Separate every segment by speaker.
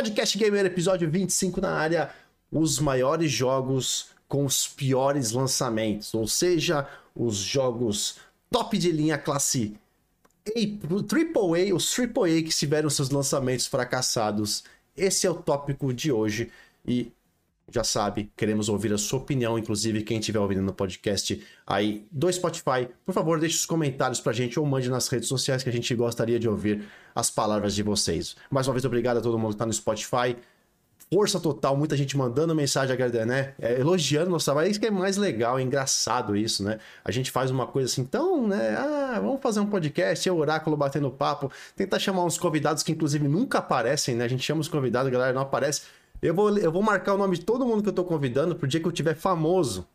Speaker 1: Podcast Gamer, episódio 25 na área. Os maiores jogos com os piores lançamentos, ou seja, os jogos top de linha classe A, Triple A, os Triple A que tiveram seus lançamentos fracassados. Esse é o tópico de hoje e já sabe, queremos ouvir a sua opinião, inclusive quem estiver ouvindo no podcast aí do Spotify, por favor, deixe os comentários pra gente ou mande nas redes sociais que a gente gostaria de ouvir as palavras de vocês. Mais uma vez, obrigado a todo mundo que tá no Spotify. Força total, muita gente mandando mensagem, né? É, elogiando nosso trabalho. Isso que é mais legal, é engraçado isso, né? A gente faz uma coisa assim, então, né? Ah, vamos fazer um podcast, eu, Oráculo, batendo papo. Tentar chamar uns convidados que, inclusive, nunca aparecem, né? A gente chama os convidados, a galera não aparece. Eu vou, eu vou marcar o nome de todo mundo que eu tô convidando pro dia que eu tiver famoso.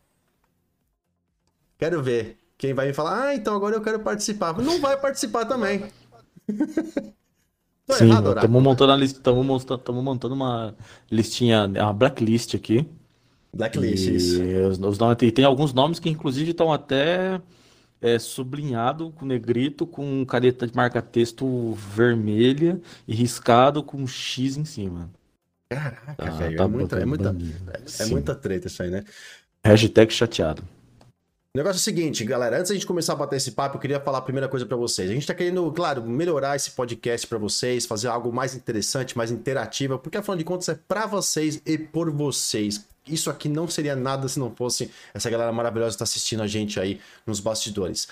Speaker 1: Quero ver. Quem vai me falar, ah, então agora eu quero participar. Não vai participar também.
Speaker 2: Sim, estamos montando, a lista, montando, montando uma listinha, uma blacklist aqui.
Speaker 1: Blacklist, e isso.
Speaker 2: Os, os nomes, tem, tem alguns nomes que inclusive estão até é, sublinhado com negrito, com caneta de marca-texto vermelha e riscado com X em cima.
Speaker 1: Caraca, ah, velho. Tá é, muita, é, muita, é, é muita treta isso aí, né?
Speaker 2: Hashtag chateado.
Speaker 1: O negócio é o seguinte, galera, antes da gente começar a bater esse papo, eu queria falar a primeira coisa para vocês. A gente tá querendo, claro, melhorar esse podcast para vocês, fazer algo mais interessante, mais interativo, porque afinal de contas é para vocês e por vocês. Isso aqui não seria nada se não fosse essa galera maravilhosa que tá assistindo a gente aí nos bastidores.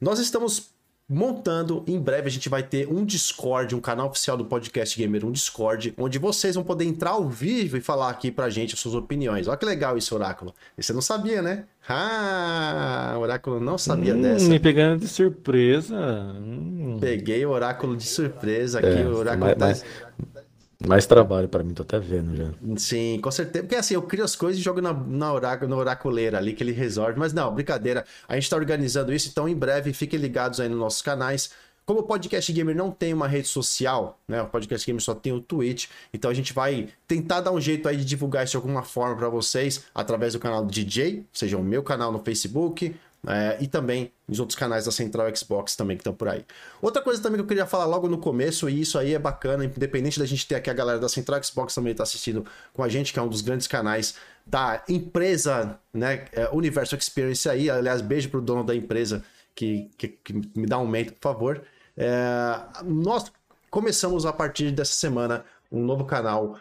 Speaker 1: Nós estamos montando. Em breve a gente vai ter um Discord, um canal oficial do Podcast Gamer, um Discord, onde vocês vão poder entrar ao vivo e falar aqui pra gente as suas opiniões. Olha que legal isso, Oráculo. E você não sabia, né? Ah, o Oráculo não sabia hum, dessa.
Speaker 2: Me pegando de surpresa. Hum.
Speaker 1: Peguei o Oráculo de surpresa aqui. É, o Oráculo
Speaker 2: mas, tá... mas... Mais trabalho para mim, tô até vendo já.
Speaker 1: Sim, com certeza. Porque assim, eu crio as coisas e jogo na, na, oráculo, na oraculeira ali que ele resolve. Mas não, brincadeira. A gente tá organizando isso, então em breve fiquem ligados aí nos nossos canais. Como o Podcast Gamer não tem uma rede social, né? O Podcast Gamer só tem o Twitch, então a gente vai tentar dar um jeito aí de divulgar isso de alguma forma para vocês através do canal do DJ, seja o meu canal no Facebook, é, e também os outros canais da Central Xbox também que estão por aí. Outra coisa também que eu queria falar logo no começo, e isso aí é bacana, independente da gente ter aqui a galera da Central Xbox também está assistindo com a gente, que é um dos grandes canais da empresa, né, é, Universo Experience aí. Aliás, beijo pro dono da empresa que, que, que me dá um aumento, por favor. É, nós começamos a partir dessa semana um novo canal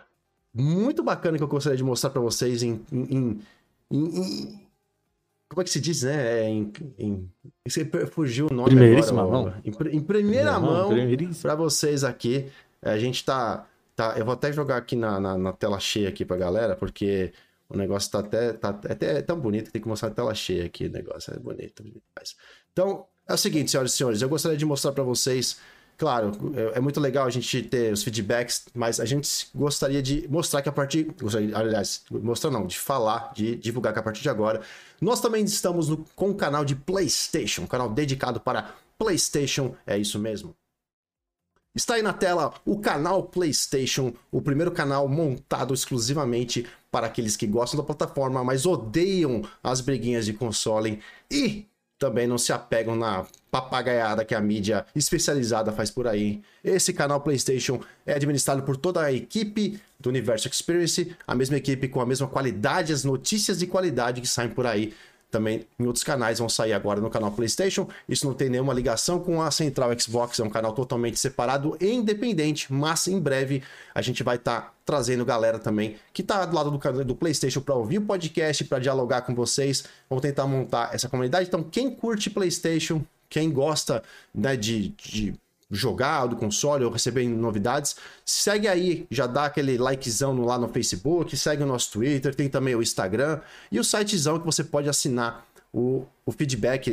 Speaker 1: muito bacana que eu gostaria de mostrar para vocês em, em, em, em como é que se diz, né? É em, em, você fugiu o nome
Speaker 2: Primeiríssima agora, mão.
Speaker 1: Em, em primeira mão, para vocês aqui. A gente tá, tá. Eu vou até jogar aqui na, na, na, tela cheia aqui pra galera, porque o negócio tá até, tá até tão bonito, tem que mostrar a tela cheia aqui. O negócio é bonito. Então, é o seguinte, senhoras e senhores, eu gostaria de mostrar para vocês Claro, é, é muito legal a gente ter os feedbacks, mas a gente gostaria de mostrar que a partir. Aliás, mostrar não, de falar, de divulgar que a partir de agora, nós também estamos no, com o canal de PlayStation, um canal dedicado para PlayStation, é isso mesmo. Está aí na tela o canal PlayStation, o primeiro canal montado exclusivamente para aqueles que gostam da plataforma, mas odeiam as briguinhas de console e também não se apegam na papagaiada que a mídia especializada faz por aí. Esse canal PlayStation é administrado por toda a equipe do Universo Experience, a mesma equipe com a mesma qualidade, as notícias de qualidade que saem por aí também em outros canais vão sair agora no canal PlayStation. Isso não tem nenhuma ligação com a Central Xbox, é um canal totalmente separado e independente, mas em breve a gente vai estar tá trazendo galera também que está do lado do canal do PlayStation para ouvir o podcast, para dialogar com vocês. Vamos tentar montar essa comunidade. Então, quem curte PlayStation, quem gosta né, de, de jogar do console ou receber novidades, segue aí, já dá aquele likezão lá no Facebook, segue o nosso Twitter, tem também o Instagram e o sitezão que você pode assinar o, o feedback e,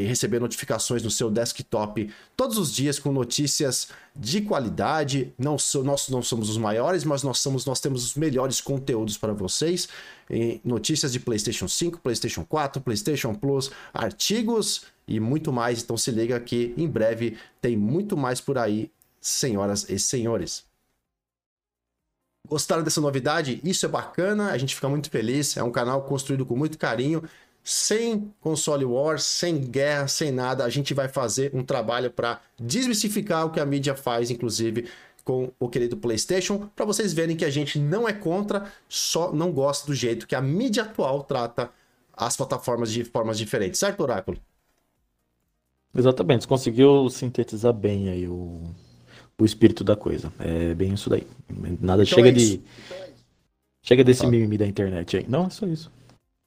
Speaker 1: e, receber notificações no seu desktop todos os dias com notícias de qualidade. Não so, nós não somos os maiores, mas nós somos nós temos os melhores conteúdos para vocês. Notícias de PlayStation 5, PlayStation 4, PlayStation Plus, artigos e muito mais. Então se liga que em breve tem muito mais por aí, senhoras e senhores. Gostaram dessa novidade? Isso é bacana, a gente fica muito feliz. É um canal construído com muito carinho sem console wars, sem guerra, sem nada, a gente vai fazer um trabalho para desmistificar o que a mídia faz, inclusive com o querido PlayStation, para vocês verem que a gente não é contra, só não gosta do jeito que a mídia atual trata as plataformas de formas diferentes, certo, Oráculo?
Speaker 2: Exatamente, você conseguiu sintetizar bem aí o, o espírito da coisa. É bem isso daí. Nada então chega é de. Chega desse mimimi da internet aí. Não, é só isso.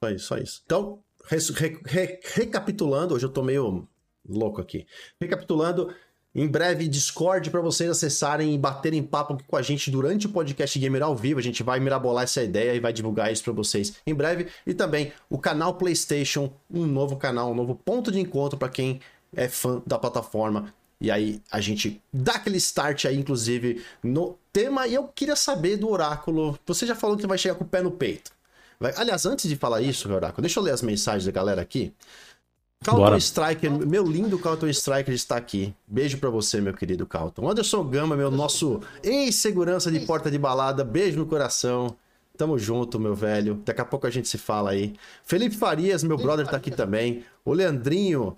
Speaker 1: Só isso, só isso. Então, re, re, recapitulando, hoje eu tô meio louco aqui. Recapitulando, em breve, Discord para vocês acessarem e baterem papo com a gente durante o podcast Gamer ao vivo. A gente vai mirabolar essa ideia e vai divulgar isso para vocês em breve. E também o canal PlayStation, um novo canal, um novo ponto de encontro para quem é fã da plataforma. E aí a gente dá aquele start aí, inclusive, no tema. E eu queria saber do Oráculo. Você já falou que vai chegar com o pé no peito. Vai... Aliás, antes de falar isso, Oráculo, deixa eu ler as mensagens da galera aqui. Calton Striker, meu lindo Calton Striker está aqui. Beijo para você, meu querido Calton. Anderson Gama, meu nosso ex-segurança de porta de balada. Beijo no coração. Tamo junto, meu velho. Daqui a pouco a gente se fala aí. Felipe Farias, meu brother, tá aqui também. O Leandrinho,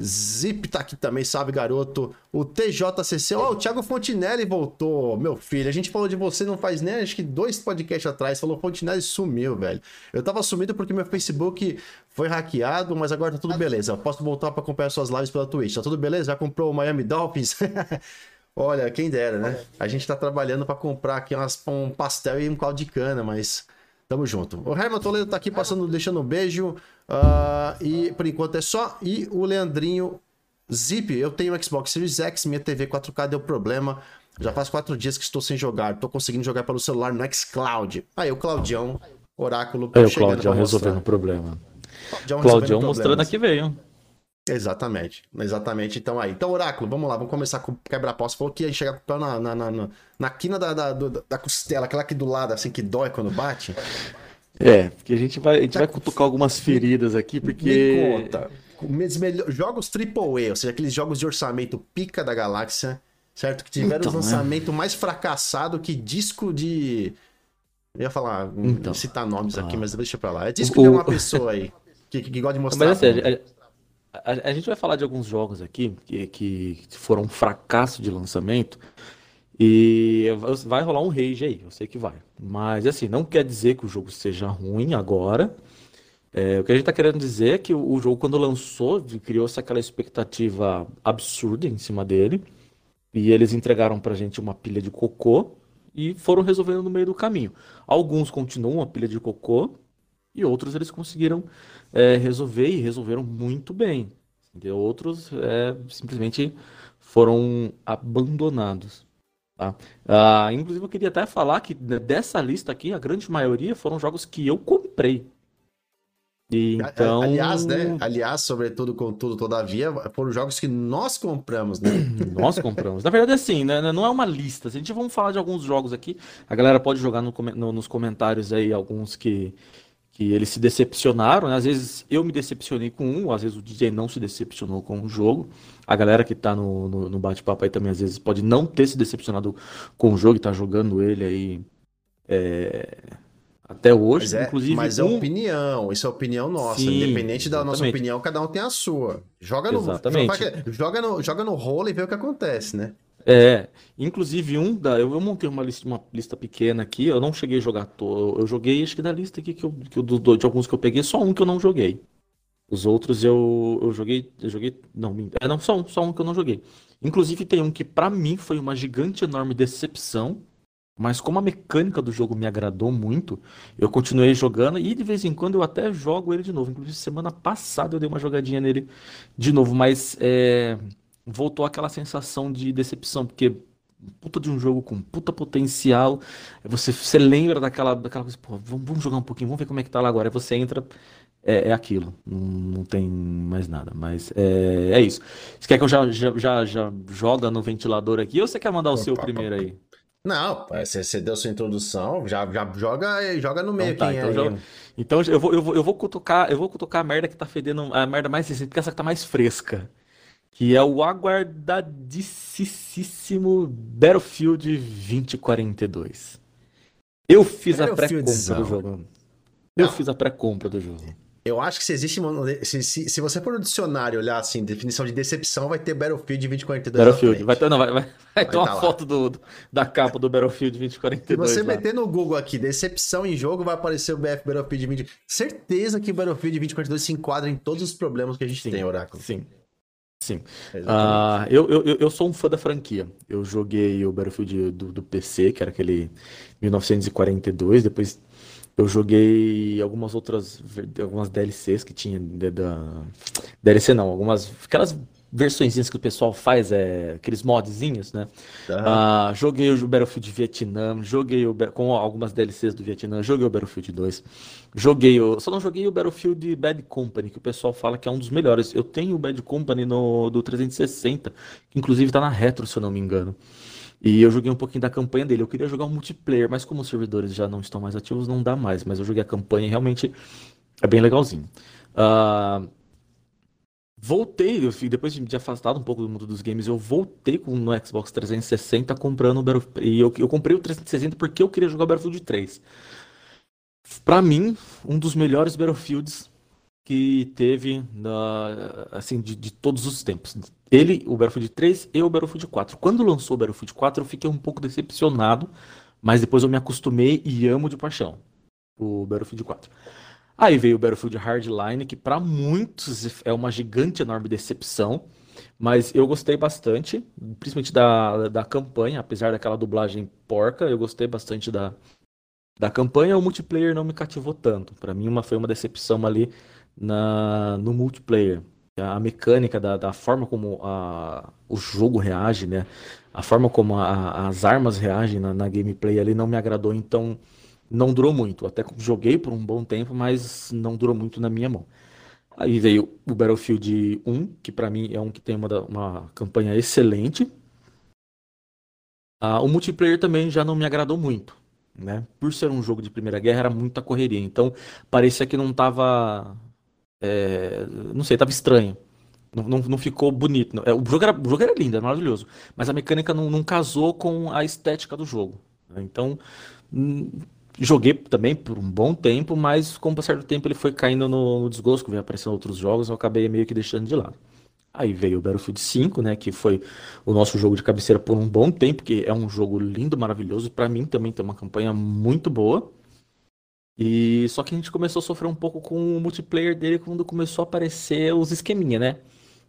Speaker 1: Zip tá aqui também, sabe, garoto. O TJCC, ó, oh, o Thiago Fontinelli voltou. Meu filho, a gente falou de você não faz nem, acho que dois podcasts atrás. Falou Fontinelli sumiu, velho. Eu tava sumido porque meu Facebook foi hackeado, mas agora tá tudo beleza. Posso voltar para acompanhar suas lives pela Twitch. Tá tudo beleza? Já comprou o Miami Dolphins? Olha, quem dera, né? A gente tá trabalhando para comprar aqui umas, um pastel e um caldo de cana, mas Tamo junto. O Herman Toledo tá aqui passando, deixando um beijo. Uh, e por enquanto é só. E o Leandrinho Zip, eu tenho Xbox Series X, minha TV 4K deu problema. Já faz quatro dias que estou sem jogar. Tô conseguindo jogar pelo celular no Xcloud. Aí, o Claudião, Oráculo.
Speaker 2: Aí, o Claudião resolvendo o problema. Claudião, Claudião mostrando aqui veio.
Speaker 1: Exatamente, exatamente. Então aí. Então, Oráculo, vamos lá, vamos começar com quebra-pau. Você falou que ia chegar com o na, na, na, na, quina da, da, da, costela, aquela aqui do lado, assim, que dói quando bate.
Speaker 2: É, porque a gente vai, a gente vai cutucar algumas feridas aqui, porque.
Speaker 1: Me conta. Jogos AAA, ou seja, aqueles jogos de orçamento pica da galáxia, certo? Que tiveram então, um lançamento é. mais fracassado que disco de. Eu ia falar, então, citar nomes aqui, ah. mas deixa pra lá. É disco o... de uma pessoa aí que, que, que gosta de mostrar.
Speaker 2: Mas assim, a, a, gente vai falar de alguns jogos aqui que, que foram um fracasso de lançamento. E vai rolar um rage aí, eu sei que vai. Mas assim, não quer dizer que o jogo seja ruim agora. É, o que a gente está querendo dizer é que o, jogo, quando lançou, criou-se aquela expectativa absurda em cima dele. E eles entregaram pra gente uma pilha de cocô e foram resolvendo no meio do caminho. Alguns continuam a pilha de cocô e outros eles conseguiram é, resolver e resolveram muito bem. Outros é, simplesmente foram abandonados. Tá? Ah, inclusive, eu queria até falar que dessa lista aqui, a grande maioria foram jogos que eu comprei.
Speaker 1: E, então... Aliás, né? Aliás, sobretudo, contudo, todavia, foram jogos que nós compramos, né?
Speaker 2: nós compramos. Na verdade, assim, né? não é uma lista. A gente vamos falar de alguns jogos aqui. A galera pode jogar no, no, nos comentários aí alguns que, que eles se decepcionaram, né? Às vezes eu me decepcionei com um, às vezes o DJ não se decepcionou com o jogo. A galera que tá no, no, no bate-papo aí também, às vezes, pode não ter se decepcionado com o jogo e tá jogando ele aí é, até hoje.
Speaker 1: Mas é,
Speaker 2: inclusive,
Speaker 1: mas é um... é opinião, isso é opinião nossa. Sim, Independente da exatamente. nossa opinião, cada um tem a sua. Joga no,
Speaker 2: exatamente.
Speaker 1: joga no, joga no rolo e vê o que acontece, né?
Speaker 2: É, inclusive um da. Eu, eu montei uma lista, uma lista pequena aqui, eu não cheguei a jogar todo. Eu joguei, acho que da lista aqui que eu, que eu, do, de alguns que eu peguei, só um que eu não joguei. Os outros eu, eu joguei. Eu joguei. Não, é não, só um, só um que eu não joguei. Inclusive tem um que para mim foi uma gigante enorme decepção. Mas como a mecânica do jogo me agradou muito, eu continuei jogando e de vez em quando eu até jogo ele de novo. Inclusive semana passada eu dei uma jogadinha nele de novo, mas é voltou aquela sensação de decepção, porque puta de um jogo com puta potencial, você, você lembra daquela, daquela coisa, pô, vamos, vamos jogar um pouquinho, vamos ver como é que tá lá agora. Aí você entra, é, é aquilo, não, não, tem mais nada, mas é, é isso. Você quer que eu já, já, já, já joga no ventilador aqui ou você quer mandar o seu primeiro aí?
Speaker 1: Não, você, você deu sua introdução, já, já joga, joga no meio
Speaker 2: então, tá, então, já, então eu vou, eu vou, eu vou cutucar, eu vou cutucar a merda que tá fedendo, a merda mais recente, porque essa que tá mais fresca que é o aguardadíssimo Battlefield 2042. Eu fiz a pré-compra do jogo. Eu Não. fiz a pré-compra do jogo.
Speaker 1: Eu acho que se existe. Se, se, se você for no dicionário olhar assim, definição de decepção, vai ter Battlefield 2042.
Speaker 2: Battlefield. Vai ter, não, vai, vai, vai ter uma tá foto do, da capa do Battlefield 2042.
Speaker 1: Se você lá. meter no Google aqui, decepção em jogo, vai aparecer o BF Battlefield 20. Certeza que o Battlefield 2042 se enquadra em todos os problemas que a gente
Speaker 2: sim,
Speaker 1: tem, Oráculo.
Speaker 2: Sim. Sim. Uh, eu, eu, eu sou um fã da franquia. Eu joguei o Battlefield do, do PC, que era aquele 1942, depois eu joguei algumas outras algumas DLCs que tinha da DLC não, algumas aquelas versões que o pessoal faz, é, aqueles modzinhos, né? Uhum. Uh, joguei o Battlefield Vietnã, joguei o, com algumas DLCs do Vietnã, joguei o Battlefield 2, joguei o, só não joguei o Battlefield Bad Company, que o pessoal fala que é um dos melhores. Eu tenho o Bad Company no, do 360, que inclusive tá na retro, se eu não me engano. E eu joguei um pouquinho da campanha dele. Eu queria jogar um multiplayer, mas como os servidores já não estão mais ativos, não dá mais. Mas eu joguei a campanha e realmente é bem legalzinho. Uh, voltei, eu, depois de me afastado um pouco do mundo dos games, eu voltei com, no Xbox 360 comprando o Battlefield. E eu, eu comprei o 360 porque eu queria jogar Battlefield 3. Pra mim, um dos melhores Battlefields que teve na, assim, de, de, todos os tempos. Ele, o Battlefield 3 e o Battlefield 4. Quando lançou o Battlefield 4, eu fiquei um pouco decepcionado, mas depois eu me acostumei e amo de paixão o Battlefield 4. Aí veio o Battlefield Hardline, que para muitos é uma gigante enorme decepção, mas eu gostei bastante, principalmente da, da campanha, apesar daquela dublagem porca, eu gostei bastante da, da campanha. O multiplayer não me cativou tanto. Para mim, uma, foi uma decepção ali na, no multiplayer. A mecânica da, da forma como a, o jogo reage, né? A forma como a, as armas reagem na, na, gameplay ali não me agradou, então não durou muito. Até joguei por um bom tempo, mas não durou muito na minha mão. Aí veio o Battlefield 1, que para mim é um que tem uma, uma campanha excelente. Ah, o multiplayer também já não me agradou muito, né? Por ser um jogo de Primeira Guerra, era muita correria. Então, parecia que não estava é, não sei, tava estranho. Não, não, não ficou bonito. Não. É, o, jogo era, o jogo era lindo, era maravilhoso. Mas a mecânica não, não casou com a estética do jogo. Né? Então, hum, joguei também por um bom tempo, mas com o do tempo ele foi caindo no, no desgosto, veio aparecendo outros jogos, eu acabei meio que deixando de lado. Aí veio o Battlefield 5, né, que foi o nosso jogo de cabeceira por um bom tempo, que é um jogo lindo, maravilhoso. Para mim também tem uma campanha muito boa. E só que a gente começou a sofrer um pouco com o multiplayer dele quando começou a aparecer os esqueminha, né?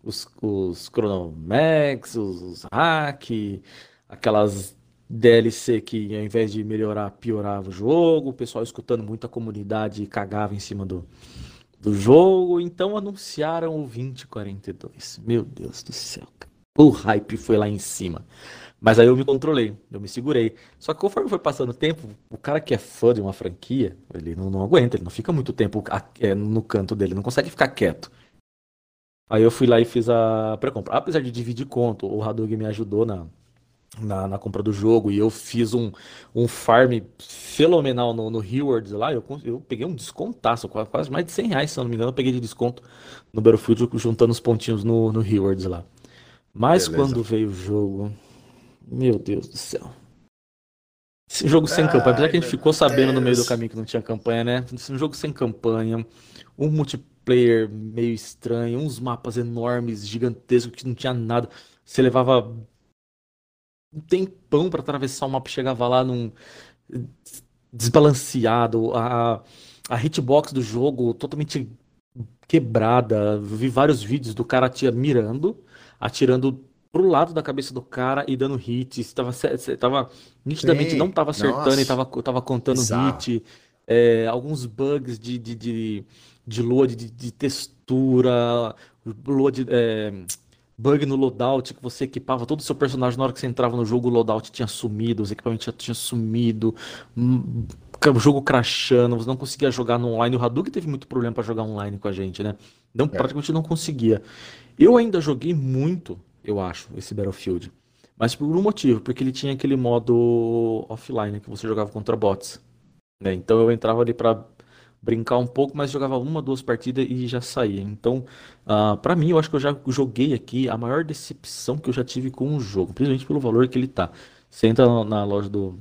Speaker 2: Os, os Chronomax, os, os hack, aquelas DLC que ao invés de melhorar, piorava o jogo, o pessoal escutando muita comunidade cagava em cima do, do jogo, então anunciaram o 2042. Meu Deus do céu, o hype foi lá em cima. Mas aí eu me controlei, eu me segurei. Só que conforme foi passando o tempo, o cara que é fã de uma franquia, ele não, não aguenta, ele não fica muito tempo é, no canto dele, não consegue ficar quieto. Aí eu fui lá e fiz a pré-compra. Apesar de dividir conto, o Hadug me ajudou na, na, na, compra do jogo e eu fiz um, um farm fenomenal no, no Rewards lá. Eu, eu peguei um descontaço, quase mais de 100 reais, se eu não me engano, eu peguei de desconto no Battlefield juntando os pontinhos no, no Rewards lá. Mas Beleza. quando veio o jogo, meu Deus do céu. Esse jogo sem Ai, campanha, apesar que a gente ficou sabendo no meio do caminho que não tinha campanha, né? Um jogo sem campanha, um multiplayer meio estranho, uns mapas enormes, gigantescos, que não tinha nada. Você levava um tempão para atravessar o mapa e chegava lá num desbalanceado, a, a hitbox do jogo totalmente quebrada. Vi vários vídeos do cara mirando, atirando pro lado da cabeça do cara e dando hit. Estava tava, nitidamente Sim. não estava acertando Nossa. e estava tava contando hit. É, alguns bugs de, de, de, de lua de, de textura, lua de. É, bug no loadout que você equipava todo o seu personagem na hora que você entrava no jogo, o loadout tinha sumido, os equipamentos já tinham sumido, hum, o jogo crashando, você não conseguia jogar no online. O Hadouken teve muito problema para jogar online com a gente, né? Não, é. Praticamente não conseguia. Eu ainda joguei muito eu acho, esse Battlefield. Mas por um motivo, porque ele tinha aquele modo offline que você jogava contra bots. Né? Então eu entrava ali para brincar um pouco, mas jogava uma, duas partidas e já saía. Então, uh, ah, para mim, eu acho que eu já joguei aqui a maior decepção que eu já tive com o jogo, principalmente pelo valor que ele tá. Você entra na loja do,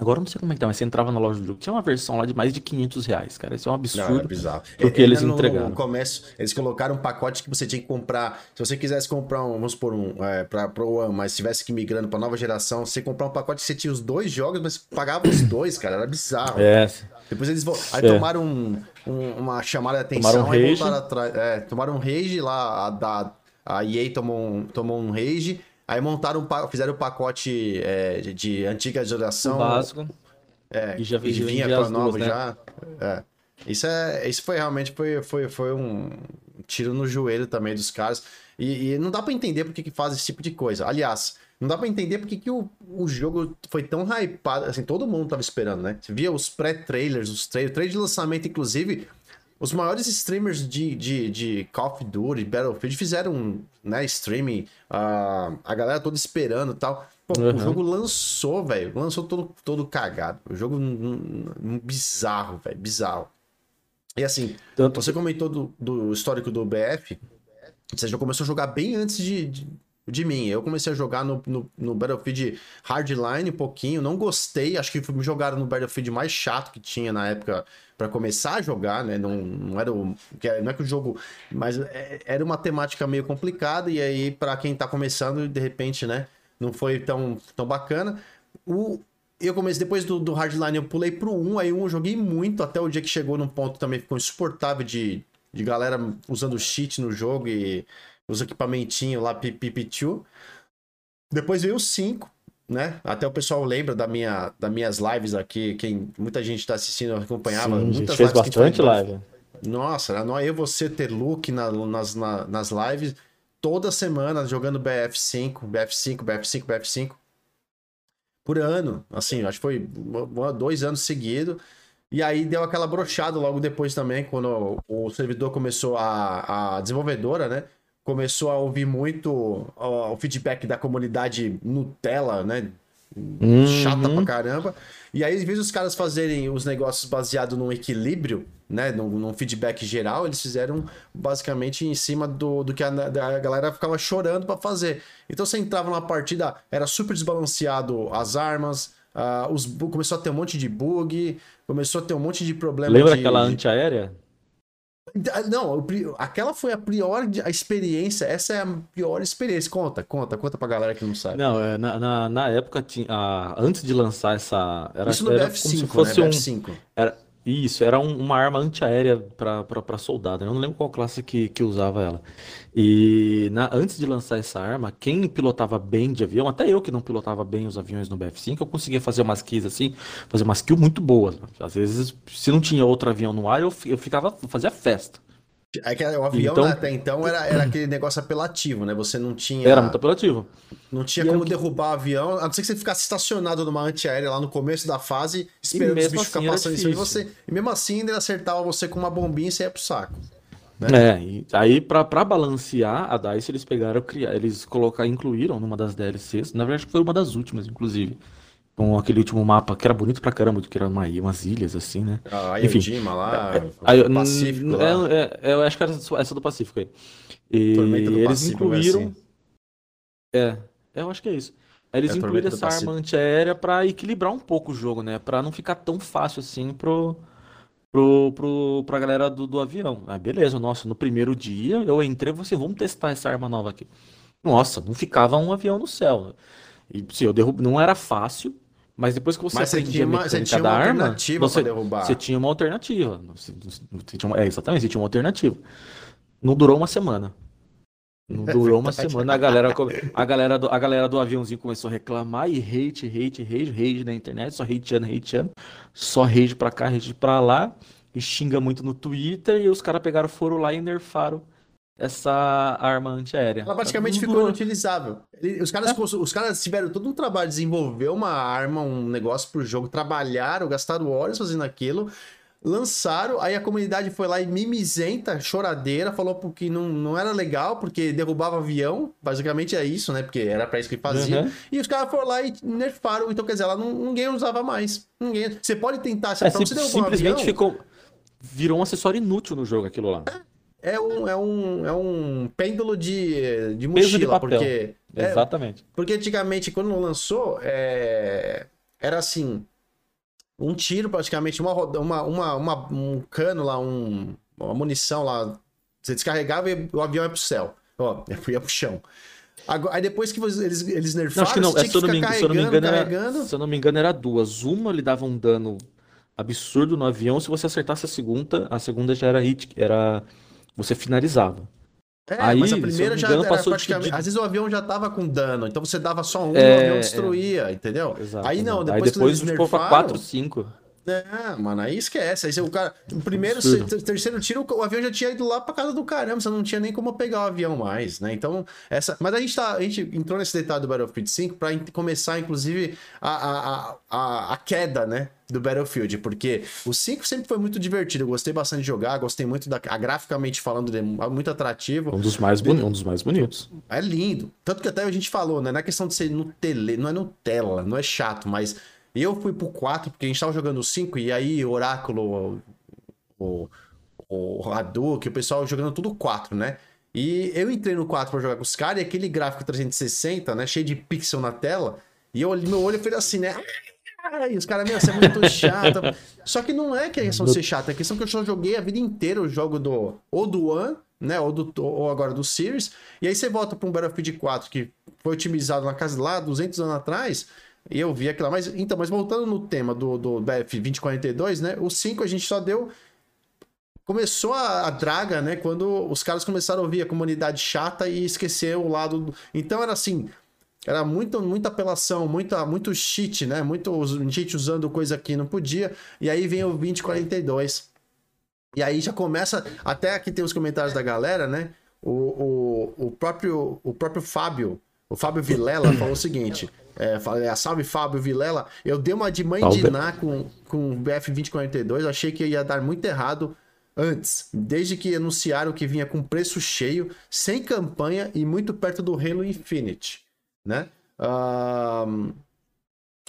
Speaker 2: Agora eu não sei como é que tá, mas você entrava na loja do jogo, tinha uma versão lá de mais de 500 reais, cara. Isso é um absurdo. Não, é
Speaker 1: bizarro.
Speaker 2: Porque eles no, entregaram.
Speaker 1: No começo, eles colocaram um pacote que você tinha que comprar. Se você quisesse comprar um, vamos supor, um é, pra, pro One, mas tivesse que migrando pra nova geração, você comprar um pacote que você tinha os dois jogos, mas pagava os dois, cara. Era bizarro.
Speaker 2: É.
Speaker 1: Depois eles aí é. tomaram um, um, uma chamada de atenção
Speaker 2: tomaram um
Speaker 1: aí
Speaker 2: rage.
Speaker 1: voltaram atrás. É, tomaram um rage lá, a, da, a EA tomou um, tomou um rage. Aí montaram, fizeram o pacote é, de, de, antiga geração. O
Speaker 2: básico.
Speaker 1: É, e já vinha com a nova né? já. É. Isso, é, isso foi realmente foi, foi, foi um tiro no joelho também dos caras. E, e não dá para entender porque que faz esse tipo de coisa. Aliás, não dá para entender porque que o, o jogo foi tão hypado. Assim, todo mundo tava esperando, né? Você via os pré-trailers, os trailers, trailer de lançamento, inclusive. Os maiores streamers de, de, de Call of Duty, Battlefield, fizeram né, streaming, uh, a galera toda esperando e tal. Pô, uhum. o jogo lançou, velho. Lançou todo, todo cagado. O jogo bizarro, velho. Bizarro. E assim, Tanto... você comentou do, do histórico do BF. Você já começou a jogar bem antes de, de, de mim. Eu comecei a jogar no, no, no, Battlefield Hardline um pouquinho. Não gostei. Acho que me jogaram no Battlefield mais chato que tinha na época para começar a jogar, né? Não, não era o. Não é que o jogo. Mas é, era uma temática meio complicada. E aí, para quem tá começando, de repente, né? Não foi tão, tão bacana. O, eu comecei, depois do, do Hardline, eu pulei pro 1, aí 1 eu joguei muito, até o dia que chegou num ponto também ficou insuportável de, de galera usando cheat no jogo e os equipamentinhos lá, pipipitiu. Depois veio o 5, né? Até o pessoal lembra da minha, das minhas lives aqui, quem muita gente está assistindo, acompanhava.
Speaker 2: Sim,
Speaker 1: muitas a gente
Speaker 2: fez bastante live.
Speaker 1: Nossa, eu você ter look na, nas, na, nas lives toda semana jogando BF5, BF5, BF5, BF5 por ano. Assim, acho que foi dois anos seguidos. E aí deu aquela brochada logo depois também, quando o servidor começou a. a desenvolvedora, né? Começou a ouvir muito o, o feedback da comunidade Nutella, né? Uhum. Chata pra caramba. E aí, em vez dos caras fazerem os negócios baseados num equilíbrio, né, num, num, feedback geral, eles fizeram basicamente em cima do, do que a, a galera ficava chorando para fazer. Então você entrava numa partida, era super desbalanceado as armas, uh, os, começou a ter um monte de bug, começou a ter um monte de problema.
Speaker 2: Lembra
Speaker 1: de,
Speaker 2: aquela antiaérea?
Speaker 1: Não, aquela foi a pior a experiência. Essa é a pior experiência. Conta, conta, conta pra galera que não sabe.
Speaker 2: Não, é, na, na, na época, tinha, antes de lançar essa. Era,
Speaker 1: Isso no
Speaker 2: era
Speaker 1: BF5, como se fosse
Speaker 2: né?
Speaker 1: BF5.
Speaker 2: Um, era, isso, era um, uma arma antiaérea para soldado. Eu não lembro qual classe que, que usava ela. E na, antes de lançar essa arma, quem pilotava bem de avião, até eu que não pilotava bem os aviões no BF5, eu conseguia fazer umas kills assim, fazer umas kills muito boas. Às vezes, se não tinha outro avião no ar, eu, eu ficava, fazia festa.
Speaker 1: É que o avião então, até então era, era aquele negócio apelativo, né? Você não tinha.
Speaker 2: Era muito apelativo.
Speaker 1: Não tinha e como que... derrubar o avião, a não ser que você ficasse estacionado numa antiaérea lá no começo da fase, esperando os bichos assim ficar passando em cima de você. E mesmo assim ainda acertava você com uma bombinha e você ia pro saco.
Speaker 2: Né? É, e aí pra, pra balancear a DICE, eles pegaram, eles colocaram, incluíram numa das DLCs, na verdade foi uma das últimas, inclusive com aquele último mapa que era bonito pra caramba, que era uma, umas ilhas assim, né?
Speaker 1: Ah, Enfim, lá,
Speaker 2: é, é, Pacífico lá. É, é, eu acho que era essa do Pacífico aí. E eles Pacífico, incluíram. Assim. É, eu acho que é isso. Eles é, incluíram essa arma antiaérea pra equilibrar um pouco o jogo, né? Pra não ficar tão fácil assim pro, pro, pro, pra galera do, do avião. Ah, beleza, nossa, no primeiro dia eu entrei e você, vamos testar essa arma nova aqui. Nossa, não ficava um avião no céu. E sim, eu derrubo, não era fácil, mas depois que você
Speaker 1: Mas você tinha uma, você tinha uma arma, alternativa
Speaker 2: você,
Speaker 1: derrubar.
Speaker 2: Você tinha uma alternativa. Você, você tinha uma, é, exatamente, você tinha uma alternativa. Não durou uma semana. Não durou uma semana, a galera, a, galera do, a galera do aviãozinho começou a reclamar e hate, hate, hate, hate na internet, só hateando, hateando, só hate pra cá, hate pra lá, e xinga muito no Twitter, e os caras pegaram, foram lá e nerfaram essa arma antiaérea.
Speaker 1: Ela praticamente ficou inutilizável. Os caras, é. os caras tiveram todo um trabalho de desenvolver uma arma, um negócio pro jogo, trabalharam, gastaram horas fazendo aquilo, lançaram, aí a comunidade foi lá e mimizenta, choradeira, falou que não, não era legal, porque derrubava avião, basicamente é isso, né? Porque era pra isso que fazia. Uhum. E os caras foram lá e nerfaram, então quer dizer, ela não, ninguém usava mais. Ninguém. Você pode tentar,
Speaker 2: se é, sim, simplesmente um avião, ficou virou um acessório inútil no jogo aquilo lá.
Speaker 1: É é um, é um, é um pêndulo de, de mochila,
Speaker 2: de
Speaker 1: porque...
Speaker 2: É, Exatamente.
Speaker 1: porque antigamente, quando lançou, é, era assim, um tiro praticamente, uma, uma, uma, uma um cano lá, um, uma munição lá. Você descarregava e o avião ia pro céu. Ó, ia pro chão. Agora, aí depois que eles, eles nerfaram,
Speaker 2: não, não. É, se, eu não me, se eu não me engano, era, se eu não me engano, era duas. Uma ele dava um dano absurdo no avião. Se você acertasse a segunda, a segunda já era hit, era. Você finalizava.
Speaker 1: É, Aí, mas a primeira já engano, era praticamente. De... Às vezes o avião já tava com dano, então você dava só um, é, o avião destruía, é. entendeu?
Speaker 2: Exato, Aí não, depois, Aí depois nerfaram, 4, 5.
Speaker 1: É, mano, aí esquece. Aí o cara. O primeiro, terceiro tiro, o avião já tinha ido lá pra casa do caramba. Você não tinha nem como pegar o avião mais, né? Então, essa. Mas a gente, tá, a gente entrou nesse detalhe do Battlefield 5 pra começar, inclusive, a, a, a, a queda, né? do Battlefield, porque o 5 sempre foi muito divertido, eu gostei bastante de jogar, gostei muito da a, graficamente falando, é muito atrativo.
Speaker 2: Um dos mais bonitos, um dos mais bonitos.
Speaker 1: É lindo. Tanto que até a gente falou, né, na é questão de ser no tele, não é Nutella, não é chato, mas eu fui pro 4, porque a gente tava jogando o 5, e aí Oráculo, o, o, o Hadouken, o pessoal jogando tudo 4, né? E eu entrei no 4 pra jogar com os caras, e aquele gráfico 360, né? Cheio de pixel na tela, e eu, meu olho fez assim, né? E os caras, meu, você é muito chato. Só que não é questão de ser chato, é questão que eu só joguei a vida inteira o jogo do. Ou do One, né? Ou, do, ou agora do Series. E aí você volta pra um Battlefield 4 que foi otimizado na casa lá 200 anos atrás. E eu vi aquilo lá. Mas, então, mas voltando no tema do, do BF 2042, né? O 5 a gente só deu. Começou a, a, draga, né? Quando os caras começaram a ouvir a comunidade chata e esquecer o lado. Do... Então era assim. Era muito, muita apelação, muita, muito cheat, né? Muito gente usando coisa que não podia. E aí vem o 2042. E aí já começa. Até aqui tem os comentários da galera, né? O, o, o, próprio, o próprio Fábio, o Fábio Vilela falou o seguinte: é, falei, salve Fábio Vilela. Eu dei uma de mãe salve. de Ná com, com o BF2042, achei que ia dar muito errado antes, desde que anunciaram que vinha com preço cheio, sem campanha e muito perto do Halo Infinite, né? Um,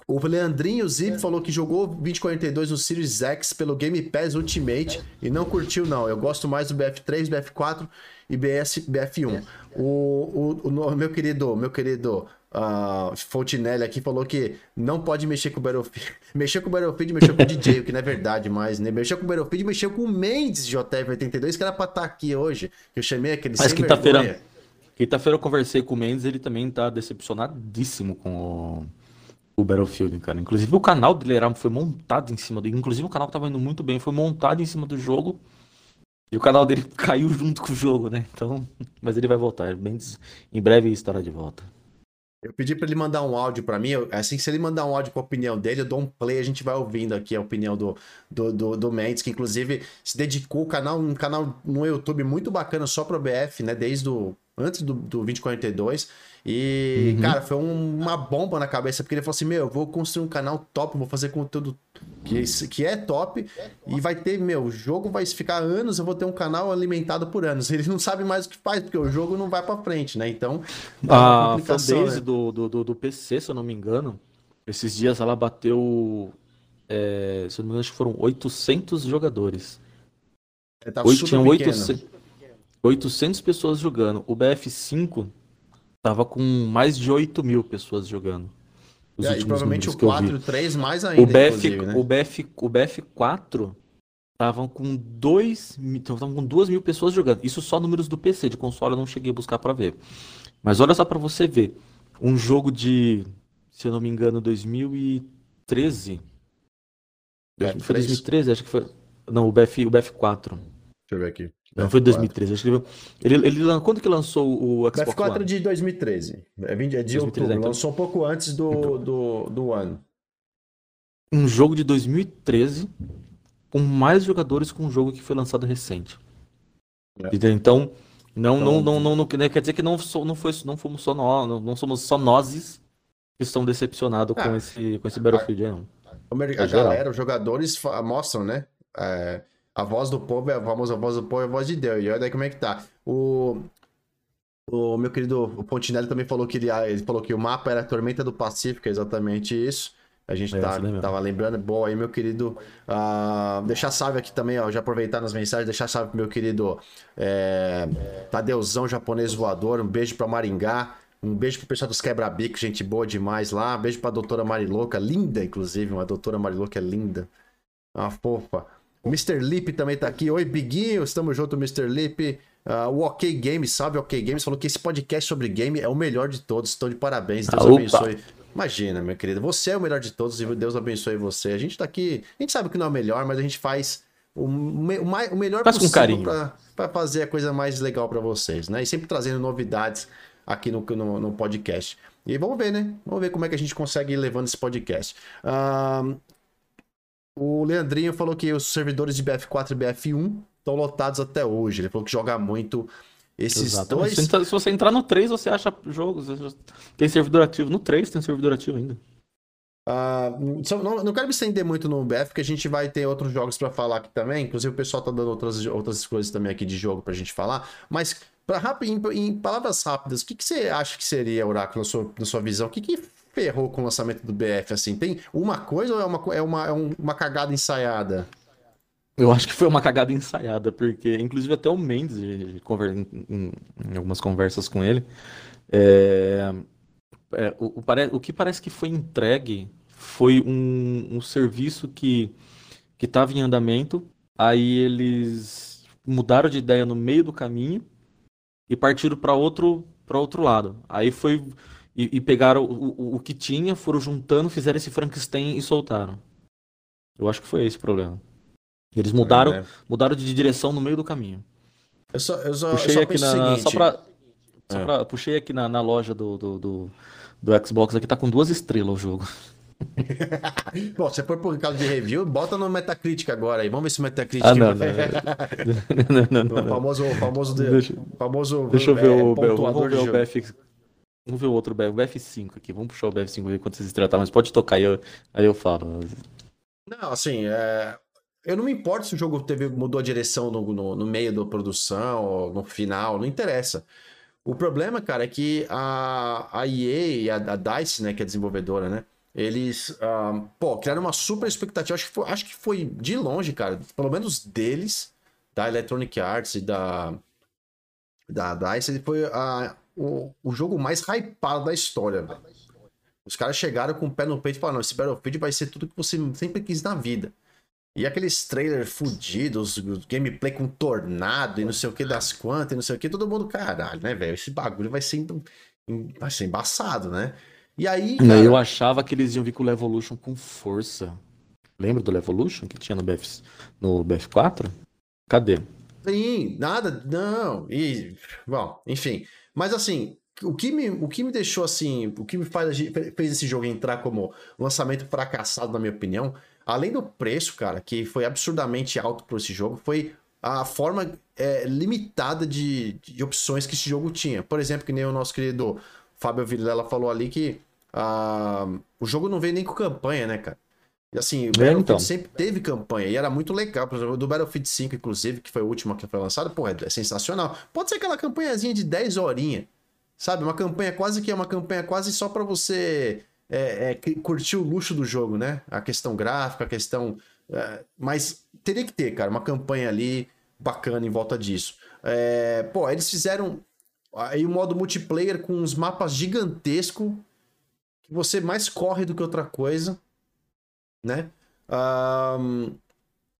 Speaker 1: o Leandrinho Zip é. falou que jogou 2042 no Series X pelo Game Pass Ultimate e não curtiu, não. Eu gosto mais do BF3, BF4 e BS, BF1. O, o, o meu querido, meu querido uh, Fontinelli aqui falou que não pode mexer com o Battlefield. mexer com o Battlefield, mexeu com o DJ, o que não é verdade mais, né? Mexeu com o Battlefield, mexeu com o Mendes JF82, que era pra estar tá aqui hoje. Que eu chamei aquele
Speaker 2: Mas quinta-feira. Quinta-feira eu conversei com o Mendes, ele também tá decepcionadíssimo com o, o Battlefield, cara. Inclusive o canal dele era, foi montado em cima do. Inclusive o canal tava indo muito bem, foi montado em cima do jogo. E o canal dele caiu junto com o jogo, né? Então. Mas ele vai voltar. Mendes, em breve estará de volta.
Speaker 1: Eu pedi para ele mandar um áudio para mim. Assim, se ele mandar um áudio com a opinião dele, eu dou um play, a gente vai ouvindo aqui a opinião do, do, do, do Mendes, que inclusive se dedicou ao canal, um canal no YouTube muito bacana só pro BF, né? Desde o, antes do, do 2042. E, uhum. cara, foi um, uma bomba na cabeça, porque ele falou assim: Meu, eu vou construir um canal top, vou fazer conteúdo que, que é top, e vai ter, meu, o jogo vai ficar anos, eu vou ter um canal alimentado por anos. Ele não sabe mais o que faz, porque o jogo não vai pra frente, né? Então.
Speaker 2: A fanbase né? do, do, do PC, se eu não me engano, esses dias ela bateu. É, se eu não me engano, acho que foram 800 jogadores. É, tá Oito, tinham 800, 800 pessoas jogando. O BF5 Tava com mais de 8 mil pessoas jogando.
Speaker 1: Os é, e provavelmente o 4 e o 3 mais ainda.
Speaker 2: O, BF, né? o, BF, o BF4 estavam com 2 estavam com 2 mil pessoas jogando. Isso só números do PC, de console eu não cheguei a buscar para ver. Mas olha só para você ver. Um jogo de, se eu não me engano, 2013. É, foi 2013, acho que foi. Não, o BF, o BF4. Deixa
Speaker 1: eu ver aqui.
Speaker 2: Não, foi 2013. Acho que ele, ele, quando que lançou o Xbox
Speaker 1: F4 One? de 2013. É, 20, é de 2013, outubro. Então... Lançou um pouco antes do, então... do, do One.
Speaker 2: Um jogo de 2013 com mais jogadores que um jogo que foi lançado recente. É. Então, não, então, não, não, não, não, quer dizer que não, não, foi, não fomos só nós, não, não somos só nós que estão decepcionados com, ah, esse, com esse Battlefield. A, não.
Speaker 1: a, a galera, os jogadores mostram, né? É, a voz do povo é a famosa voz do povo, é a voz de Deus. E olha daí como é que tá. O, o meu querido Pontinelli também falou que ele, ah, ele falou que o mapa era a Tormenta do Pacífico, é exatamente isso. A gente é, tá, tava lembrando. Boa aí, meu querido. Uh, deixar salve aqui também, ó. Já aproveitar nas mensagens, deixar salve pro meu querido é, Tadeuzão japonês voador. Um beijo pra Maringá. Um beijo pro pessoal dos Quebra-Bico, gente boa demais lá. Um beijo pra doutora Marilouca, linda, inclusive. Uma doutora Marilouca é linda. Uma fofa. Mr. Lip também tá aqui. Oi, Biguinho. Estamos junto, Mr. Lip. Uh, o OK Games, sabe? O OK Games falou que esse podcast sobre game é o melhor de todos. Estou de parabéns. Deus ah, abençoe. Imagina, meu querido. Você é o melhor de todos e Deus abençoe você. A gente tá aqui. A gente sabe que não é o melhor, mas a gente faz o, o, mais, o melhor
Speaker 2: Faz possível
Speaker 1: para fazer a coisa mais legal para vocês, né? E sempre trazendo novidades aqui no, no, no, podcast. E vamos ver, né? Vamos ver como é que a gente consegue ir levando esse podcast. Uh, o Leandrinho falou que os servidores de BF4 e BF1 estão lotados até hoje. Ele falou que joga muito esses Exatamente.
Speaker 2: dois. Se você entrar no 3, você acha jogos. Tem servidor ativo. No 3 tem servidor ativo ainda.
Speaker 1: Uh, não, não, quero me estender muito no BF, porque a gente vai ter outros jogos para falar aqui também. Inclusive, o pessoal tá dando outras, outras coisas também aqui de jogo pra gente falar. Mas Pra, em, em palavras rápidas, o que, que você acha que seria, Oráculo, na sua, na sua visão? O que, que ferrou com o lançamento do BF? Assim, tem uma coisa ou é uma, é uma, é uma cagada ensaiada?
Speaker 2: Eu acho que foi uma cagada ensaiada, porque inclusive até o Mendes, em, em, algumas conversas com ele, é, é, o, o, o, que parece que foi entregue foi um, um serviço que estava em andamento, aí eles mudaram de ideia no meio do caminho, e partiram para outro outro lado. Aí foi e, e pegaram o, o, o, que tinha, foram juntando, fizeram esse Frankenstein e soltaram. Eu acho que foi esse o problema. Eles mudaram, é, né? mudaram de direção no meio do caminho.
Speaker 1: Eu só, eu só,
Speaker 2: puxei
Speaker 1: eu só
Speaker 2: aqui na, só pra, só é. pra, puxei aqui na, na loja do, do, do, do Xbox aqui, tá com duas estrelas o jogo.
Speaker 1: Bom, se for por causa de review, bota no Metacritic agora aí. Vamos ver se o Metacritic. Ah,
Speaker 2: não,
Speaker 1: não, não, não, O famoso. famoso, de,
Speaker 2: deixa,
Speaker 1: famoso
Speaker 2: deixa eu ver o, ver o BF. Vamos ver o outro BF, o BF5 aqui. Vamos puxar o BF5 ver quantas estrelas tá, mas pode tocar aí eu, aí eu falo.
Speaker 1: Não, assim, é... eu não me importo se o jogo teve, mudou a direção no, no, no meio da produção, no final, não interessa. O problema, cara, é que a, a EA e a, a DICE, né, que é a desenvolvedora, né? Eles, uh, pô, criaram uma super expectativa. Acho que, foi, acho que foi de longe, cara. Pelo menos deles, da Electronic Arts e da, da DICE, foi uh, o, o jogo mais hypado da história, velho. Os caras chegaram com o pé no peito e falaram: não, esse Battlefield vai ser tudo que você sempre quis na vida. E aqueles trailers fudidos, gameplay com tornado e não sei o que das quantas e não sei o que, todo mundo, caralho, né, velho? Esse bagulho vai ser, vai ser embaçado, né? E aí.
Speaker 2: Cara... Eu achava que eles iam vir com o Levolution com força. Lembra do Levolution que tinha no, BF, no BF4? Cadê?
Speaker 1: Sim, nada, não. E, bom, enfim. Mas assim, o que me, o que me deixou assim, o que me faz, fez esse jogo entrar como lançamento fracassado, na minha opinião, além do preço, cara, que foi absurdamente alto por esse jogo, foi a forma é, limitada de, de opções que esse jogo tinha. Por exemplo, que nem o nosso querido Fábio Vilela falou ali que Uh, o jogo não veio nem com campanha, né, cara? E assim, o é, Battlefield então. sempre teve campanha e era muito legal. Por exemplo, do Battlefield 5, inclusive, que foi o último que foi lançado, pô, é, é sensacional. Pode ser aquela campanhazinha de 10 horinhas, sabe? Uma campanha quase que é uma campanha quase só para você é, é, curtir o luxo do jogo, né? A questão gráfica, a questão. É, mas teria que ter, cara, uma campanha ali bacana em volta disso. É, pô, eles fizeram aí o modo multiplayer com uns mapas gigantescos que você mais corre do que outra coisa, né? Um,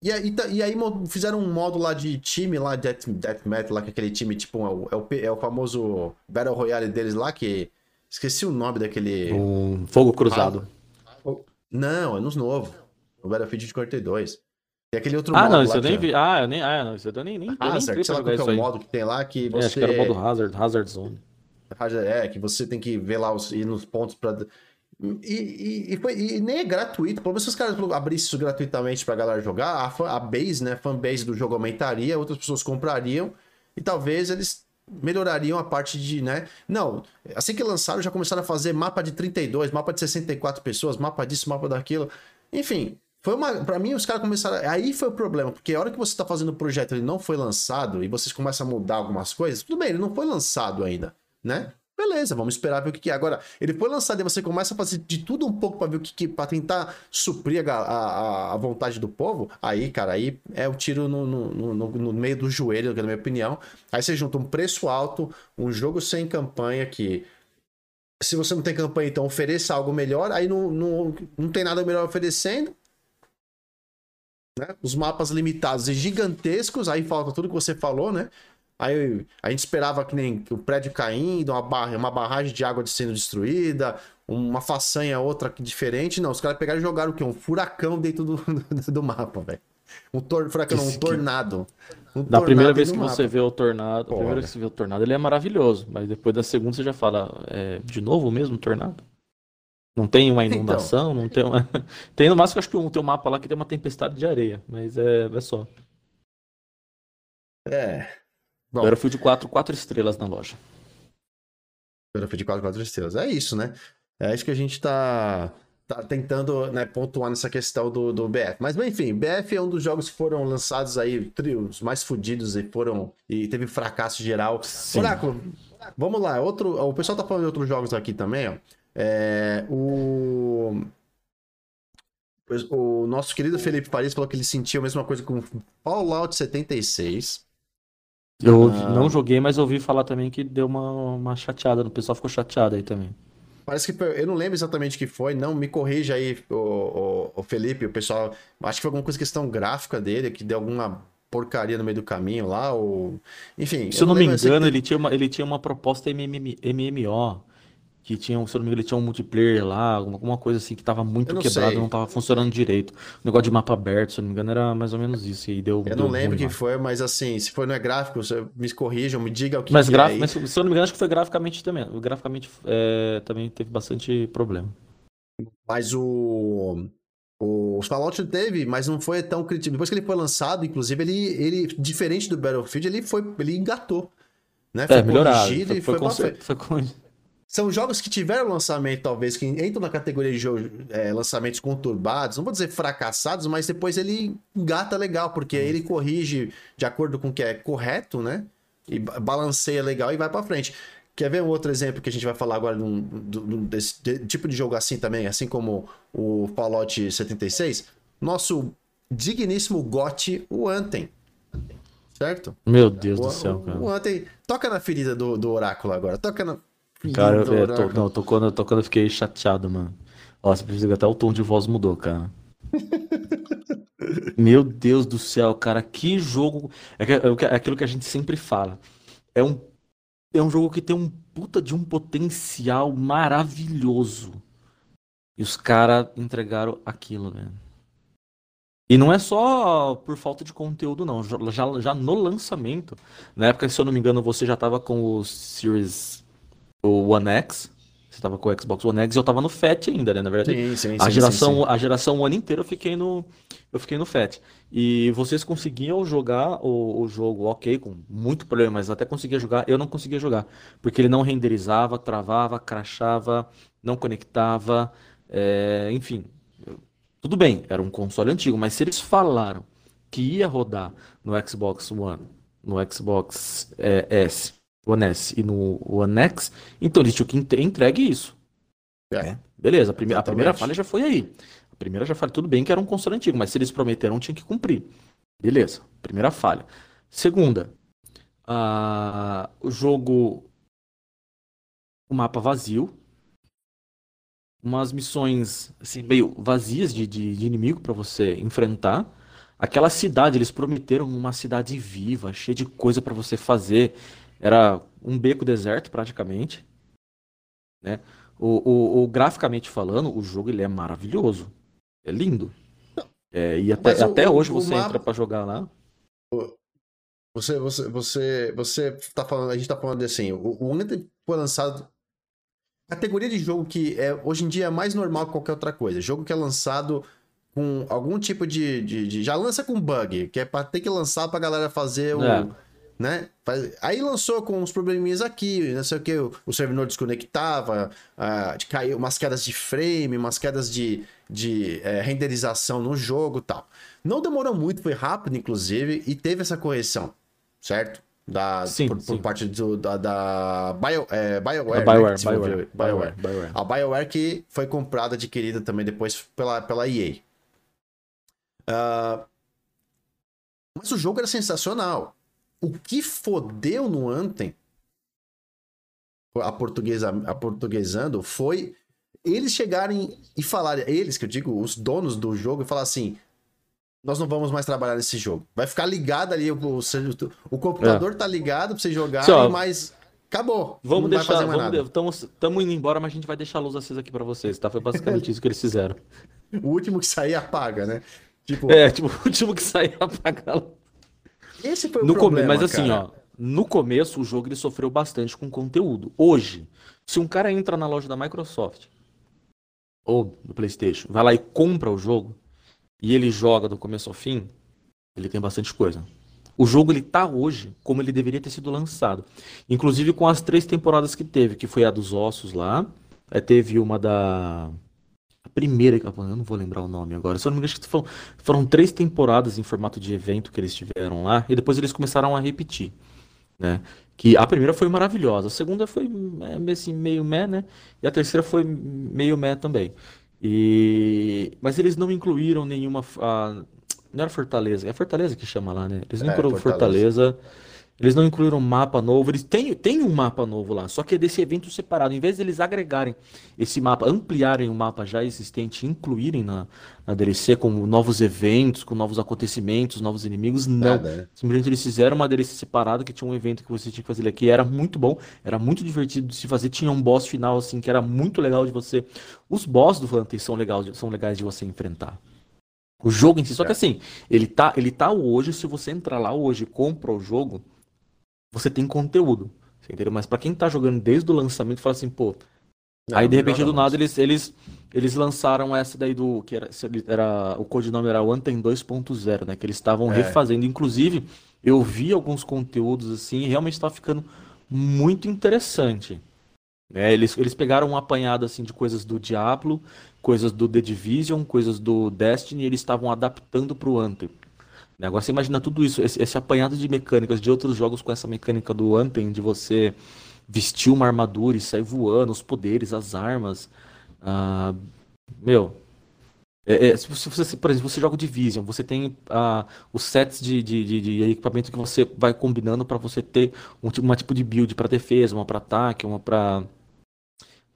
Speaker 1: e, aí, e aí fizeram um modo lá de time lá, Death, Deathmatch, lá, que é aquele time, tipo, é o, é o, é o famoso Battle Royale deles lá, que... Esqueci o nome daquele...
Speaker 2: Um Fogo Cruzado.
Speaker 1: Ah, não, é nos novos. O Battlefield de 42. Tem aquele outro
Speaker 2: ah, modo não, isso eu nem vi. Ah, eu nem, ah, não, isso eu nem, nem,
Speaker 1: Hazard, nem sei lá qual é o modo que tem lá que você... É, acho
Speaker 2: que era o modo Hazard, Hazard Zone.
Speaker 1: É, que você tem que ver lá os, ir nos pontos para e, e, e, foi, e, nem é gratuito. Pelo menos se os caras abrissem isso gratuitamente pra galera jogar, a, fan, a base, né? A fanbase do jogo aumentaria, outras pessoas comprariam e talvez eles melhorariam a parte de, né? Não, assim que lançaram já começaram a fazer mapa de 32, mapa de 64 pessoas, mapa disso, mapa daquilo. Enfim, foi uma. Pra mim, os caras começaram. Aí foi o problema, porque a hora que você tá fazendo o projeto ele não foi lançado e vocês começam a mudar algumas coisas, tudo bem, ele não foi lançado ainda, né? Beleza, vamos esperar ver o que, que é. Agora, ele foi lançado e você começa a fazer de tudo um pouco para ver o que, que para tentar suprir a, a, a, vontade do povo. Aí, cara, aí é o tiro no, no, no, no meio do joelho, na minha opinião. Aí você junta um preço alto, um jogo sem campanha que se você não tem campanha, então ofereça algo melhor. Aí não, não, não tem nada melhor oferecendo. Né? Os mapas limitados e gigantescos, aí falta tudo que você falou, né? Aí a gente esperava que nem o prédio caindo, uma, barra, uma barragem de água sendo destruída, uma façanha outra diferente. Não, os caras pegaram e jogaram o quê? Um furacão dentro do, do, do mapa, velho. Um tor furacão, não, um tornado.
Speaker 2: Um da primeira vez que mapa. você vê o tornado, a primeira vez que você vê o tornado, ele é maravilhoso. Mas depois da segunda você já fala, é, de novo o mesmo tornado? Não tem uma então. inundação, então. não tem uma... Tem no máximo, acho que um, tem um mapa lá que tem uma tempestade de areia, mas é, é só.
Speaker 1: É.
Speaker 2: Bom. Battlefield 4, 4 estrelas na loja.
Speaker 1: Battlefield 4, 4 estrelas. É isso, né? É isso que a gente tá, tá tentando né, pontuar nessa questão do, do BF. Mas, enfim, BF é um dos jogos que foram lançados aí, os mais fodidos e foram. E teve fracasso geral. Sim. Oráculo, vamos lá. Outro, o pessoal tá falando de outros jogos aqui também, ó. É, o, o nosso querido Felipe Paris falou que ele sentiu a mesma coisa com Fallout 76.
Speaker 2: Eu ah. não joguei, mas ouvi falar também que deu uma, uma chateada. O pessoal ficou chateado aí também.
Speaker 1: Parece que eu não lembro exatamente o que foi, não. Me corrija aí, o, o, o, Felipe, o pessoal. Acho que foi alguma coisa questão gráfica dele, que deu alguma porcaria no meio do caminho lá, ou. Enfim.
Speaker 2: Se eu não, não me engano, ele, tinha uma, ele tinha uma proposta MMO que tinha, se eu não me engano, ele tinha um multiplayer lá, alguma coisa assim que tava muito não quebrado, sei. não tava funcionando direito. O negócio de mapa aberto, se eu não me engano, era mais ou menos isso. E deu,
Speaker 1: eu
Speaker 2: deu
Speaker 1: não lembro o que foi, mas assim, se for não é gráfico, me corrijam, me diga o que,
Speaker 2: mas
Speaker 1: que
Speaker 2: graf... é. Mas se eu não me engano, acho que foi graficamente também. Graficamente é, também teve bastante problema.
Speaker 1: Mas o. O Fallout teve, mas não foi tão crítico. Depois que ele foi lançado, inclusive, ele, ele diferente do Battlefield, ele foi, ele engatou. Né?
Speaker 2: Foi é, melhorado. Foi, foi, foi, foi,
Speaker 1: são jogos que tiveram lançamento, talvez, que entram na categoria de jogo, é, lançamentos conturbados, não vou dizer fracassados, mas depois ele engata legal, porque aí ele corrige de acordo com o que é correto, né? E balanceia legal e vai para frente. Quer ver um outro exemplo que a gente vai falar agora num, desse de, tipo de jogo assim também, assim como o Fallout 76? Nosso digníssimo GOT, o Anthem. Certo?
Speaker 2: Meu Deus o, do céu, cara.
Speaker 1: O Anthem. Toca na ferida do, do oráculo agora. Toca na
Speaker 2: Cara, eu, eu, tô, não, quando eu fiquei chateado, mano. Nossa, até o tom de voz mudou, cara. Meu Deus do céu, cara, que jogo. É, é, é, aquilo que a gente sempre fala. É um, é um jogo que tem um puta de um potencial maravilhoso. E os caras entregaram aquilo, velho. E não é só por falta de conteúdo, não. Já, já no lançamento, na época, se eu não me engano, você já tava com o Series o One X. Você tava com o Xbox One X e eu tava no Fat ainda, né? Na verdade, sim, sim, a sim, geração, a geração ano inteiro eu fiquei no, eu fiquei no Fat. E vocês conseguiam jogar o, o jogo, ok, com muito problema, mas até conseguia jogar. Eu não conseguia jogar, porque ele não renderizava, travava, crashava, não conectava, é, enfim. Tudo bem, era um console antigo, mas se eles falaram que ia rodar no Xbox One, no Xbox é, S One S e no One X, então eles tinham que entregue isso. É. Beleza, a, prime a primeira falha já foi aí. A primeira já falha, tudo bem que era um console antigo, mas se eles prometeram, tinha que cumprir. Beleza, primeira falha. Segunda, uh, o jogo. O mapa vazio. Umas missões assim, meio vazias de, de, de inimigo para você enfrentar. Aquela cidade, eles prometeram uma cidade viva, cheia de coisa para você fazer. Era um beco deserto, praticamente. Né? O, o, o, graficamente falando, o jogo ele é maravilhoso. É lindo. É, e até, até hoje você mapa... entra para jogar lá.
Speaker 1: Você, você, você, você tá falando, a gente tá falando assim, o, o Unity foi lançado. Categoria de jogo que é, hoje em dia é mais normal que qualquer outra coisa. Jogo que é lançado com algum tipo de, de, de já lança com bug, que é para ter que lançar pra galera fazer o. É né? Aí lançou com uns probleminhas aqui, não sei o que, o servidor desconectava, uh, de caiu umas quedas de frame, umas quedas de, de é, renderização no jogo tal. Não demorou muito, foi rápido, inclusive, e teve essa correção, certo? Da, sim, por, sim. por parte do, da, da Bio, é, BioWare,
Speaker 2: BioWare, né? BioWare, BioWare, BioWare,
Speaker 1: A BioWare que foi comprada, adquirida também depois pela, pela EA. Uh, ah, mas o jogo era sensacional o que fodeu no Anthem a, portuguesa, a portuguesando foi eles chegarem e falarem, eles que eu digo, os donos do jogo, e falar assim: nós não vamos mais trabalhar nesse jogo. Vai ficar ligado ali, o, o, o computador é. tá ligado pra você jogar, Só, mas acabou.
Speaker 2: Vamos deixar, estamos indo embora, mas a gente vai deixar a luz acesa aqui para vocês, tá? Foi basicamente isso que eles fizeram.
Speaker 1: O último que sair apaga, né?
Speaker 2: Tipo... É, tipo, o último que sair apaga.
Speaker 1: Esse foi o no problema,
Speaker 2: Mas assim, cara. ó, no começo o jogo ele sofreu bastante com conteúdo. Hoje, se um cara entra na loja da Microsoft ou do PlayStation, vai lá e compra o jogo e ele joga do começo ao fim, ele tem bastante coisa. O jogo ele tá hoje como ele deveria ter sido lançado. Inclusive com as três temporadas que teve, que foi a dos ossos lá, é, teve uma da primeira, eu não vou lembrar o nome agora. Se eu não me engano, foram, foram três temporadas em formato de evento que eles tiveram lá, e depois eles começaram a repetir. Né? Que a primeira foi maravilhosa, a segunda foi é, assim, meio meh, né? E a terceira foi meio meh também. E... Mas eles não incluíram nenhuma. A... Não era Fortaleza, é Fortaleza que chama lá, né? Eles não é, incluíram Fortaleza. Fortaleza eles não incluíram um mapa novo, eles têm, têm um mapa novo lá, só que é desse evento separado. Em vez de eles agregarem esse mapa, ampliarem o mapa já existente, incluírem na, na DLC com novos eventos, com novos acontecimentos, novos inimigos, não. Nada, né? Simplesmente eles fizeram uma DLC separada que tinha um evento que você tinha que fazer aqui, era muito bom, era muito divertido de se fazer, tinha um boss final assim que era muito legal de você. Os boss do Hunter são legais, são legais de você enfrentar. O jogo em si, só que é. assim, ele tá, ele tá hoje, se você entrar lá hoje e compra o jogo, você tem conteúdo. Entendeu? Mas para quem tá jogando desde o lançamento, fala assim, pô. Não, aí de repente do nada eles, eles, eles lançaram essa daí do. que era, era O codinome era Anthem 2.0, né? Que eles estavam é. refazendo. Inclusive, eu vi alguns conteúdos assim e realmente estava ficando muito interessante. É, eles, eles pegaram um apanhado assim de coisas do Diablo, coisas do The Division, coisas do Destiny, e eles estavam adaptando para o Anthem. Né? Agora você imagina tudo isso, esse, esse, apanhado de mecânicas de outros jogos com essa mecânica do Anthem, de você vestir uma armadura e sair voando, os poderes, as armas. Ah, meu. É, é, se, você, por exemplo, você joga Division, você tem ah, os sets de, de, de, de, equipamento que você vai combinando para você ter um, uma tipo de build para defesa, uma para ataque, uma para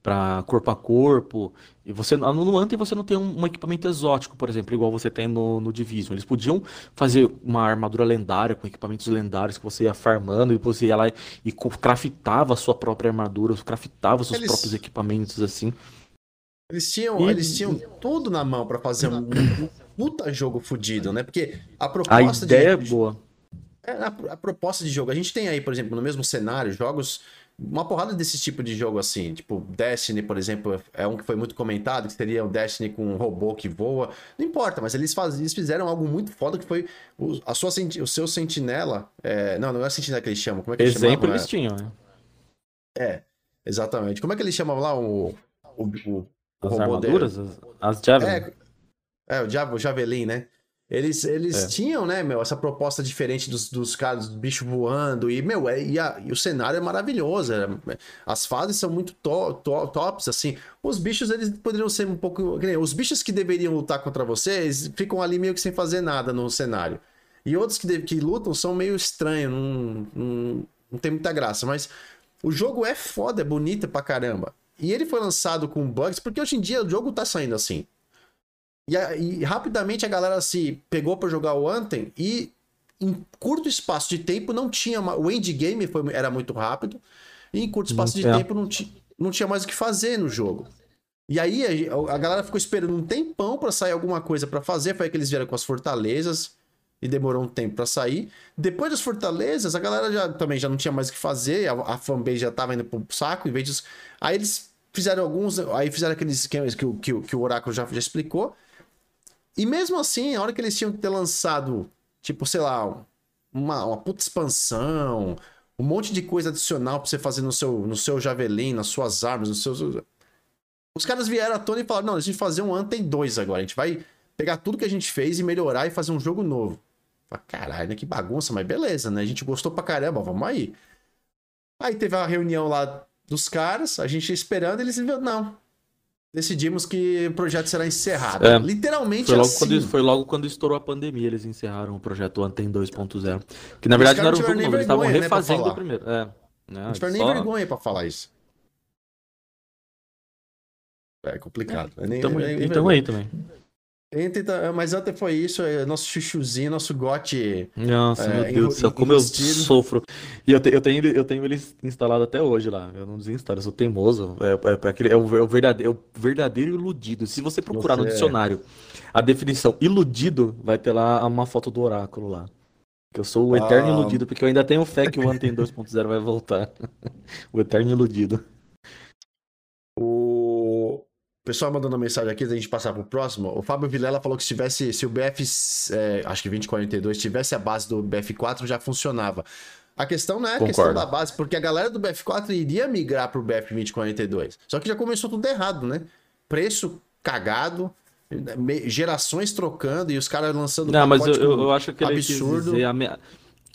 Speaker 2: para corpo a corpo. E você no Anthem você não tem um, um, equipamento exótico, por exemplo, igual você tem no, no Division. Eles podiam fazer uma armadura lendária com equipamentos lendários que você ia farmando e você ia lá e, e craftava a sua própria armadura, craftava seus eles, próprios equipamentos assim.
Speaker 1: Eles tinham, e, eles tinham tudo na mão para fazer um, um puta jogo fodido, né? Porque a proposta
Speaker 2: a ideia de, é boa.
Speaker 1: É, a, a proposta de jogo, a gente tem aí, por exemplo, no mesmo cenário, jogos uma porrada desse tipo de jogo assim, tipo Destiny, por exemplo, é um que foi muito comentado, que seria o Destiny com um robô que voa. Não importa, mas eles, faz, eles fizeram algo muito foda que foi o, a sua, o seu sentinela. É, não, não é sentinela que eles chamam. Como é que
Speaker 2: eles Exemplo eles tinham, né?
Speaker 1: É, exatamente. Como é que eles chamam lá o, o, o,
Speaker 2: o robô armaduras? Dele? As, as Javelin. É,
Speaker 1: é o, Javelin, né? Eles, eles é. tinham, né, meu, essa proposta diferente dos, dos caras, dos bichos voando, e, meu, é, e, a, e, o cenário é maravilhoso. É, as fases são muito to, to, tops, assim. Os bichos, eles poderiam ser um pouco. Os bichos que deveriam lutar contra vocês ficam ali meio que sem fazer nada no cenário. E outros que, que lutam são meio estranhos, não, não, não tem muita graça. Mas o jogo é foda, é bonito pra caramba. E ele foi lançado com bugs, porque hoje em dia o jogo tá saindo assim. E, e rapidamente a galera se pegou para jogar o Anthem e em curto espaço de tempo não tinha. O endgame foi, era muito rápido. E em curto espaço de é. tempo não, ti, não tinha mais o que fazer no jogo. E aí a, a galera ficou esperando um tempão para sair alguma coisa para fazer. Foi aí que eles vieram com as fortalezas e demorou um tempo para sair. Depois das fortalezas, a galera já também já não tinha mais o que fazer, a, a fanbase já tava indo pro saco, em vez de... Aí eles fizeram alguns, aí fizeram aqueles esquemas que, que, que o Oráculo já, já explicou, e mesmo assim, a hora que eles tinham que ter lançado, tipo, sei lá, uma, uma puta expansão, um monte de coisa adicional pra você fazer no seu, no seu Javelin, nas suas armas, nos seus. Os caras vieram à tona e falaram: não, a gente vai fazer um Anthem 2 agora. A gente vai pegar tudo que a gente fez e melhorar e fazer um jogo novo. Caralho, né? Que bagunça, mas beleza, né? A gente gostou pra caramba, vamos aí. Aí teve a reunião lá dos caras, a gente esperando, eles viram, não, decidimos que o projeto será encerrado. É, Literalmente
Speaker 2: foi assim. logo,
Speaker 1: assim.
Speaker 2: quando, foi logo quando estourou a pandemia, eles encerraram o projeto Anten 2.0. Que na verdade não era o jogo novo, eles estavam né, refazendo o primeiro. É,
Speaker 1: né, não tiveram só... nem vergonha pra falar isso. É complicado.
Speaker 2: É, né? nem, então, nem, então aí também.
Speaker 1: Mas ontem foi isso, é nosso chuchuzinho, nosso gote.
Speaker 2: Nossa, é, meu Deus do céu, como eu sofro. E eu, te, eu, tenho, eu tenho ele instalado até hoje lá. Eu não desinstalo, eu sou teimoso. É, é, é, aquele, é, o, é, o, verdadeiro, é o verdadeiro iludido. Se você procurar você no dicionário a definição iludido, vai ter lá uma foto do oráculo lá. Que eu sou o eterno ah. iludido, porque eu ainda tenho fé que o Anthem 2.0 vai voltar. o eterno iludido.
Speaker 1: O pessoal mandando mensagem aqui, a gente passar pro próximo. O Fábio Vilela falou que se tivesse, se o BF, é, acho que 2042, tivesse a base do BF4, já funcionava. A questão não é a Concordo. questão da base, porque a galera do BF4 iria migrar pro BF 2042. Só que já começou tudo errado, né? Preço cagado, gerações trocando e os caras lançando
Speaker 2: Não, mas eu, eu, acho que ele absurdo. Dizer, a,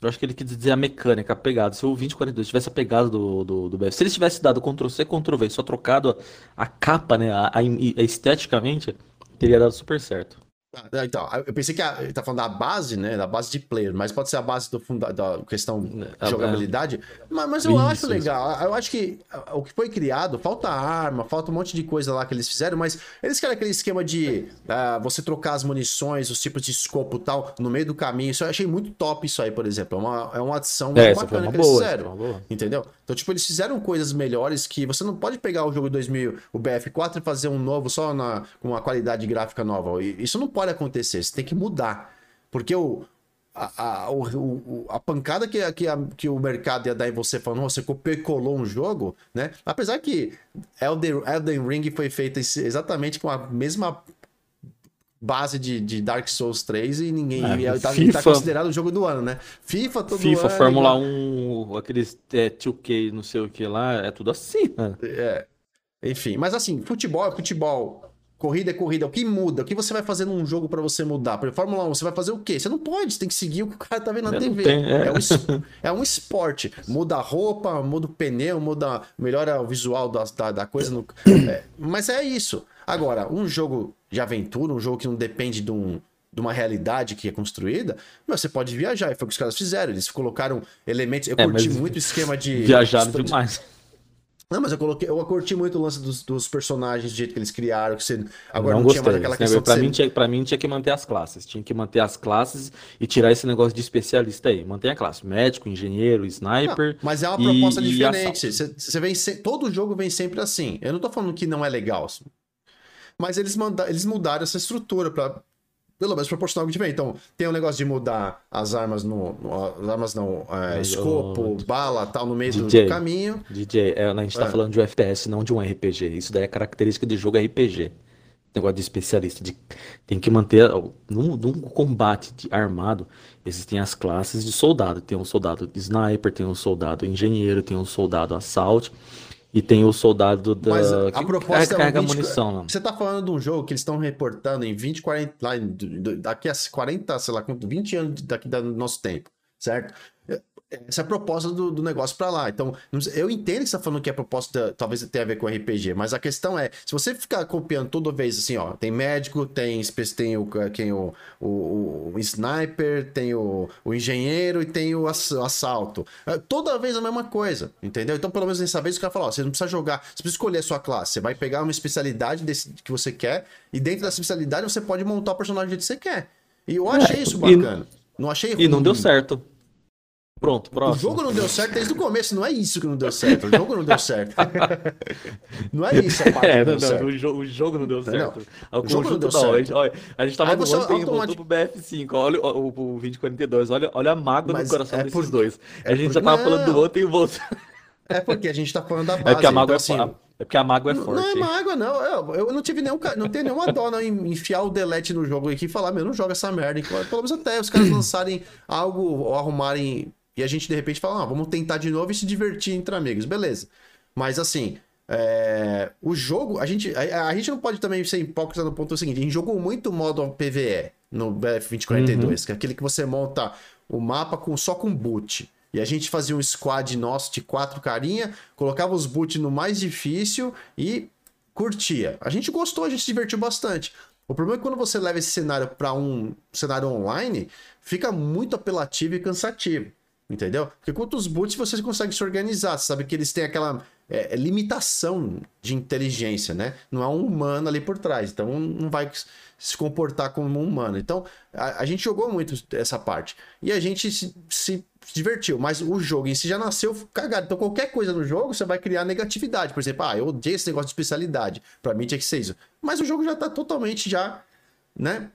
Speaker 2: eu acho que ele quis dizer a mecânica, a pegada. Se o 2042 tivesse a pegada do, do, do BF, se ele tivesse dado Ctrl-C, Ctrl-V, só trocado a, a capa, né, a, a, a, esteticamente, teria dado super certo.
Speaker 1: Ah, então, eu pensei que a, ele tá falando da base, né? Da base de player, mas pode ser a base do funda, da questão de é, é. jogabilidade. Mas, mas eu isso, acho legal. Isso. Eu acho que o que foi criado, falta arma, falta um monte de coisa lá que eles fizeram, mas eles querem aquele esquema de uh, você trocar as munições, os tipos de escopo e tal, no meio do caminho. Isso eu achei muito top, isso aí, por exemplo. É uma, é uma adição
Speaker 2: é, muito bacana que eles boa, fizeram.
Speaker 1: Entendeu? Então, tipo, eles fizeram coisas melhores que você não pode pegar o jogo 2000, o BF4 e fazer um novo só na, com uma qualidade gráfica nova. Isso não pode acontecer. Você tem que mudar. Porque o, a, a, o, a pancada que, que, a, que o mercado ia dar em você falando, você copiou e colou um jogo, né? Apesar que Elden, Elden Ring foi feito exatamente com a mesma base de, de Dark Souls 3 e ninguém é, tá, FIFA, tá considerado o jogo do ano, né?
Speaker 2: FIFA todo FIFA, ano. Fórmula igual... 1, aqueles é, 2K, não sei o que lá, é tudo assim,
Speaker 1: né? É. Enfim, mas assim, futebol é futebol. Corrida é corrida. O que muda? O que você vai fazer num jogo para você mudar? Por Fórmula 1, você vai fazer o quê? Você não pode, você tem que seguir o que o cara tá vendo na TV. Tem, é. É, um, é um esporte. Muda a roupa, muda o pneu, muda, melhora o visual da, da, da coisa. No, é, mas é isso. Agora, um jogo de aventura, um jogo que não depende de, um, de uma realidade que é construída, você pode viajar. E foi o que os caras fizeram. Eles colocaram elementos. Eu é, curti muito o esquema de.
Speaker 2: Viajaram demais.
Speaker 1: Não, mas eu coloquei, eu curti muito o lance dos, dos, personagens, do jeito que eles criaram, que você
Speaker 2: agora não, não tinha mais aquela questão pra, mim, tinha, pra mim tinha que manter as classes, tinha que manter as classes e tirar esse negócio de especialista aí. Mantém a classe, médico, engenheiro, sniper. Não,
Speaker 1: mas é uma proposta e, diferente. E você, você vem se... todo jogo vem sempre assim. Eu não tô falando que não é legal, mas eles, manda... eles mudaram essa estrutura para pelo menos proporcional que tiver. Então, tem o um negócio de mudar as armas no. no as armas não. É, escopo, bala, tal, no meio DJ, do caminho.
Speaker 2: DJ, é, a gente tá é. falando de um FPS, não de um RPG. Isso daí é característica de jogo RPG. Negócio de especialista. De, tem que manter. Num, num combate de armado, existem as classes de soldado. Tem um soldado sniper, tem um soldado engenheiro, tem um soldado assalto. E tem o soldado da. Mas
Speaker 1: a que proposta
Speaker 2: carrega é um 20... munição. Não.
Speaker 1: Você tá falando de um jogo que eles estão reportando em 20, 40. Lá, daqui a 40, sei lá, 20 anos daqui do nosso tempo, certo? Essa é a proposta do, do negócio para lá. Então, eu entendo que você tá falando que a proposta talvez tenha a ver com RPG, mas a questão é, se você ficar copiando toda vez assim, ó, tem médico, tem, tem o, quem, o, o, o sniper, tem o, o engenheiro e tem o assalto. É, toda vez a mesma coisa, entendeu? Então, pelo menos dessa vez, o cara fala, ó, você não precisa jogar, você precisa escolher a sua classe, você vai pegar uma especialidade desse, que você quer e dentro dessa especialidade você pode montar o personagem do jeito que você quer. E eu achei é, isso bacana. E, não achei ruim.
Speaker 2: E não deu certo. Pronto, próximo.
Speaker 1: O jogo não deu certo desde o começo, não é isso que não deu certo. O jogo não deu certo. não é isso a parte é,
Speaker 2: não, não, o, jogo, o, jogo, não deu certo. Não, o, jogo não deu certo. Olha, a gente tava no ontem automatic... voltou pro BF5, olha o, o, o 2042, olha, olha a mágoa Mas no coração é desses por... dois. É a gente já tava falando do ontem e voltou.
Speaker 1: É porque a gente tá falando da base.
Speaker 2: É porque a mágoa então, é assim, é porque a mágoa é forte.
Speaker 1: Não é mágoa, não. Eu, eu não tive nenhum. Não tenho nenhuma dó não, em enfiar o delete no jogo aqui e falar, meu, não joga essa merda. Pelo menos até os caras lançarem algo ou arrumarem e a gente de repente fala, ah, vamos tentar de novo e se divertir entre amigos. Beleza. Mas assim, é... o jogo, a gente, a, a, gente não pode também ser hipócrita no ponto seguinte: a gente jogou muito modo PVE no BF2042, uhum. que é aquele que você monta o mapa com, só com boot. E a gente fazia um squad nosso de quatro carinha, colocava os boot no mais difícil e curtia. A gente gostou, a gente se divertiu bastante. O problema é que quando você leva esse cenário para um cenário online, fica muito apelativo e cansativo. Entendeu? Porque quanto os boots você consegue se organizar. Você sabe que eles têm aquela é, limitação de inteligência, né? Não é um humano ali por trás. Então não vai se comportar como um humano. Então a, a gente jogou muito essa parte. E a gente se, se divertiu. Mas o jogo em si já nasceu cagado. Então qualquer coisa no jogo você vai criar negatividade. Por exemplo, ah, eu odeio esse negócio de especialidade. Pra mim tinha que ser isso. Mas o jogo já tá totalmente já, né?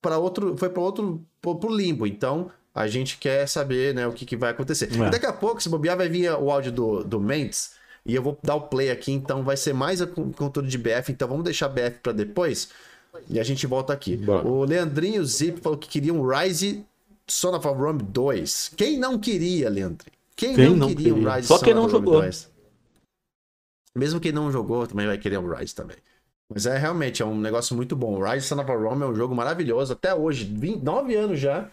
Speaker 1: Para outro, foi para outro, pro limbo. Então a gente quer saber, né, o que, que vai acontecer. É. Daqui a pouco, se bobear, vai vir o áudio do, do Mendes. E eu vou dar o play aqui, então vai ser mais a conteúdo de BF. Então vamos deixar BF para depois. E a gente volta aqui. Bora. O Leandrinho Zip falou que queria um Rise Son of a Rome 2. Quem não queria, Leandro? Quem, quem não, não, queria, um Rise
Speaker 2: Só Son quem não jogou. 2?
Speaker 1: Mesmo quem não jogou também vai querer um Rise também. Mas é realmente é um negócio muito bom. Rise Son of a Rome é um jogo maravilhoso. Até hoje, 29 anos já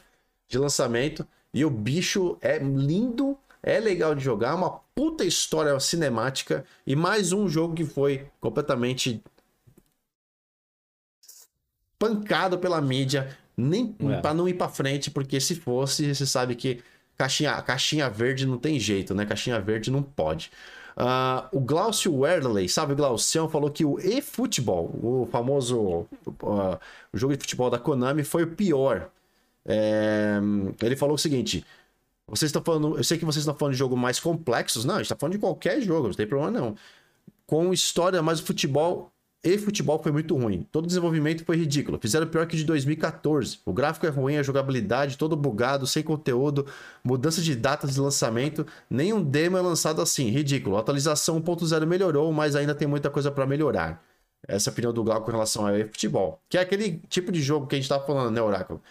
Speaker 1: de lançamento. E o bicho é lindo, é legal de jogar, uma puta história cinemática. E mais um jogo que foi completamente pancado pela mídia, nem é. para não ir para frente, porque se fosse, você sabe que caixinha, caixinha verde não tem jeito, né? Caixinha verde não pode. Uh, o Glaucio Werley, sabe o Glaucião, falou que o eFootball, o famoso uh, o jogo de futebol da Konami, foi o pior. É, ele falou o seguinte: vocês estão falando, eu sei que vocês estão falando de jogo mais complexos, não, a gente está falando de qualquer jogo, não tem problema não. Com história, mas o futebol e futebol foi muito ruim. Todo o desenvolvimento foi ridículo. Fizeram pior que de 2014. O gráfico é ruim, a jogabilidade todo bugado, sem conteúdo, mudança de datas de lançamento, nenhum demo é lançado assim, ridículo. A atualização 1.0 melhorou, mas ainda tem muita coisa para melhorar. Essa é a opinião do Glauco com relação ao futebol. Que é aquele tipo de jogo que a gente tá falando, né, Oráculo?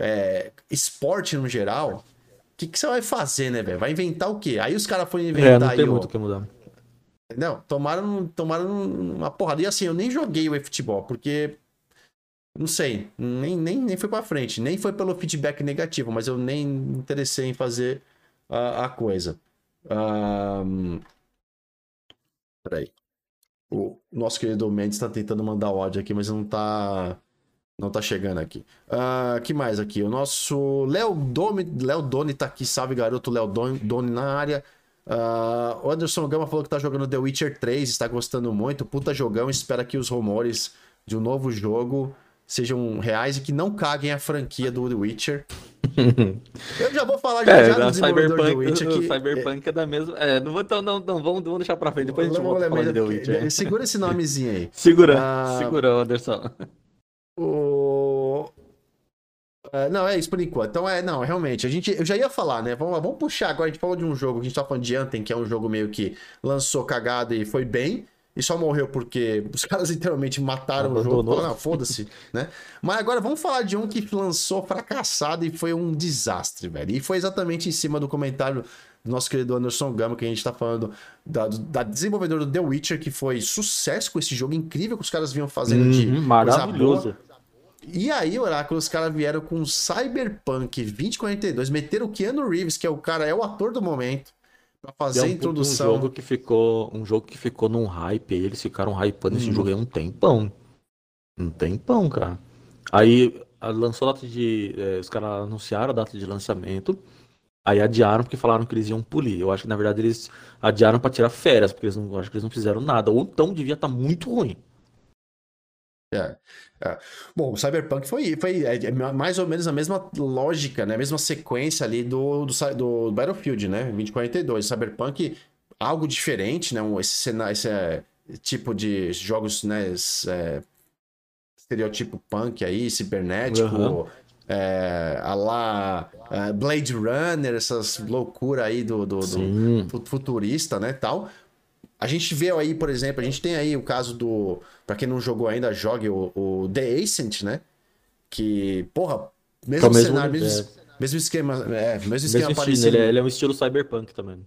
Speaker 1: É, esporte no geral. O que, que você vai fazer, né, velho? Vai inventar o quê? Aí os caras foram inventar. É,
Speaker 2: não tem muito o que mudar.
Speaker 1: Não, tomaram, tomaram uma porrada. E assim, eu nem joguei o eFootball, porque. Não sei, nem, nem, nem foi pra frente. Nem foi pelo feedback negativo, mas eu nem interessei em fazer a, a coisa. Um... Peraí. O nosso querido Mendes tá tentando mandar ódio aqui, mas não tá. Não tá chegando aqui. Uh, que mais aqui? O nosso Léo Doni, Léo Doni tá aqui. Salve, garoto. Léo Doni, Doni na área. Uh, o Anderson Gama falou que tá jogando The Witcher 3, está gostando muito. Puta jogão, espera que os rumores de um novo jogo sejam reais e que não caguem a franquia do The Witcher. Eu já vou falar já,
Speaker 2: é, já do Cyberpunk, do Witcher. Que... Cyberpunk é da mesma. É, não vou, então, não, não, vamos, vamos deixar pra frente, depois a gente volta falar de The Witcher.
Speaker 1: Segura esse nomezinho aí.
Speaker 2: Segura, uh, segura, Anderson.
Speaker 1: O... É, não, é isso por enquanto. Então, é, não, realmente, a gente, eu já ia falar, né? Vamos, vamos puxar agora. A gente falou de um jogo, a gente tá falando de Anthem, que é um jogo meio que lançou cagado e foi bem. E só morreu porque os caras literalmente mataram o jogo. Falaram, foda-se, né? Mas agora vamos falar de um que lançou fracassado e foi um desastre, velho. E foi exatamente em cima do comentário do nosso querido Anderson Gama, que a gente tá falando da, da desenvolvedora do The Witcher, que foi sucesso com esse jogo incrível que os caras vinham fazendo uhum, de
Speaker 2: maravilhoso.
Speaker 1: E aí, Oráculo, os caras vieram com Cyberpunk 2042, meteram o Keanu Reeves, que é o cara, é o ator do momento, pra fazer é um, a introdução.
Speaker 2: Um jogo que ficou, um jogo que ficou num hype, eles ficaram hypando hum. esse jogo aí um tempão. Um tempão, cara. Aí lançou a data de. É, os caras anunciaram a data de lançamento. Aí adiaram porque falaram que eles iam polir. Eu acho que na verdade eles adiaram para tirar férias, porque eles não, acho que eles não fizeram nada. Ou então devia estar tá muito ruim.
Speaker 1: É, é. Bom, o Cyberpunk foi, foi é, é mais ou menos a mesma lógica, né? A mesma sequência ali do, do, do Battlefield, né? 2042. Cyberpunk, algo diferente, né? Esse, cenário, esse é, tipo de jogos, né? Esse, é, estereotipo punk aí, cibernético, uhum. a lá Blade Runner, essas loucuras aí do, do, do, futurista, né? Tal. A gente vê aí, por exemplo, a gente tem aí o caso do. Pra quem não jogou ainda, jogue o, o The Ascent, né? Que, porra, mesmo é cenário, mesmo, mesmo, esquema. É, mesmo esquema
Speaker 2: mesmo parecido. Ele é, ele é um estilo cyberpunk também.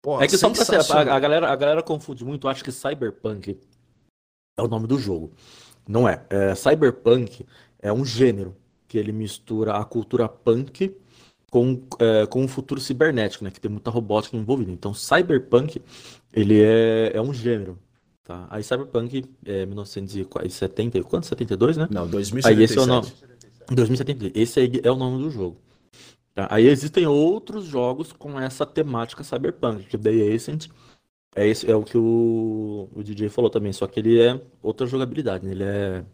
Speaker 2: Porra, é que só pra ser, a, a, galera, a galera confunde muito, acha que cyberpunk é o nome do jogo. Não é. é. Cyberpunk é um gênero que ele mistura a cultura punk com, é, com um futuro cibernético, né? Que tem muita robótica envolvida. Então, cyberpunk, ele é, é um gênero. Tá? Aí cyberpunk é 1970, quanto? 72, né?
Speaker 1: Não, 2077.
Speaker 2: Aí esse é o nome. 2070. Esse aí é o nome do jogo. Tá? Aí existem outros jogos com essa temática cyberpunk, que The Ascent é, esse, é o que o, o DJ falou também, só que ele é outra jogabilidade, né? Ele é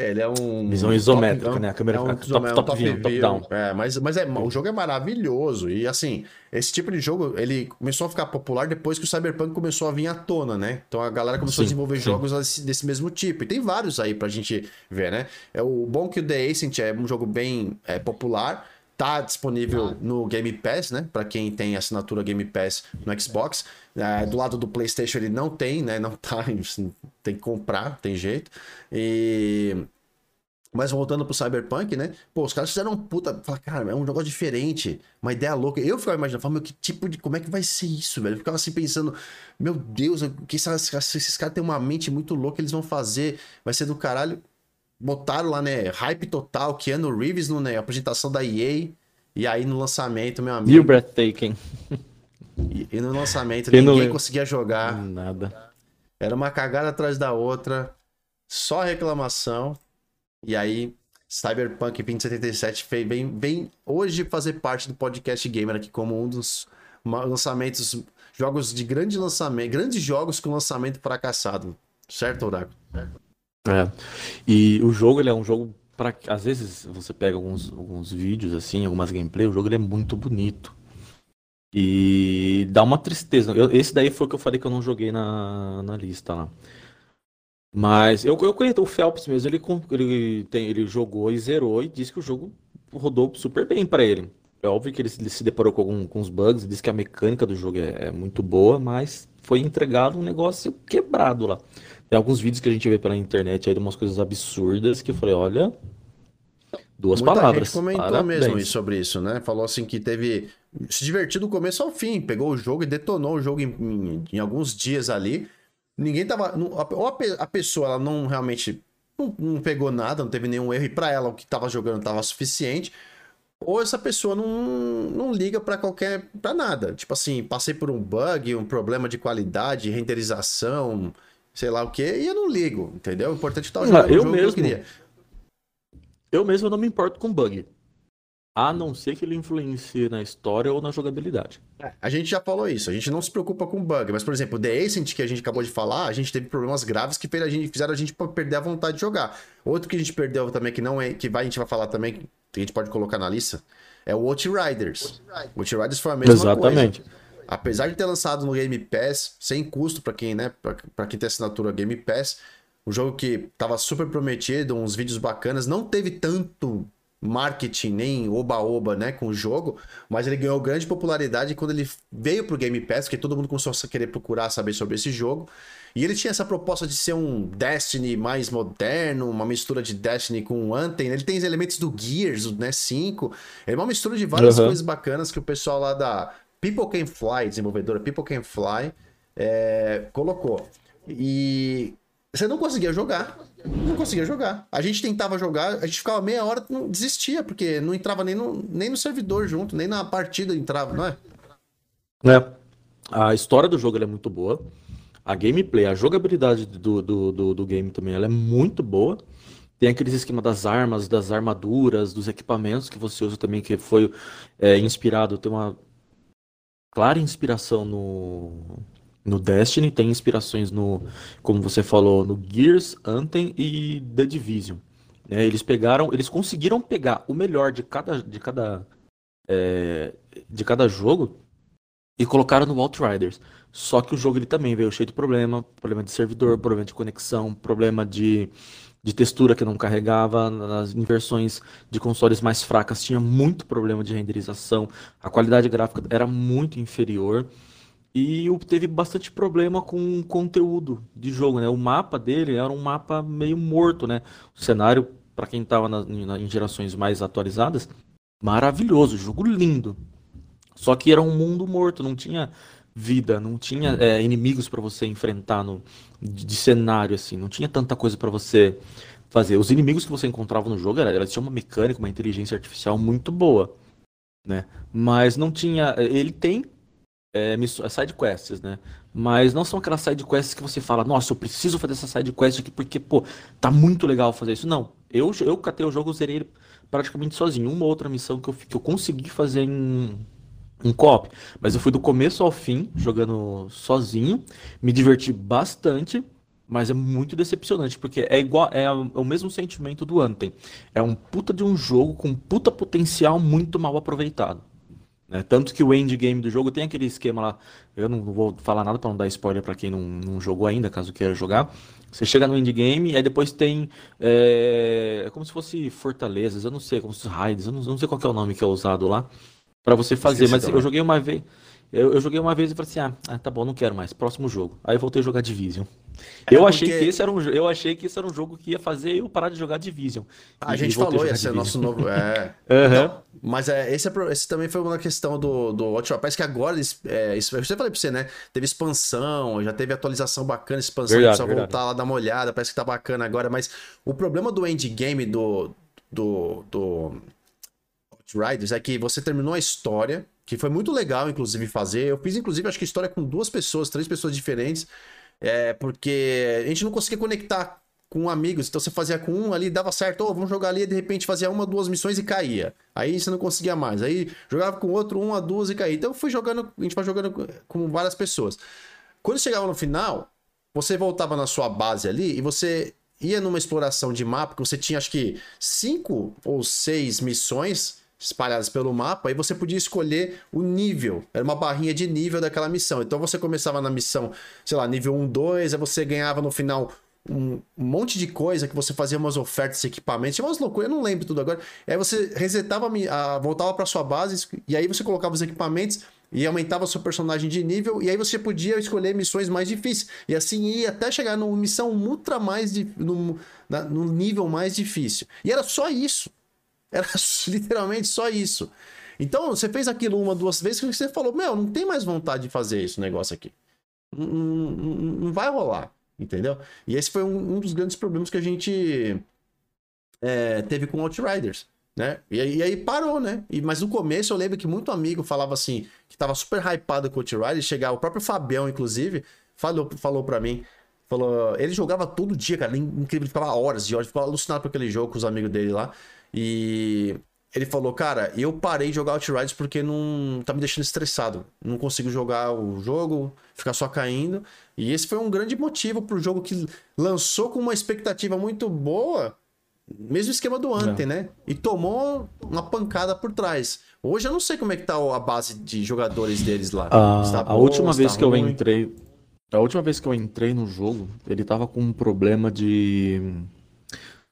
Speaker 1: é, ele é um.
Speaker 2: Visão isométrica,
Speaker 1: top,
Speaker 2: né? A câmera
Speaker 1: é um,
Speaker 2: top, top, top, top, view, top down.
Speaker 1: É, mas, mas é, o jogo é maravilhoso. E assim, esse tipo de jogo, ele começou a ficar popular depois que o Cyberpunk começou a vir à tona, né? Então a galera começou sim, a desenvolver sim. jogos desse, desse, mesmo tipo. E tem vários aí pra gente ver, né? É o bom que o The Ascent é um jogo bem é, popular. Tá disponível no Game Pass, né? Para quem tem assinatura Game Pass no Xbox. É, do lado do PlayStation ele não tem, né? Não tá, tem que comprar, tem jeito. E mas voltando pro Cyberpunk, né? Pô, os caras fizeram um puta. Fala, cara, é um negócio diferente, uma ideia louca. Eu ficava imaginando, falava, meu, que tipo de. Como é que vai ser isso, velho? Eu ficava assim pensando, meu Deus, que esses, esses caras têm uma mente muito louca, eles vão fazer, vai ser do caralho botaram lá, né, hype total, Keanu Reeves no, né, apresentação da EA, e aí no lançamento, meu amigo...
Speaker 2: E o Breathtaking.
Speaker 1: E, e no lançamento ninguém conseguia jogar.
Speaker 2: Nada.
Speaker 1: Era uma cagada atrás da outra, só reclamação, e aí Cyberpunk 2077 fez bem, bem hoje fazer parte do podcast gamer aqui como um dos lançamentos, jogos de grande lançamento, grandes jogos com lançamento fracassado, certo, Oráculo?
Speaker 2: É. E o jogo, ele é um jogo para às vezes você pega alguns, alguns vídeos assim, algumas gameplay, o jogo ele é muito bonito. E dá uma tristeza. Eu, esse daí foi o que eu falei que eu não joguei na, na lista lá. Mas eu, eu conheço o Phelps mesmo, ele, ele, tem, ele jogou e zerou e disse que o jogo rodou super bem para ele. É óbvio que ele, ele se deparou com, algum, com uns bugs, disse que a mecânica do jogo é, é muito boa, mas foi entregado um negócio quebrado lá. Tem alguns vídeos que a gente vê pela internet aí de umas coisas absurdas que eu falei, olha, duas
Speaker 1: Muita
Speaker 2: palavras.
Speaker 1: Gente comentou Parabéns. mesmo sobre isso, né? Falou assim que teve se divertiu do começo ao fim, pegou o jogo e detonou o jogo em, em, em alguns dias ali. Ninguém tava, ou a, pessoa ela não realmente não, não, pegou nada, não teve nenhum erro e para ela o que tava jogando tava suficiente. Ou essa pessoa não, não liga para qualquer para nada. Tipo assim, passei por um bug, um problema de qualidade, renderização, sei lá o que, e eu não ligo, entendeu? O importante é estar
Speaker 2: jogando ah, eu jogo mesmo, que eu queria. Eu mesmo não me importo com bug. A não ser que ele influencie na história ou na jogabilidade.
Speaker 1: É, a gente já falou isso, a gente não se preocupa com bug, mas, por exemplo, o The Ascent que a gente acabou de falar, a gente teve problemas graves que a gente, fizeram a gente perder a vontade de jogar. Outro que a gente perdeu também, que não é. que vai, a gente vai falar também, que a gente pode colocar na lista, é o Outriders. O Outriders foi a mesma
Speaker 2: Exatamente.
Speaker 1: coisa apesar de ter lançado no Game Pass, sem custo para quem, né, para quem tem assinatura Game Pass, um jogo que tava super prometido, uns vídeos bacanas, não teve tanto marketing nem oba-oba, né, com o jogo, mas ele ganhou grande popularidade quando ele veio pro Game Pass, porque todo mundo começou a querer procurar saber sobre esse jogo. E ele tinha essa proposta de ser um Destiny mais moderno, uma mistura de Destiny com Anthem. Ele tem os elementos do Gears, né, 5. É uma mistura de várias uhum. coisas bacanas que o pessoal lá da People Can Fly, desenvolvedora People Can Fly, é, colocou. E você não conseguia jogar. Não conseguia jogar. A gente tentava jogar, a gente ficava meia hora não desistia, porque não entrava nem no, nem no servidor junto, nem na partida entrava, não é?
Speaker 2: É. A história do jogo é muito boa. A gameplay, a jogabilidade do, do, do, do game também ela é muito boa. Tem aqueles esquema das armas, das armaduras, dos equipamentos que você usa também, que foi é, inspirado. Tem uma clara inspiração no, no Destiny, tem inspirações no, como você falou, no Gears, Anthem e The Division. É, eles pegaram, eles conseguiram pegar o melhor de cada, de cada, é, de cada jogo e colocaram no Outriders. Só que o jogo ele também veio cheio de problema, problema de servidor, problema de conexão, problema de de textura que não carregava, nas versões de consoles mais fracas tinha muito problema de renderização, a qualidade gráfica era muito inferior e teve bastante problema com o conteúdo de jogo, né? O mapa dele era um mapa meio morto, né? O cenário, para quem estava em gerações mais atualizadas, maravilhoso, jogo lindo. Só que era um mundo morto, não tinha vida, não tinha é, inimigos para você enfrentar no, de, de, cenário, assim, não tinha tanta coisa para você fazer. Os inimigos que você encontrava no jogo, era, elas tinham uma mecânica, uma inteligência artificial muito boa, né? Mas não tinha... Ele tem é, side quests, né? Mas não são aquelas side quests que você fala, nossa, eu preciso fazer essa side quest aqui porque, pô, tá muito legal fazer isso. Não, eu, eu catei o jogo, zerei ele praticamente sozinho. Uma outra missão que eu, que eu consegui fazer em, em co mas eu fui do começo ao fim, jogando sozinho, me diverti bastante. Mas é muito decepcionante, porque é igual, é o mesmo sentimento do Anthem. É um puta de um jogo com puta potencial muito mal aproveitado. Né? Tanto que o endgame do jogo tem aquele esquema lá. Eu não vou falar nada para não dar spoiler para quem não, não jogou ainda, caso queira jogar. Você chega no endgame e aí depois tem. É, é como se fosse fortalezas, eu não sei, como se fosse raids, eu não, não sei qual é o nome que é usado lá. para você fazer, mas também. eu joguei uma vez. Eu, eu, joguei uma vez e falei assim: ah, ah, tá bom, não quero mais. Próximo jogo. Aí voltei a jogar Division. É eu, achei que esse era um, eu achei que esse era um jogo que ia fazer eu parar de jogar Division.
Speaker 1: A gente falou, esse é nosso novo. É. uhum. então, mas é, esse, é, esse também foi uma questão do, do Hot Parece que agora, é, isso, eu falei pra você, né? Teve expansão, já teve atualização bacana, expansão, verdade, só voltar lá dar uma olhada, parece que tá bacana agora. Mas o problema do endgame do, do, do Hot Riders é que você terminou a história que foi muito legal, inclusive, fazer. Eu fiz, inclusive, acho que história com duas pessoas, três pessoas diferentes, é, porque a gente não conseguia conectar com amigos, então você fazia com um ali, dava certo, oh, vamos jogar ali, e de repente fazia uma, duas missões e caía. Aí você não conseguia mais. Aí jogava com outro, uma, duas e caía. Então eu fui jogando, a gente vai jogando com várias pessoas. Quando chegava no final, você voltava na sua base ali e você ia numa exploração de mapa, que você tinha acho que cinco ou seis missões espalhadas pelo mapa, e você podia escolher o nível. Era uma barrinha de nível daquela missão. Então você começava na missão, sei lá, nível 1, 2, aí você ganhava no final um monte de coisa que você fazia umas ofertas de equipamentos, tinha umas loucuras, eu não lembro tudo agora. Aí você resetava, voltava para sua base e aí você colocava os equipamentos e aumentava seu personagem de nível, e aí você podia escolher missões mais difíceis. E assim ia até chegar numa missão ultra mais. no, na, no nível mais difícil. E era só isso. Era literalmente só isso. Então, você fez aquilo uma, duas vezes que você falou: Meu, não tem mais vontade de fazer esse negócio aqui. Não, não, não vai rolar. Entendeu? E esse foi um, um dos grandes problemas que a gente é, teve com Outriders. Né? E, e aí parou, né? E, mas no começo eu lembro que muito amigo falava assim, que tava super hypado com Outriders, chegar, o próprio Fabião, inclusive, falou, falou pra mim. Falou, ele jogava todo dia, cara, incrível, ele ficava horas e horas, ficava alucinado com aquele jogo com os amigos dele lá. E ele falou, cara, eu parei de jogar Outriders porque não tá me deixando estressado. Não consigo jogar o jogo, ficar só caindo. E esse foi um grande motivo pro jogo que lançou com uma expectativa muito boa, mesmo esquema do Ante, né? E tomou uma pancada por trás. Hoje eu não sei como é que tá a base de jogadores deles lá.
Speaker 2: Ah, a última vez que ruim. eu entrei, a última vez que eu entrei no jogo, ele tava com um problema de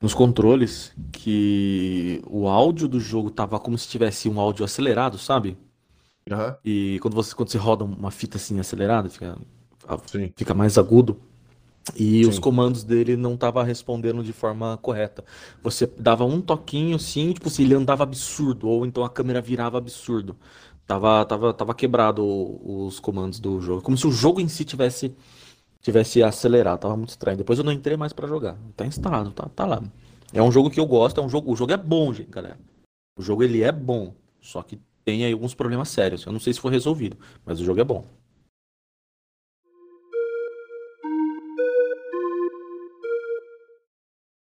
Speaker 2: nos controles que o áudio do jogo tava como se tivesse um áudio acelerado, sabe? Uhum. E quando você, quando você roda uma fita assim acelerada, fica, fica mais agudo. E Sim. os comandos dele não tava respondendo de forma correta. Você dava um toquinho assim, tipo assim, ele andava absurdo, ou então a câmera virava absurdo. Tava, tava, tava quebrado os comandos do jogo. Como se o jogo em si tivesse tivesse acelerado, tava muito estranho. Depois eu não entrei mais para jogar. Tá instalado, tá, tá lá. É um jogo que eu gosto, é um jogo, o jogo é bom, gente, galera. O jogo ele é bom, só que tem aí alguns problemas sérios. Eu não sei se foi resolvido, mas o jogo é bom.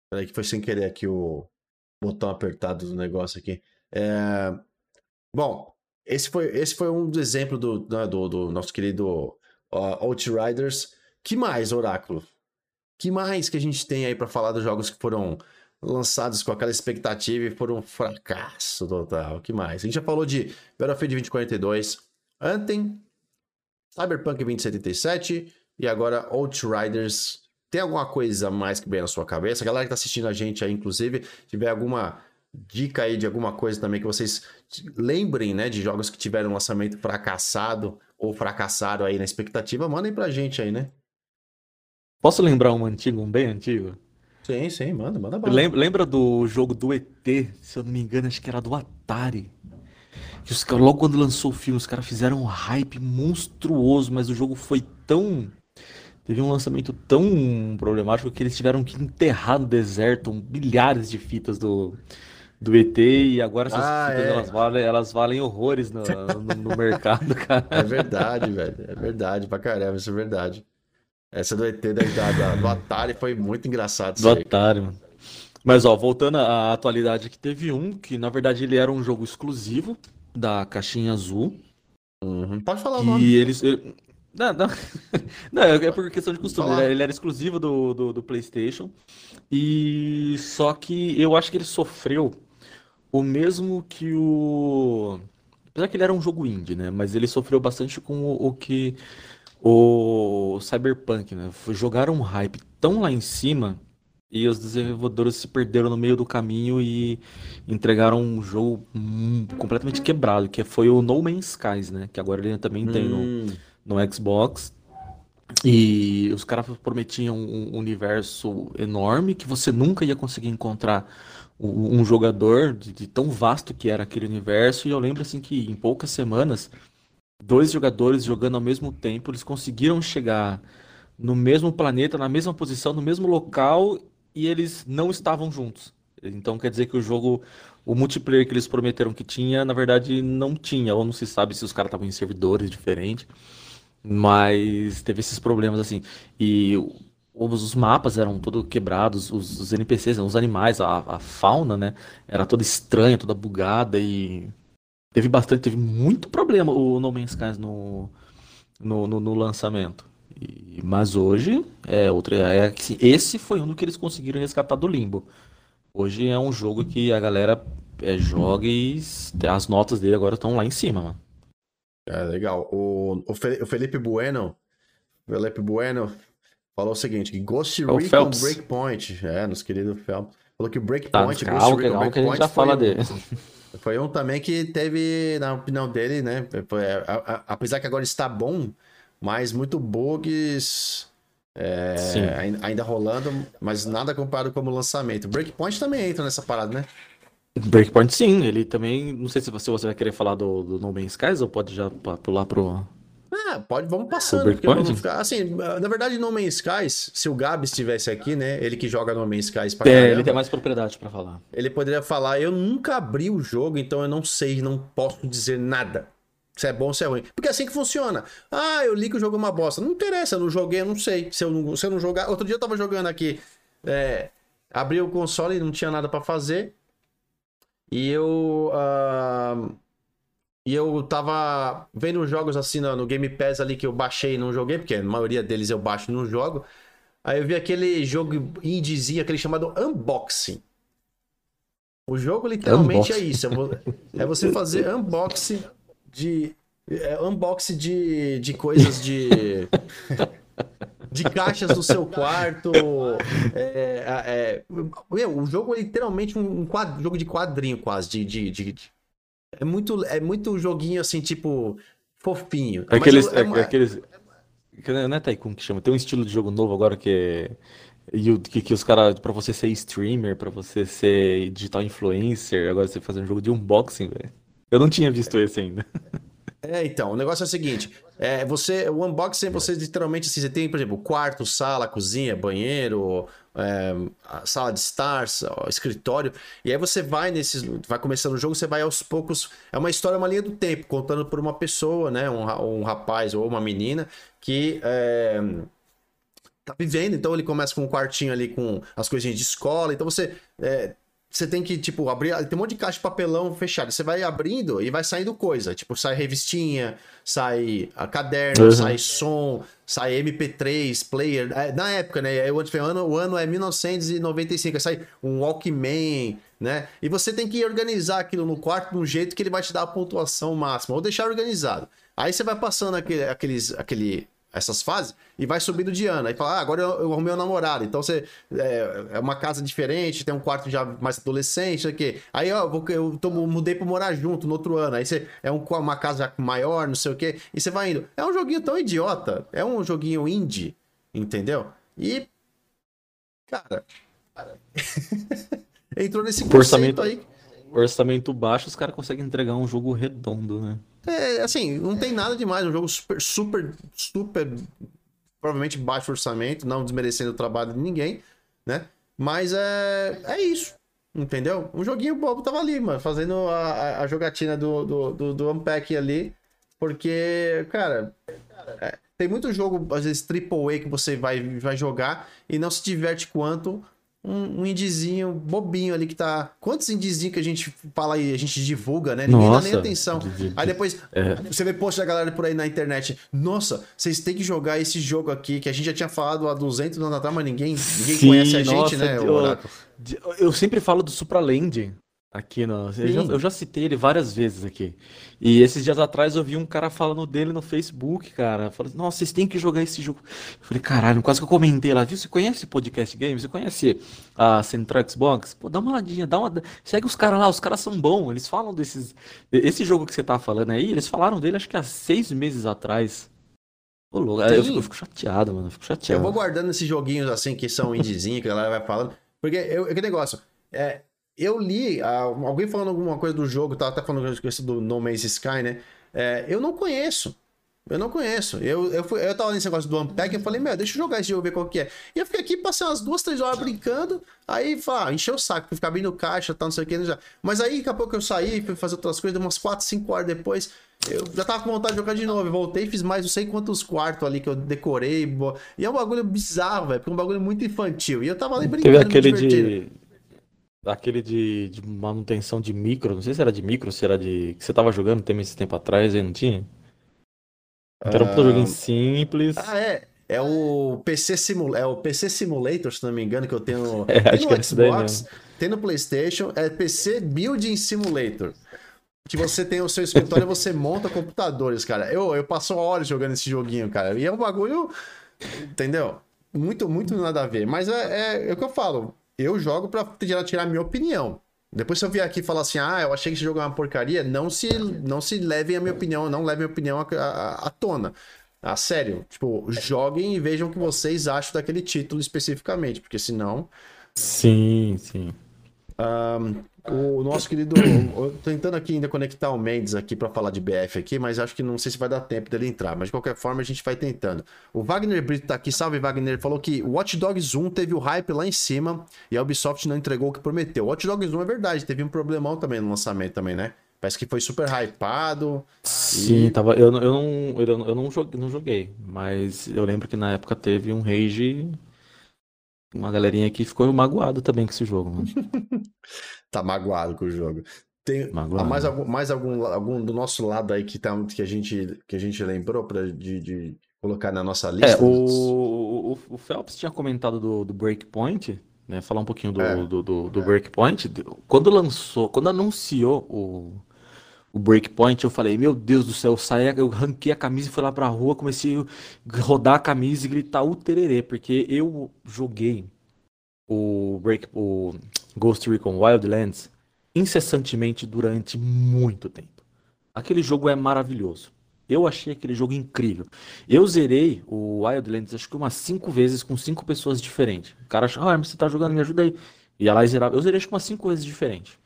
Speaker 1: Peraí que foi sem querer aqui o botão apertado do negócio aqui. É... Bom, esse foi, esse foi um dos exemplos do, né, do, do nosso querido uh, Outriders que mais, Oráculo? Que mais que a gente tem aí para falar dos jogos que foram lançados com aquela expectativa e foram um fracasso total? Que mais? A gente já falou de Battlefield 2042, Anthem, Cyberpunk 2077 e agora Outriders. Tem alguma coisa mais que vem na sua cabeça? A galera que tá assistindo a gente aí, inclusive, tiver alguma dica aí de alguma coisa também que vocês lembrem, né, de jogos que tiveram um lançamento fracassado ou fracassaram aí na expectativa, mandem pra gente aí, né?
Speaker 2: Posso lembrar um antigo, um bem antigo?
Speaker 1: Sim, sim, manda, manda bala.
Speaker 2: Lembra, lembra do jogo do ET, se eu não me engano, acho que era do Atari. Que os, logo quando lançou o filme, os caras fizeram um hype monstruoso, mas o jogo foi tão. Teve um lançamento tão problemático que eles tiveram que enterrar no deserto milhares de fitas do, do ET e agora essas ah, fitas é. elas, valem, elas valem horrores no, no, no mercado, cara.
Speaker 1: É verdade, velho. É verdade pra caramba, isso é verdade. Essa do ET da, da, do Atari foi muito engraçado.
Speaker 2: Do Atari, mano. Mas, ó, voltando à atualidade que teve um, que na verdade ele era um jogo exclusivo da caixinha azul.
Speaker 1: Uhum. Pode falar o
Speaker 2: nome. E eles. Não, não. não, é por questão de costume. Ele, ele era exclusivo do, do, do, PlayStation. E só que eu acho que ele sofreu o mesmo que o. Apesar que ele era um jogo indie, né? Mas ele sofreu bastante com o, o que o Cyberpunk, né? Jogaram um hype tão lá em cima e os desenvolvedores se perderam no meio do caminho e entregaram um jogo completamente quebrado, que foi o No Man's Skies, né? Que agora ele também hum. tem no, hum. no Xbox. E os caras prometiam um universo enorme que você nunca ia conseguir encontrar um jogador de, de, tão vasto que era aquele universo. E eu lembro assim que em poucas semanas dois jogadores jogando ao mesmo tempo, eles conseguiram chegar no mesmo planeta, na mesma posição, no mesmo local e eles não estavam juntos. Então quer dizer que o jogo, o multiplayer que eles prometeram que tinha, na verdade não tinha, ou não se sabe se os caras estavam em servidores diferentes, mas teve esses problemas assim. E os mapas eram todos quebrados, os, os NPCs, os animais, a, a, fauna, né, era toda estranha, toda bugada e teve bastante, teve muito problema o No Man's Sky no, no, no, no lançamento. E, mas hoje é outra. É, esse foi um que eles conseguiram resgatar do limbo. Hoje é um jogo que a galera é, joga e as notas dele agora estão lá em cima, mano.
Speaker 1: É legal. O, o Felipe Bueno, Felipe Bueno falou o seguinte: Ghost é Recon Breakpoint, é, nos queridos Phelps, falou que Breakpoint,
Speaker 2: tá, Ghost calma, Recon calma, Breakpoint que a gente já fala dele.
Speaker 1: Foi um também que teve, na opinião dele, né? A, apesar que agora está bom, mas muito bugs é, ainda, ainda, rolando, mas nada comparado como lançamento. Breakpoint também entra nessa parada, né?
Speaker 2: Breakpoint sim, ele também. Não sei se você, você vai querer falar do, do No Man's Skies ou pode já pular pro.
Speaker 1: Ah, pode, vamos passando. Vamos ficar, assim, na verdade, No Man's Skies, se o Gabi estivesse aqui, né? Ele que joga No Man's Skies
Speaker 2: pra É, caramba, ele tem mais propriedade para falar.
Speaker 1: Ele poderia falar, eu nunca abri o jogo, então eu não sei, não posso dizer nada. Se é bom ou se é ruim. Porque é assim que funciona. Ah, eu li que o jogo é uma bosta. Não interessa, eu não joguei, eu não sei. Se eu não, se eu não jogar. Outro dia eu tava jogando aqui. É, abri o console e não tinha nada para fazer. E eu. Uh, e eu tava vendo jogos assim no, no, Game Pass ali que eu baixei e não joguei, porque a maioria deles eu baixo e não jogo. Aí eu vi aquele jogo indiezinho, aquele chamado Unboxing. O jogo literalmente é unboxing. é isso. É você fazer unboxing de. É, unboxing de, de coisas de. de caixas do seu quarto. É, é, é, o jogo é literalmente um quadro, jogo de quadrinho, quase. De, de, de, é, muito, é muito joguinho assim, tipo, fofinho.
Speaker 2: É aqueles. É, é, aqueles não é Tycoon que chama, tem um estilo de jogo novo agora que é. Que, que os caras, pra você ser streamer, pra você ser digital influencer, agora você fazer um jogo de unboxing, velho. Eu não tinha visto esse ainda.
Speaker 1: É, então, o negócio é o seguinte: é, você, o unboxing, você literalmente assim, você tem, por exemplo, quarto, sala, cozinha, banheiro, é, sala de stars, escritório, e aí você vai nesses. Vai começando o jogo, você vai aos poucos. É uma história, uma linha do tempo, contando por uma pessoa, né? Um, um rapaz ou uma menina que. É, tá vivendo, então ele começa com um quartinho ali com as coisinhas de escola, então você é, você tem que, tipo, abrir. Tem um monte de caixa de papelão fechado. Você vai abrindo e vai saindo coisa. Tipo, sai revistinha, sai a caderno, uhum. sai som, sai MP3, player. É, na época, né? O ano, o ano é 1995. Sai um Walkman, né? E você tem que organizar aquilo no quarto de um jeito que ele vai te dar a pontuação máxima. Ou deixar organizado. Aí você vai passando aquele, aqueles, aquele essas fases e vai subindo de ano. Aí fala, ah, agora eu, eu arrumei um namorado. Então você é, é, uma casa diferente, tem um quarto já mais adolescente, sei o quê. Aí ó, eu tô, mudei pra morar junto no outro ano. Aí você é um, uma casa maior, não sei o quê. E você vai indo. É um joguinho tão idiota. É um joguinho indie, entendeu? E. Cara. cara... entrou nesse
Speaker 2: orçamento, aí. Orçamento baixo, os caras conseguem entregar um jogo redondo, né?
Speaker 1: É, assim, não tem nada demais. Um jogo super, super, super. Provavelmente baixo orçamento, não desmerecendo o trabalho de ninguém, né? Mas é, é isso. Entendeu? Um joguinho bobo tava ali, mano, fazendo a, a jogatina do, do, do, do Unpack ali. Porque, cara, é, tem muito jogo, às vezes, AAA que você vai, vai jogar e não se diverte quanto um, um indizinho bobinho ali que tá. Quantos indizinhos que a gente fala aí, a gente divulga, né? Ninguém Nossa, dá nem atenção. Aí depois é. você vê post da galera por aí na internet. Nossa, vocês têm que jogar esse jogo aqui que a gente já tinha falado há 200 anos atrás, mas ninguém, ninguém Sim, conhece a gente, né?
Speaker 2: Eu, eu, sempre falo do Supraland. Aqui no. Eu já, eu já, citei ele várias vezes aqui. E esses dias atrás eu vi um cara falando dele no Facebook, cara. Falando, nossa, vocês têm que jogar esse jogo. Eu falei, caralho, quase que eu comentei lá, viu? Você conhece Podcast Games? Você conhece a Central Xbox? Pô, dá uma olhadinha, dá uma. Segue os caras lá, os caras são bons. Eles falam desses. Esse jogo que você tá falando aí, eles falaram dele acho que há seis meses atrás. Pô, louco. Eu fico, eu fico, chateado, mano. Eu fico chateado.
Speaker 1: Eu vou guardando esses joguinhos assim que são indiezinhos, que a galera vai falando. Porque eu, que negócio. É, eu li uh, alguém falando alguma coisa do jogo, tava até falando isso do No Man's Sky, né? É, eu não conheço. Eu não conheço. Eu, eu, fui, eu tava nesse negócio do Unpack e falei, meu, deixa eu jogar esse jogo, ver qual que é. E eu fiquei aqui, passei umas duas, três horas brincando. Aí, ah, encheu o saco, fui ficar abrindo caixa, tal, não sei o que. Já. Mas aí, daqui a pouco eu saí, fui fazer outras coisas, umas quatro, cinco horas depois. Eu já tava com vontade de jogar de novo. Eu voltei, fiz mais não sei quantos quartos ali que eu decorei. E é um bagulho bizarro, velho, porque é um bagulho muito infantil. E eu tava ali brincando.
Speaker 2: Teve aquele de Aquele de, de, manutenção de micro, não sei se era de micro, se era de. que você tava jogando tem esse tempo atrás aí, não tinha? Era um uh... joguinho simples.
Speaker 1: Ah, é. É o PC Simulator, é o PC Simulator, se não me engano, que eu tenho,
Speaker 2: é, acho
Speaker 1: que é Xbox, tem no PlayStation, é PC Building Simulator. Que você tem o seu escritório e você monta computadores, cara. Eu, eu passo horas jogando esse joguinho, cara. E é um bagulho, entendeu? Muito, muito nada a ver. Mas é, é, é o que eu falo eu jogo pra tirar, tirar minha opinião. Depois se eu vier aqui e falar assim, ah, eu achei que esse jogo é uma porcaria, não se, não se levem a minha opinião, não levem a minha opinião à, tona. A sério, tipo, joguem e vejam o que vocês acham daquele título especificamente, porque senão...
Speaker 2: Sim, sim.
Speaker 1: Um, o nosso querido. tentando aqui ainda conectar o Mendes aqui para falar de BF aqui, mas acho que não sei se vai dar tempo dele entrar. Mas de qualquer forma, a gente vai tentando. O Wagner Brito tá aqui, salve Wagner, falou que o Watch Dogs 1 teve o hype lá em cima e a Ubisoft não entregou o que prometeu. Watch Dogs 1 é verdade, teve um problemão também no lançamento também, né? Parece que foi super hypado.
Speaker 2: Sim, e... tava. Eu, eu, não, eu, eu não, joguei, não joguei, mas eu lembro que na época teve um rage. Uma galerinha aqui ficou magoado também com esse jogo, mano.
Speaker 1: tá magoado com o jogo. Tem magoado. mais, algum, mais algum, algum do nosso lado aí que, tá, que, a, gente, que a gente lembrou pra, de, de colocar na nossa é, lista?
Speaker 2: É, o, o, o Phelps tinha comentado do, do Breakpoint, né? Falar um pouquinho do, é, do, do, do é. Breakpoint. Quando lançou, quando anunciou o, o Breakpoint, eu falei, meu Deus do céu, eu saí, eu ranquei a camisa e fui lá pra rua, comecei a rodar a camisa e gritar o tererê, porque eu joguei o Break, o Ghost Recon Wildlands incessantemente durante muito tempo. Aquele jogo é maravilhoso. Eu achei aquele jogo incrível. Eu zerei o Wildlands acho que umas cinco vezes com cinco pessoas diferentes. O cara achou, ah, mas você tá jogando, me ajuda aí. E lá e zerava. Eu zerei acho que umas cinco vezes diferentes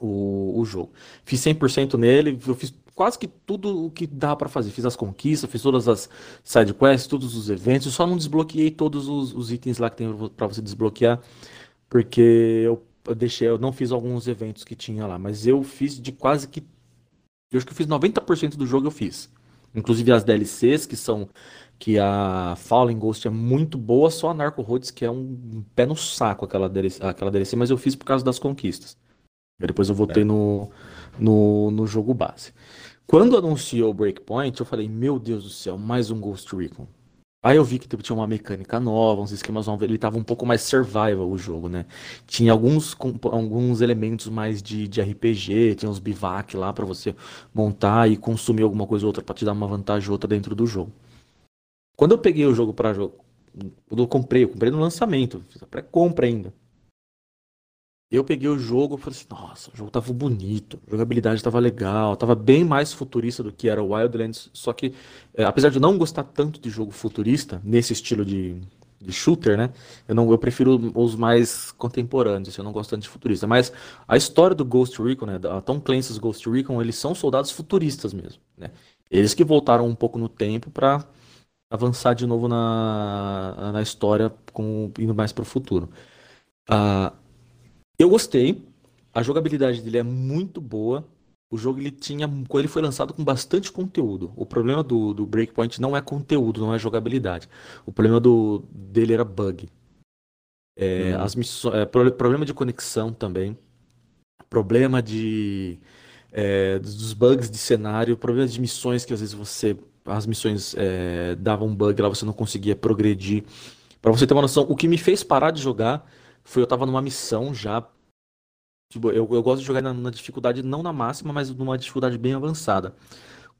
Speaker 2: o, o jogo. Fiz 100% nele, eu fiz quase que tudo o que dava para fazer. Fiz as conquistas, fiz todas as side quests, todos os eventos. Eu só não desbloqueei todos os, os itens lá que tem para você desbloquear, porque eu, eu, deixei, eu não fiz alguns eventos que tinha lá, mas eu fiz de quase que eu acho que eu fiz 90% do jogo eu fiz. Inclusive as DLCs que são que a Fallen Ghost é muito boa, só a Narco Roads que é um pé no saco aquela DLC, aquela DLC, mas eu fiz por causa das conquistas. Depois eu voltei é. no, no, no jogo base. Quando anunciou o Breakpoint, eu falei, meu Deus do céu, mais um Ghost Recon. Aí eu vi que tinha uma mecânica nova, uns esquemas novos, ele tava um pouco mais survival o jogo, né? Tinha alguns, alguns elementos mais de, de RPG, tinha uns bivac lá para você montar e consumir alguma coisa ou outra para te dar uma vantagem ou outra dentro do jogo. Quando eu peguei o jogo para jogo, quando eu comprei, eu comprei no lançamento, fiz a pré-compra ainda. Eu peguei o jogo e falei assim, nossa, o jogo tava bonito, a jogabilidade tava legal, tava bem mais futurista do que era o Wildlands, só que, é, apesar de não gostar tanto de jogo futurista, nesse estilo de, de shooter, né, eu, não, eu prefiro os mais contemporâneos, assim, eu não gosto tanto de futurista, mas a história do Ghost Recon, né, a Tom Clancy's Ghost Recon, eles são soldados futuristas mesmo, né, eles que voltaram um pouco no tempo para avançar de novo na, na história, com, indo mais para o futuro. Uh, eu gostei. A jogabilidade dele é muito boa. O jogo ele tinha, quando ele foi lançado com bastante conteúdo. O problema do, do Breakpoint não é conteúdo, não é jogabilidade. O problema do, dele era bug. É, hum. as missões, é, problema de conexão também. Problema de. É, dos bugs de cenário, problema de missões que às vezes você. As missões é, davam um bug lá, você não conseguia progredir. Para você ter uma noção, o que me fez parar de jogar foi eu tava numa missão já. Tipo, eu, eu gosto de jogar na, na dificuldade não na máxima, mas numa dificuldade bem avançada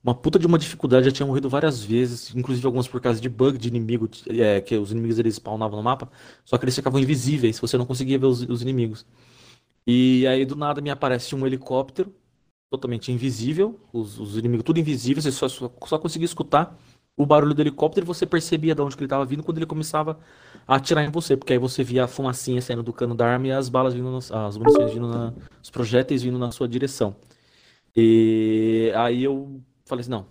Speaker 2: uma puta de uma dificuldade, já tinha morrido várias vezes, inclusive algumas por causa de bug de inimigo, é, que os inimigos eles spawnavam no mapa, só que eles ficavam invisíveis, você não conseguia ver os, os inimigos. E aí do nada me aparece um helicóptero, totalmente invisível, os, os inimigos tudo invisíveis, você só, só, só conseguia escutar o barulho do helicóptero você percebia de onde ele estava vindo quando ele começava a atirar em você, porque aí você via a fumacinha saindo do cano da arma e as balas vindo, as munições vindo na, os projéteis vindo na sua direção. E aí eu falei assim, não,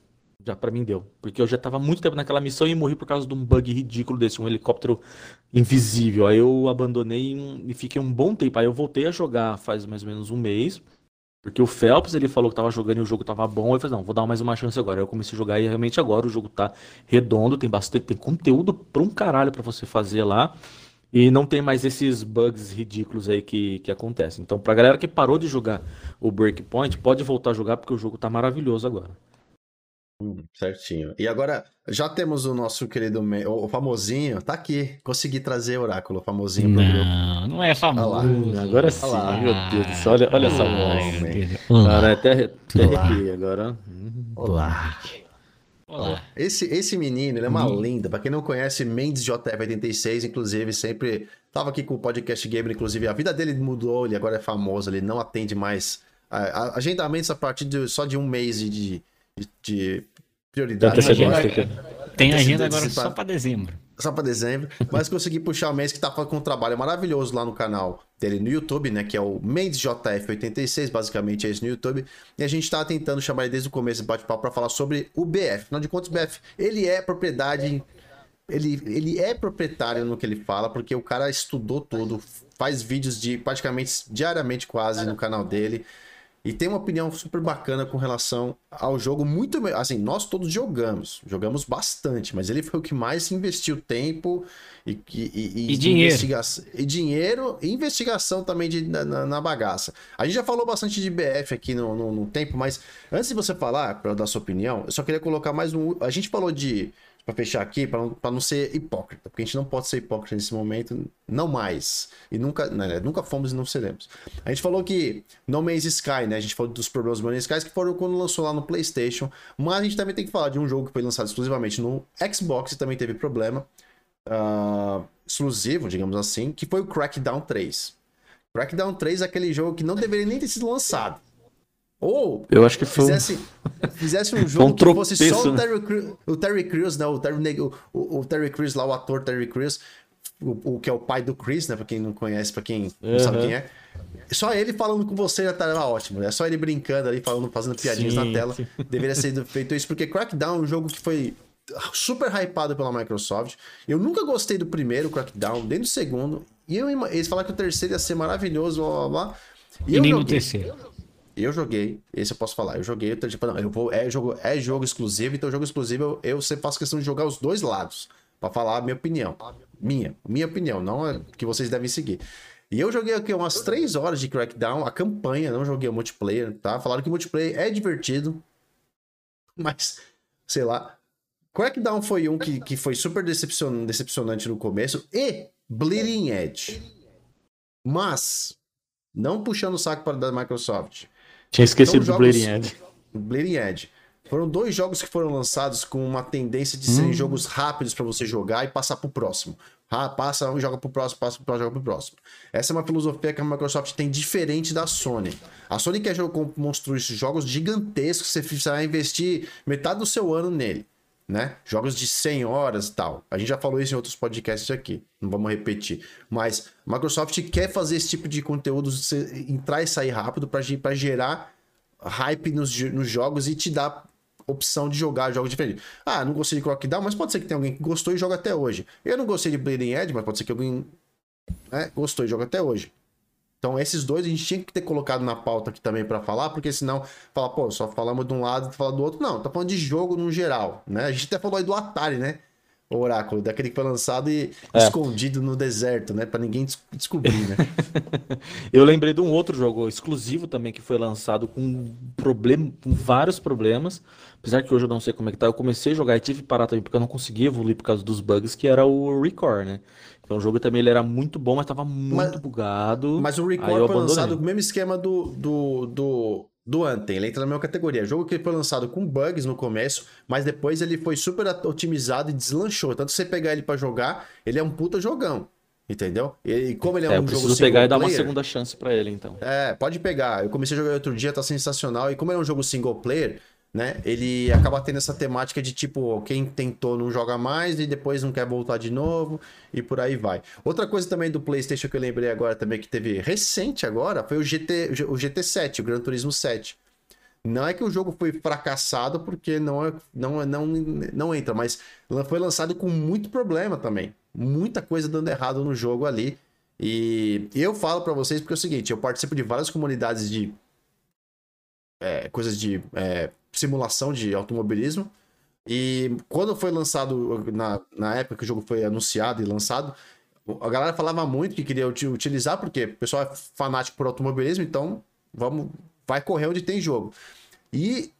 Speaker 2: já para mim deu. Porque eu já tava muito tempo naquela missão e morri por causa de um bug ridículo desse, um helicóptero invisível. Aí eu abandonei e fiquei um bom tempo. Aí eu voltei a jogar faz mais ou menos um mês. Porque o Phelps, ele falou que tava jogando e o jogo tava bom. Eu falei, não, vou dar mais uma chance agora. Eu comecei a jogar e realmente agora o jogo tá redondo, tem bastante, tem conteúdo pra um caralho pra você fazer lá. E não tem mais esses bugs ridículos aí que, que acontecem. Então, pra galera que parou de jogar o Breakpoint, pode voltar a jogar porque o jogo tá maravilhoso agora.
Speaker 1: Hum, certinho. E agora, já temos o nosso querido, o famosinho, tá aqui. Consegui trazer o oráculo, famosinho
Speaker 3: não, pro grupo. Não, não é famoso.
Speaker 2: agora sim, lá. meu Deus do céu. Olha, olha essa voz. Cara, até, até arrepia agora.
Speaker 3: Olá.
Speaker 1: Olá. Esse, esse menino, ele é uma hum. linda. Pra quem não conhece, Mendes JF86, inclusive, sempre tava aqui com o podcast Gamer, inclusive, a vida dele mudou, ele agora é famoso, ele não atende mais a, a, agendamentos a partir de, só de um mês de, de, de prioridade.
Speaker 3: Tem agenda, tem agenda agora só para dezembro.
Speaker 1: Só para dezembro. Mas consegui puxar o mês que tá com um trabalho maravilhoso lá no canal dele no YouTube, né? Que é o Mendes JF86, basicamente é isso no YouTube. E a gente tá tentando chamar ele desde o começo do bate-papo para falar sobre o BF. Afinal de contas, o BF, ele é propriedade. Ele, ele é proprietário no que ele fala, porque o cara estudou tudo, faz vídeos de praticamente diariamente quase no canal dele. E tem uma opinião super bacana com relação ao jogo. Muito. Assim, nós todos jogamos. Jogamos bastante, mas ele foi o que mais investiu tempo e, e,
Speaker 3: e, e dinheiro.
Speaker 1: E dinheiro e investigação também de, na, na, bagaça. A gente já falou bastante de BF aqui no, no, no tempo, mas antes de você falar, para dar sua opinião, eu só queria colocar mais um. A gente falou de para fechar aqui, para não, não ser hipócrita, porque a gente não pode ser hipócrita nesse momento, não mais. E nunca, né, nunca fomos e não seremos. A gente falou que No Man's Sky, né? A gente falou dos problemas do No Man's Sky que foram quando lançou lá no PlayStation, mas a gente também tem que falar de um jogo que foi lançado exclusivamente no Xbox e também teve problema uh, exclusivo, digamos assim, que foi o Crackdown 3. Crackdown 3 é aquele jogo que não deveria nem ter sido lançado. Ou
Speaker 2: eu acho que foi
Speaker 1: fizesse, fizesse um jogo um que fosse só o né? Terry, Crews, o Terry Crews, né? O Terry, o, o Terry Crews lá, o ator Terry Crews, o, o, que é o pai do Chris, né? Pra quem não conhece, pra quem não sabe quem é. Só ele falando com você já tava ótimo. É só ele brincando ali, falando, fazendo piadinhas sim, na tela. Sim. Deveria ser feito isso, porque Crackdown é um jogo que foi super hypado pela Microsoft. Eu nunca gostei do primeiro Crackdown, nem do segundo. E eu, eles falaram que o terceiro ia ser maravilhoso, blá blá blá.
Speaker 3: E, e nem no terceiro.
Speaker 1: Eu joguei, esse eu posso falar. Eu joguei, eu, tipo, não, eu vou, é jogo, é jogo exclusivo, então jogo exclusivo eu, eu sempre faço questão de jogar os dois lados. para falar a minha opinião. Minha, minha opinião, não é que vocês devem seguir. E eu joguei aqui umas 3 horas de Crackdown, a campanha, não joguei o multiplayer, tá? Falaram que o multiplayer é divertido, mas, sei lá. Crackdown foi um que, que foi super decepcion, decepcionante no começo e Bleeding Edge. Mas, não puxando o saco para da Microsoft.
Speaker 2: Tinha esquecido do Bleeding Edge.
Speaker 1: Bleeding Edge. Foram dois jogos que foram lançados com uma tendência de serem hum. jogos rápidos para você jogar e passar pro próximo. Ah, passa joga pro próximo, passa pro próximo, joga pro próximo. Essa é uma filosofia que a Microsoft tem diferente da Sony. A Sony quer construir jogos gigantescos, você vai investir metade do seu ano nele, né? Jogos de 100 horas e tal. A gente já falou isso em outros podcasts aqui, não vamos repetir. Mas Microsoft quer fazer esse tipo de conteúdo, entrar e sair rápido para gerar hype nos, nos jogos e te dar opção de jogar jogos diferentes. Ah, não gostei de Crackdown, mas pode ser que tenha alguém que gostou e joga até hoje. Eu não gostei de Bleeding Edge, mas pode ser que alguém né, gostou e joga até hoje. Então, esses dois a gente tinha que ter colocado na pauta aqui também para falar, porque senão fala, pô, só falamos de um lado e fala do outro. Não, tá falando de jogo no geral, né? A gente até falou aí do Atari, né? o Oráculo, daquele que foi lançado e é. escondido no deserto, né? Pra ninguém des descobrir, né?
Speaker 2: eu lembrei de um outro jogo exclusivo também que foi lançado com, problema, com vários problemas. Apesar que hoje eu não sei como é que tá. Eu comecei a jogar e tive que parar também porque eu não conseguia evoluir por causa dos bugs, que era o Record, né? Então o jogo também ele era muito bom, mas tava muito mas, bugado.
Speaker 1: Mas o Record foi lançado com o mesmo esquema do, do, do do Anthem. Ele entra na mesma categoria. Jogo que foi lançado com bugs no começo, mas depois ele foi super otimizado e deslanchou. Tanto você pegar ele para jogar, ele é um puta jogão. Entendeu? E como ele é, é um jogo
Speaker 2: single pegar e dar uma segunda chance para ele, então.
Speaker 1: É, pode pegar. Eu comecei a jogar outro dia, tá sensacional. E como ele é um jogo single player, né? Ele acaba tendo essa temática de tipo, quem tentou não joga mais e depois não quer voltar de novo e por aí vai. Outra coisa também do PlayStation que eu lembrei agora também que teve recente agora foi o GT, o GT7, o Gran Turismo 7. Não é que o jogo foi fracassado porque não é, não, é, não, não entra, mas foi lançado com muito problema também. Muita coisa dando errado no jogo ali. E eu falo para vocês porque é o seguinte, eu participo de várias comunidades de é, coisas de é, simulação de automobilismo. E quando foi lançado, na, na época que o jogo foi anunciado e lançado, a galera falava muito que queria utilizar, porque o pessoal é fanático por automobilismo, então vamos, vai correr onde tem jogo. E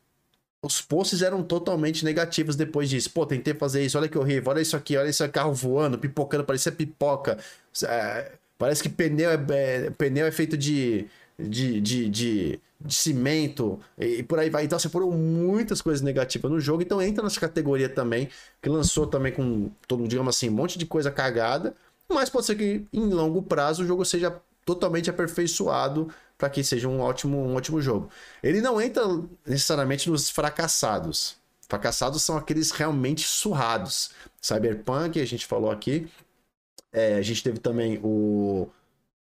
Speaker 1: os posts eram totalmente negativos depois disso. Pô, tentei fazer isso, olha que horrível, olha isso aqui, olha esse carro voando, pipocando, parecia pipoca. É, parece que pneu é, é, pneu é feito de, de, de, de de cimento e por aí vai. Então, assim, foram muitas coisas negativas no jogo. Então, entra nessa categoria também, que lançou também com, todo, digamos assim, um monte de coisa cagada. Mas pode ser que em longo prazo o jogo seja totalmente aperfeiçoado para que seja um ótimo, um ótimo jogo. Ele não entra necessariamente nos fracassados. Fracassados são aqueles realmente surrados. Cyberpunk, a gente falou aqui. É, a gente teve também o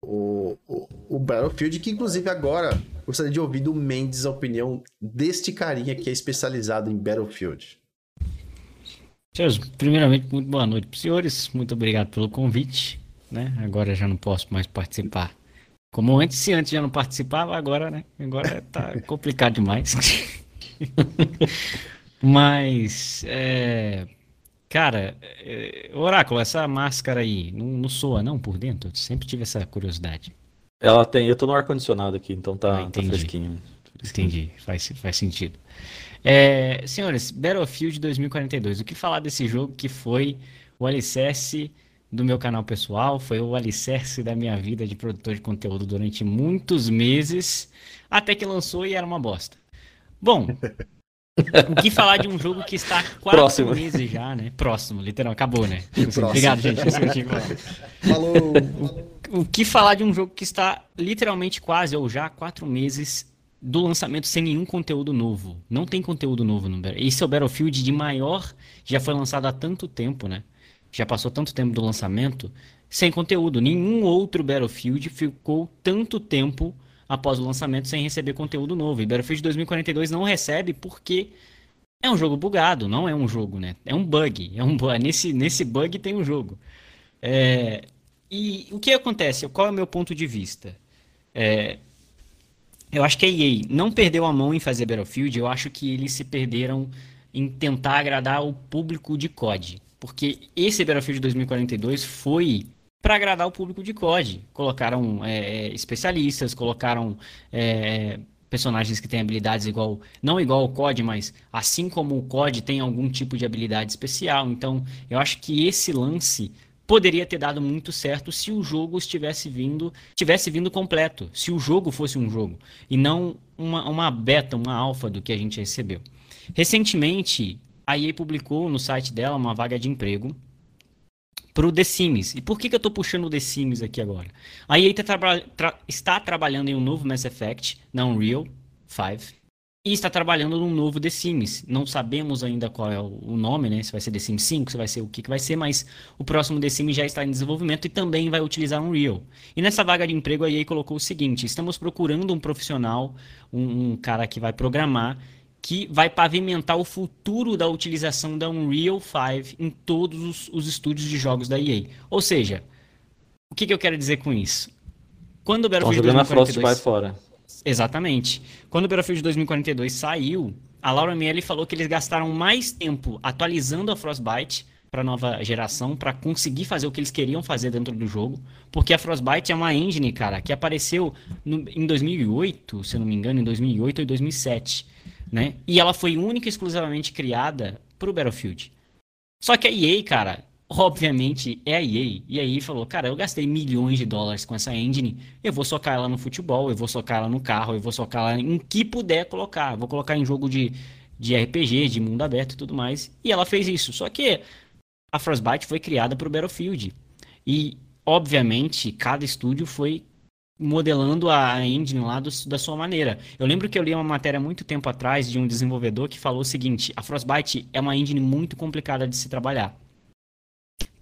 Speaker 1: o, o, o, Battlefield, que inclusive agora gostaria de ouvir do Mendes a opinião deste carinha que é especializado em Battlefield.
Speaker 3: Senhores, primeiramente, muito boa noite para os senhores, muito obrigado pelo convite, né? Agora já não posso mais participar. Como antes, se antes já não participava, agora, né? Agora tá complicado demais. Mas, é, Cara, é, Oráculo, essa máscara aí não, não soa não por dentro? Eu sempre tive essa curiosidade.
Speaker 2: Ela tem, eu tô no ar-condicionado aqui, então tá, ah, tá fresquinho,
Speaker 3: fresquinho. Entendi, faz, faz sentido. É, senhores, Battlefield 2042, o que falar desse jogo que foi o alicerce do meu canal pessoal, foi o alicerce da minha vida de produtor de conteúdo durante muitos meses, até que lançou e era uma bosta. Bom, O que falar de um jogo que está quatro Próximo. meses já, né? Próximo, literal, acabou, né? Próximo. Obrigado, gente. Falou. O, o, que falar de um jogo que está literalmente quase ou já quatro meses do lançamento sem nenhum conteúdo novo. Não tem conteúdo novo no Battlefield. Esse é o Battlefield de maior, já foi lançado há tanto tempo, né? Já passou tanto tempo do lançamento sem conteúdo. Nenhum outro Battlefield ficou tanto tempo após o lançamento sem receber conteúdo novo. E Battlefield 2042 não recebe porque é um jogo bugado, não é um jogo, né? É um bug. É um nesse nesse bug tem um jogo. É, e o que acontece? Qual é o meu ponto de vista? É, eu acho que a EA não perdeu a mão em fazer Battlefield. Eu acho que eles se perderam em tentar agradar o público de COD. Porque esse Battlefield 2042 foi para agradar o público de COD. Colocaram é, é, especialistas, colocaram é, personagens que têm habilidades igual, não igual ao COD, mas assim como o COD tem algum tipo de habilidade especial. Então, eu acho que esse lance poderia ter dado muito certo se o jogo estivesse vindo, tivesse vindo completo, se o jogo fosse um jogo e não uma, uma beta, uma alfa do que a gente recebeu. Recentemente, a EA publicou no site dela uma vaga de emprego para o The Sims. E por que, que eu estou puxando o The Sims aqui agora? A EA tá traba tra está trabalhando em um novo Mass Effect na Unreal 5 e está trabalhando num novo The Sims. Não sabemos ainda qual é o nome, né? Se vai ser The Sims 5, se vai ser o que, que vai ser, mas o próximo The Sims já está em desenvolvimento e também vai utilizar Unreal. E nessa vaga de emprego a EA colocou o seguinte: estamos procurando um profissional, um, um cara que vai programar que vai pavimentar o futuro da utilização da Unreal 5 em todos os, os estúdios de jogos da EA. Ou seja, o que, que eu quero dizer com isso? Quando o Battlefield 2042... vai fora. Exatamente. Quando o Battlefield 2042 saiu, a Laura Miele falou que eles gastaram mais tempo atualizando a Frostbite para nova geração para conseguir fazer o que eles queriam fazer dentro do jogo, porque a Frostbite é uma engine, cara, que apareceu no, em 2008, se eu não me engano, em 2008 ou 2007, né? E ela foi única e exclusivamente criada para o Battlefield. Só que a EA, cara, obviamente é a EA. E aí falou, cara, eu gastei milhões de dólares com essa engine, eu vou socar ela no futebol, eu vou socar ela no carro, eu vou socar ela em que puder colocar. vou colocar em jogo de, de RPG, de mundo aberto e tudo mais. E ela fez isso. Só que a Frostbite foi criada para o Battlefield. E, obviamente, cada estúdio foi modelando a engine lá do, da sua maneira. Eu lembro que eu li uma matéria muito tempo atrás de um desenvolvedor que falou o seguinte: a Frostbite é uma engine muito complicada de se trabalhar.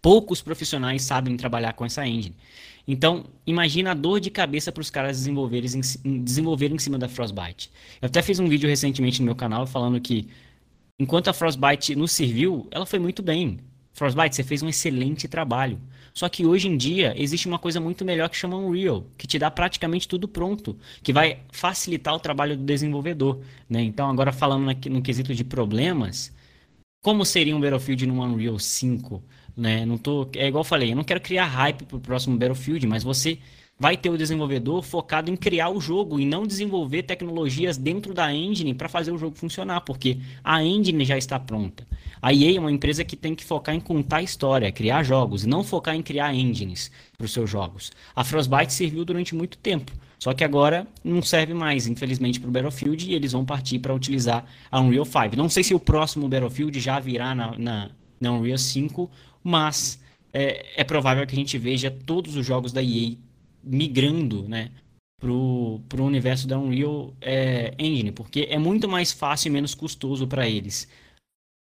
Speaker 3: Poucos profissionais sabem trabalhar com essa engine. Então, imagina a dor de cabeça para os caras desenvolverem em, desenvolverem em cima da Frostbite. Eu até fiz um vídeo recentemente no meu canal falando que enquanto a Frostbite nos serviu, ela foi muito bem. Frostbite, você fez um excelente trabalho. Só que hoje em dia existe uma coisa muito melhor que chama Unreal, que te dá praticamente tudo pronto, que vai facilitar o trabalho do desenvolvedor. Né? Então, agora falando no quesito de problemas, como seria um Battlefield no Unreal 5? Né? Não tô, é igual eu falei, eu não quero criar hype para o próximo Battlefield, mas você vai ter o desenvolvedor focado em criar o jogo e não desenvolver tecnologias dentro da engine para fazer o jogo funcionar, porque a engine já está pronta. A EA é uma empresa que tem que focar em contar história, criar jogos, e não focar em criar engines para os seus jogos. A Frostbite serviu durante muito tempo, só que agora não serve mais, infelizmente, para o Battlefield e eles vão partir para utilizar a Unreal 5. Não sei se o próximo Battlefield já virá na, na, na Unreal 5, mas é, é provável que a gente veja todos os jogos da EA migrando, né, pro, pro universo da Unreal é, Engine, porque é muito mais fácil e menos custoso para eles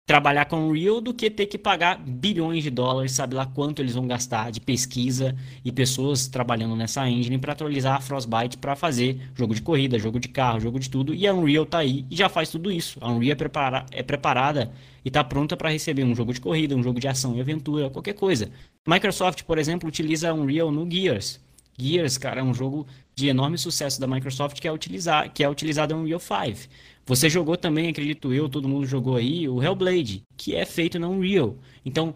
Speaker 3: trabalhar com Unreal do que ter que pagar bilhões de dólares, sabe lá quanto eles vão gastar de pesquisa e pessoas trabalhando nessa engine para atualizar a Frostbite para fazer jogo de corrida, jogo de carro, jogo de tudo, e a Unreal tá aí e já faz tudo isso. A Unreal é, prepara é preparada e está pronta para receber um jogo de corrida, um jogo de ação e aventura, qualquer coisa. Microsoft, por exemplo, utiliza a Unreal no Gears. Gears, cara, é um jogo de enorme sucesso da Microsoft que é, utilizar, que é utilizado em Unreal 5. Você jogou também, acredito eu, todo mundo jogou aí, o Hellblade, que é feito na Unreal. Então,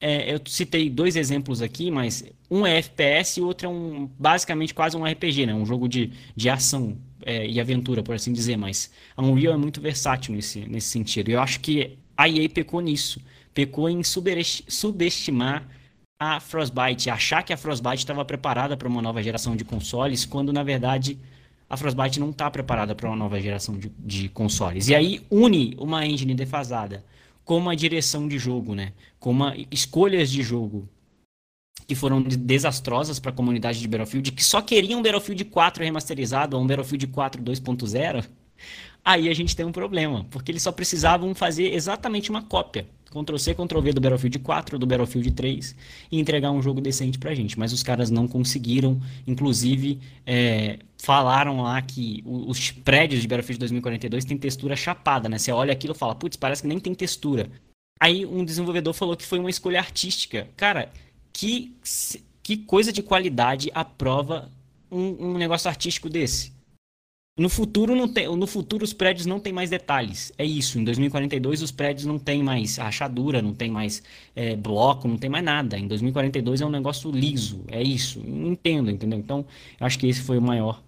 Speaker 3: é, eu citei dois exemplos aqui, mas um é FPS e o outro é um, basicamente quase um RPG, né? Um jogo de, de ação é, e aventura, por assim dizer. Mas a Unreal é muito versátil nesse, nesse sentido. Eu acho que a EA pecou nisso. Pecou em subestimar a Frostbite, achar que a Frostbite estava preparada para uma nova geração de consoles, quando na verdade a Frostbite não está preparada para uma nova geração de, de, consoles. E aí une uma engine defasada com uma direção de jogo, né? com uma, escolhas de jogo que foram desastrosas para a comunidade de Battlefield, que só queriam um Battlefield 4 remasterizado ou um Battlefield 4 2.0, aí a gente tem um problema, porque eles só precisavam fazer exatamente uma cópia Ctrl-C, Ctrl-V do Battlefield 4, do Battlefield 3 e entregar um jogo decente pra gente. Mas os caras não conseguiram, inclusive é, falaram lá que os prédios de Battlefield 2042 têm textura chapada, né? Você olha aquilo e fala, putz, parece que nem tem textura. Aí um desenvolvedor falou que foi uma escolha artística. Cara, que, que coisa de qualidade aprova um, um negócio artístico desse? No futuro, não tem, no futuro os prédios não têm mais detalhes. É isso. Em 2042 os prédios não têm mais rachadura, não tem mais é, bloco, não tem mais nada. Em 2042 é um negócio liso. É isso. Não entendo, entendeu? Então, acho que esse foi o maior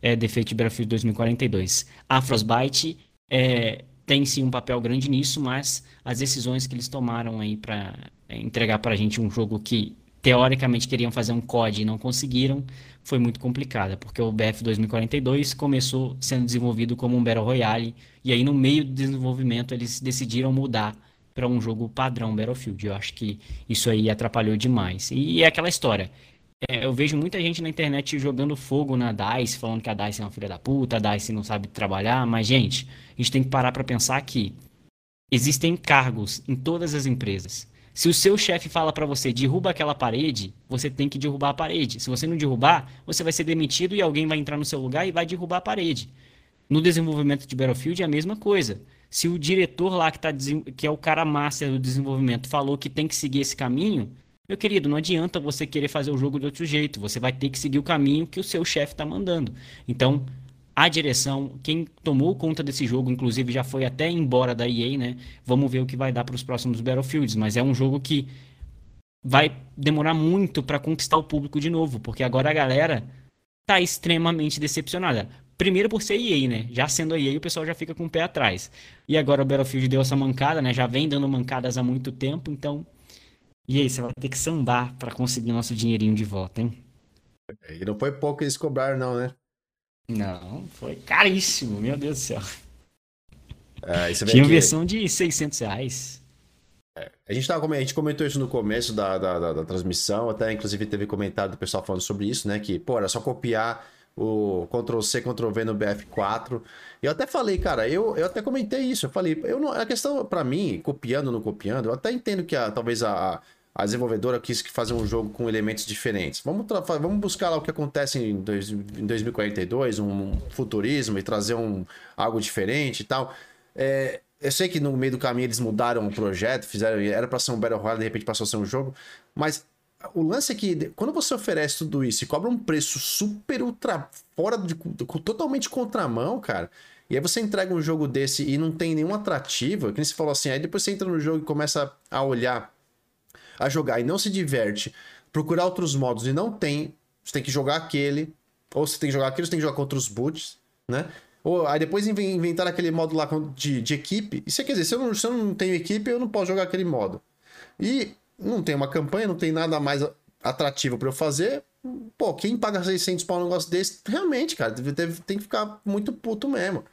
Speaker 3: é, defeito de Battlefield 2042. A Frostbite é, tem sim um papel grande nisso, mas as decisões que eles tomaram aí para entregar para a gente um jogo que teoricamente queriam fazer um COD e não conseguiram, foi muito complicada, porque o BF 2042 começou sendo desenvolvido como um Battle Royale, e aí no meio do desenvolvimento eles decidiram mudar para um jogo padrão Battlefield. Eu acho que isso aí atrapalhou demais. E é aquela história. É, eu vejo muita gente na internet jogando fogo na DICE, falando que a DICE é uma filha da puta, a DICE não sabe trabalhar, mas, gente, a gente tem que parar para pensar que existem cargos em todas as empresas. Se o seu chefe fala para você derruba aquela parede, você tem que derrubar a parede. Se você não derrubar, você vai ser demitido e alguém vai entrar no seu lugar e vai derrubar a parede. No desenvolvimento de Battlefield é a mesma coisa. Se o diretor lá que, tá, que é o cara master do desenvolvimento falou que tem que seguir esse caminho, meu querido, não adianta você querer fazer o jogo de outro jeito. Você vai ter que seguir o caminho que o seu chefe está mandando. Então, a direção, quem tomou conta desse jogo, inclusive já foi até embora da EA, né? Vamos ver o que vai dar para os próximos Battlefields, mas é um jogo que vai demorar muito para conquistar o público de novo, porque agora a galera tá extremamente decepcionada. Primeiro por ser EA, né? Já sendo EA, o pessoal já fica com o pé atrás. E agora o Battlefield deu essa mancada, né? Já vem dando mancadas há muito tempo, então. E aí, você vai ter que sambar para conseguir nosso dinheirinho de volta, hein?
Speaker 1: E não foi pouco eles cobraram, não, né?
Speaker 3: Não, foi caríssimo, meu Deus do céu.
Speaker 1: É,
Speaker 3: Tinha que... versão de 600 reais.
Speaker 1: É, a, gente tava, a gente comentou isso no começo da, da, da, da transmissão, até inclusive teve comentário do pessoal falando sobre isso, né? Que, pô, era só copiar o Ctrl-C, Ctrl-V no BF4. E eu até falei, cara, eu, eu até comentei isso. Eu falei, eu não, a questão para mim, copiando ou não copiando, eu até entendo que a, talvez a, a desenvolvedora quis fazer um jogo com elementos diferentes. Vamos, vamos buscar lá o que acontece em, dois, em 2042, um futurismo e trazer um, algo diferente e tal. É, eu sei que no meio do caminho eles mudaram o projeto, fizeram, era para ser um Battle Royale, de repente passou a ser um jogo, mas o lance é que quando você oferece tudo isso e cobra um preço super ultra fora de totalmente contramão, cara. E aí você entrega um jogo desse e não tem nenhum atrativo, que nem você falou assim, aí depois você entra no jogo e começa a olhar, a jogar e não se diverte, procurar outros modos e não tem, você tem que jogar aquele, ou você tem que jogar aquele, você tem que jogar contra os boots, né? Ou aí depois inventar aquele modo lá de, de equipe. Você quer dizer, se eu, não, se eu não tenho equipe, eu não posso jogar aquele modo. E não tem uma campanha, não tem nada mais atrativo para eu fazer. Pô, quem paga 600 pau um negócio desse, realmente, cara, tem que ficar muito puto mesmo.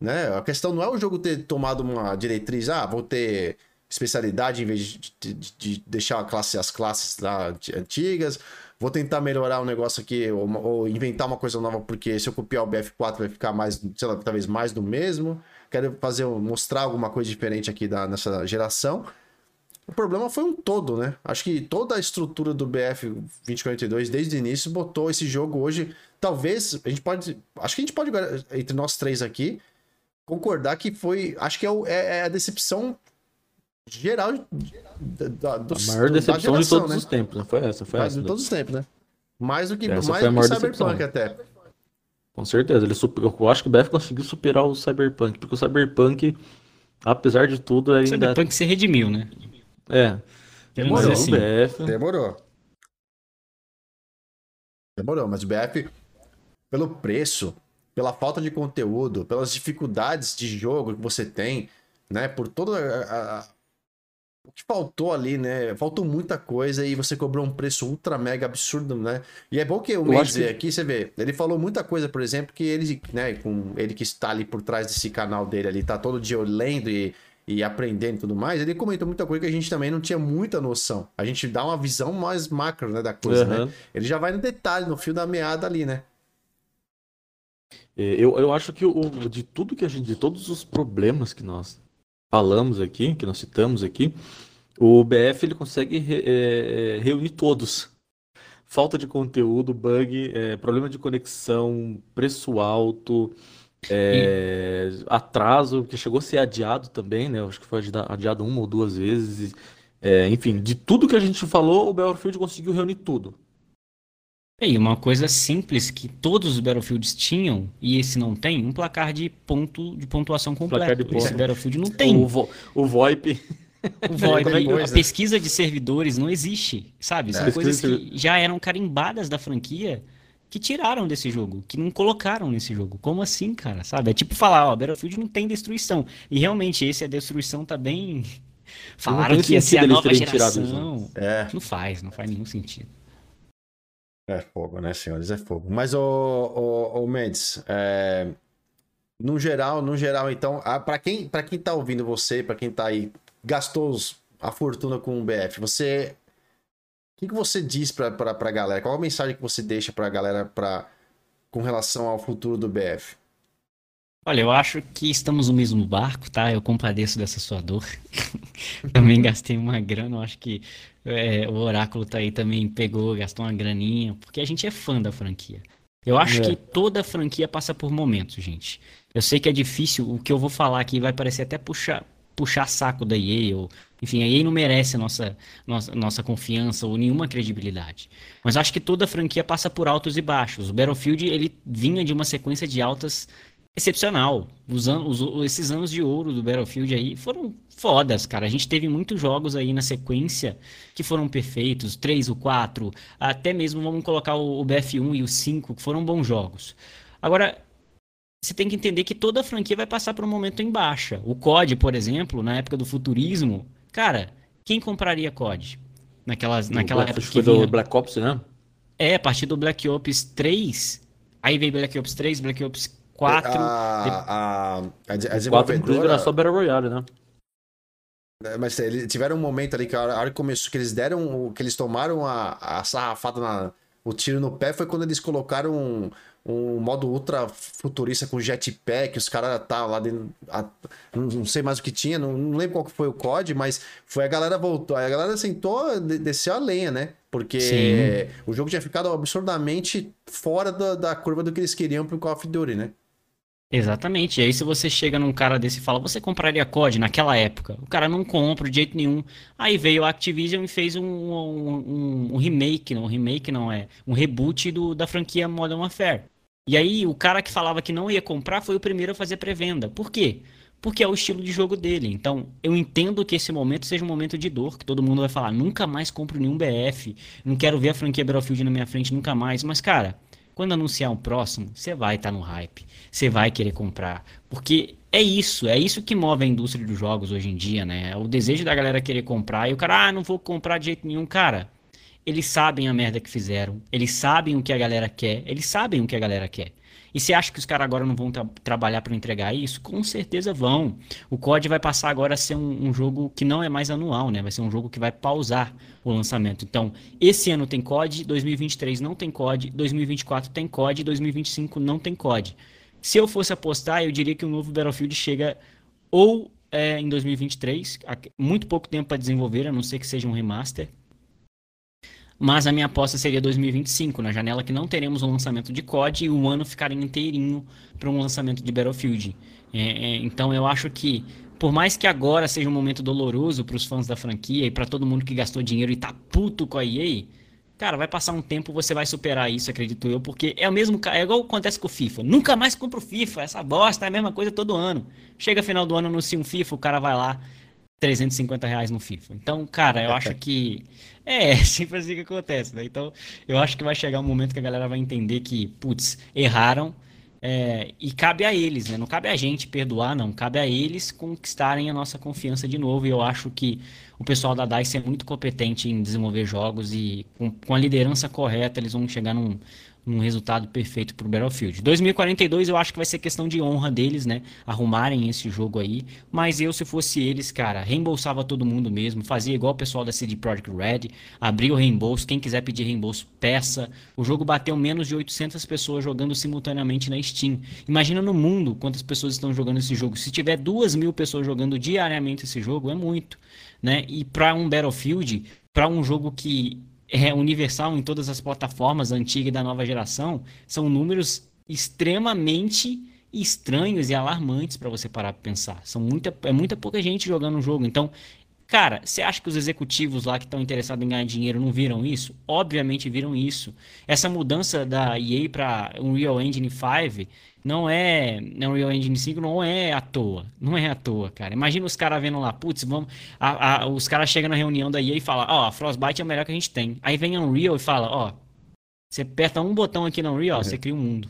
Speaker 1: Né? A questão não é o jogo ter tomado uma diretriz, ah, vou ter especialidade em vez de, de, de deixar classe, as classes lá antigas, vou tentar melhorar o um negócio aqui, ou, ou, inventar uma coisa nova, porque se eu copiar o BF4 vai ficar mais, sei lá, talvez mais do mesmo. Quero fazer, mostrar alguma coisa diferente aqui da, nessa geração. O problema foi um todo, né? Acho que toda a estrutura do BF 2042 desde o início botou esse jogo hoje. Talvez a gente pode. Acho que a gente pode, entre nós três aqui, concordar que foi. Acho que é, é, é a decepção geral
Speaker 2: da, do, a maior decepção geração, de todos né? os tempos, não foi essa? Foi essa.
Speaker 1: De todos os tempos, né? Mais do que, essa mais do que Cyberpunk até.
Speaker 2: Com certeza, ele super, eu acho que o BF conseguiu superar o Cyberpunk, porque o Cyberpunk, apesar de tudo, ainda. O
Speaker 3: Cyberpunk se redimiu, né?
Speaker 2: É.
Speaker 1: Demorou. Assim. BF... Demorou. Demorou, mas o BF, pelo preço, pela falta de conteúdo, pelas dificuldades de jogo que você tem, né? Por toda a, a, o que faltou ali, né? Faltou muita coisa e você cobrou um preço ultra mega absurdo, né? E é bom que o Mendes que... aqui, você vê, ele falou muita coisa, por exemplo, que ele, né, com ele que está ali por trás desse canal dele ali, tá todo dia lendo e e aprendendo e tudo mais, ele comentou muita coisa que a gente também não tinha muita noção. A gente dá uma visão mais macro, né, da coisa, uhum. né? Ele já vai no detalhe, no fio da meada ali, né?
Speaker 2: É, eu, eu acho que o, de tudo que a gente, de todos os problemas que nós falamos aqui, que nós citamos aqui, o BF ele consegue re, é, reunir todos. Falta de conteúdo, bug, é, problema de conexão, preço alto, é, atraso, que chegou a ser adiado também, né? Acho que foi adiado uma ou duas vezes. É, enfim, de tudo que a gente falou, o Battlefield conseguiu reunir tudo.
Speaker 3: E uma coisa simples que todos os Battlefields tinham, e esse não tem, um placar de ponto de pontuação completo. De esse Battlefield não tem.
Speaker 2: O, vo o VoIP.
Speaker 3: O VoIP, é a pesquisa de servidores não existe, sabe? São é. coisas que já eram carimbadas da franquia que tiraram desse jogo, que não colocaram nesse jogo. Como assim, cara? Sabe? É tipo falar, ó, Battlefield não tem destruição. E realmente esse a destruição tá bem falaram que ia ser a nova geração. É. Não faz, não faz nenhum sentido.
Speaker 1: É fogo, né, senhores? É fogo. Mas o, o, o Mendes, é... no geral, no geral, então, para quem para quem tá ouvindo você, para quem tá aí gastou a fortuna com o BF, você que, que você diz pra, pra, pra galera? Qual a mensagem que você deixa pra galera pra, com relação ao futuro do BF?
Speaker 3: Olha, eu acho que estamos no mesmo barco, tá? Eu compadeço dessa sua dor. também gastei uma grana, eu acho que é, o Oráculo tá aí também pegou, gastou uma graninha, porque a gente é fã da franquia. Eu acho é. que toda franquia passa por momentos, gente. Eu sei que é difícil, o que eu vou falar aqui vai parecer até puxar, puxar saco da EA ou Enfim, a EA não merece nossa, nossa, nossa confiança ou nenhuma credibilidade. Mas acho que toda franquia passa por altos e baixos. O Battlefield, ele vinha de uma sequência de altas excepcional. Os anos, os, esses anos de ouro do Battlefield aí foram fodas, cara. A gente teve muitos jogos aí na sequência que foram perfeitos, 3, o 4, até mesmo vamos colocar o, o BF1 e o 5, que foram bons jogos. Agora, você tem que entender que toda franquia vai passar por um momento em baixa. O COD, por exemplo, na época do futurismo, cara, quem compraria COD? Naquelas, naquela
Speaker 2: Black, época que vinha... do Black Ops, né?
Speaker 3: É, a partir do Black Ops 3, aí veio Black Ops 3, Black Ops 4. A,
Speaker 1: a, a,
Speaker 2: a 4, inclusive, era só Battle Royale, né?
Speaker 1: É, mas eles tiveram um momento ali que a hora que começou, que eles deram, que eles tomaram a, a sarrafada na, o tiro no pé foi quando eles colocaram um, um modo ultra futurista com jetpack, os caras tá lá dentro, a, não, sei mais o que tinha, não, não, lembro qual foi o COD, mas foi a galera voltou, a galera sentou, desceu a lenha, né? Porque Sim. o jogo tinha ficado absurdamente fora da, da curva do que eles queriam pro Call of Duty, né?
Speaker 3: Exatamente. E aí, se você chega num cara desse e fala, você compraria COD naquela época? O cara não compra de jeito nenhum. Aí veio a Activision e fez um, um, um, remake, não, um remake não é, um reboot do, da franquia Modern Warfare. E aí, o cara que falava que não ia comprar foi o primeiro a fazer pré-venda. Por quê? Porque é o estilo de jogo dele. Então, eu entendo que esse momento seja um momento de dor, que todo mundo vai falar, nunca mais compro nenhum BF, não quero ver a franquia Battlefield na minha frente nunca mais. Mas, cara, quando anunciar um próximo, você vai estar tá no hype, você vai querer comprar, porque é isso, é isso que move a indústria dos jogos hoje em dia, né? O desejo da galera querer comprar e o cara, ah, não vou comprar de jeito nenhum, cara. Eles sabem a merda que fizeram, eles sabem o que a galera quer, eles sabem o que a galera quer. E você acha que os caras agora não vão tra trabalhar para entregar isso? Com certeza vão. O COD vai passar agora a ser um, um, jogo que não é mais anual, né? Vai ser um jogo que vai pausar o lançamento. Então, esse ano tem COD, 2023 não tem COD, 2024 tem COD, 2025 não tem COD. Se eu fosse apostar, eu diria que o novo Battlefield chega ou é, em 2023, muito pouco tempo para desenvolver, a não ser que seja um remaster, mas a minha aposta seria 2025, na janela que não teremos um lançamento de COD e o ano ficaria inteirinho para um lançamento de Battlefield. É, é, então eu acho que, por mais que agora seja um momento doloroso para os fãs da franquia e para todo mundo que gastou dinheiro e tá puto com a EA, cara, vai passar um tempo, você vai superar isso, acredito eu, porque é o mesmo, é igual acontece com o FIFA. Nunca mais compro FIFA, essa bosta é a mesma coisa todo ano. Chega final do ano, anuncia um FIFA, o cara vai lá 350 reais no FIFA. Então, cara, eu acho que é, sempre assim que acontece, né? Então, eu acho que vai chegar um momento que a galera vai entender que, putz, erraram. É, e cabe a eles, né? Não cabe a gente perdoar, não. Cabe a eles conquistarem a nossa confiança de novo. E eu acho que o pessoal da DICE é muito competente em desenvolver jogos e com, com a liderança correta eles vão chegar num, um resultado perfeito para o Battlefield. 2042 eu acho que vai ser questão de honra deles, né? Arrumarem esse jogo aí. Mas eu, se fosse eles, cara, reembolsava todo mundo mesmo. Fazia igual o pessoal da CD Projekt Red. Abria o reembolso. Quem quiser pedir reembolso, peça. O jogo bateu menos de 800 pessoas jogando simultaneamente na Steam. Imagina no mundo quantas pessoas estão jogando esse jogo. Se tiver duas mil pessoas jogando diariamente esse jogo, é muito. Né? E para um Battlefield, para um jogo que é universal em todas as plataformas, antiga e da nova geração, são números extremamente estranhos e alarmantes para você parar para pensar. São muita, é muita pouca gente jogando o jogo. Então, cara, você acha que os executivos lá que estão interessados em ganhar dinheiro não viram isso? Obviamente viram isso. Essa mudança da EA para Unreal Engine 5 não é. Unreal Engine 5 não é à toa. Não é à toa, cara. Imagina os caras vendo lá, putz, vamos. A, a, os caras chegam na reunião da EA e falam, ó, oh, Frostbite é o melhor que a gente tem. Aí vem Unreal e fala, ó, oh, você aperta um botão aqui na Unreal, uhum. você cria um mundo.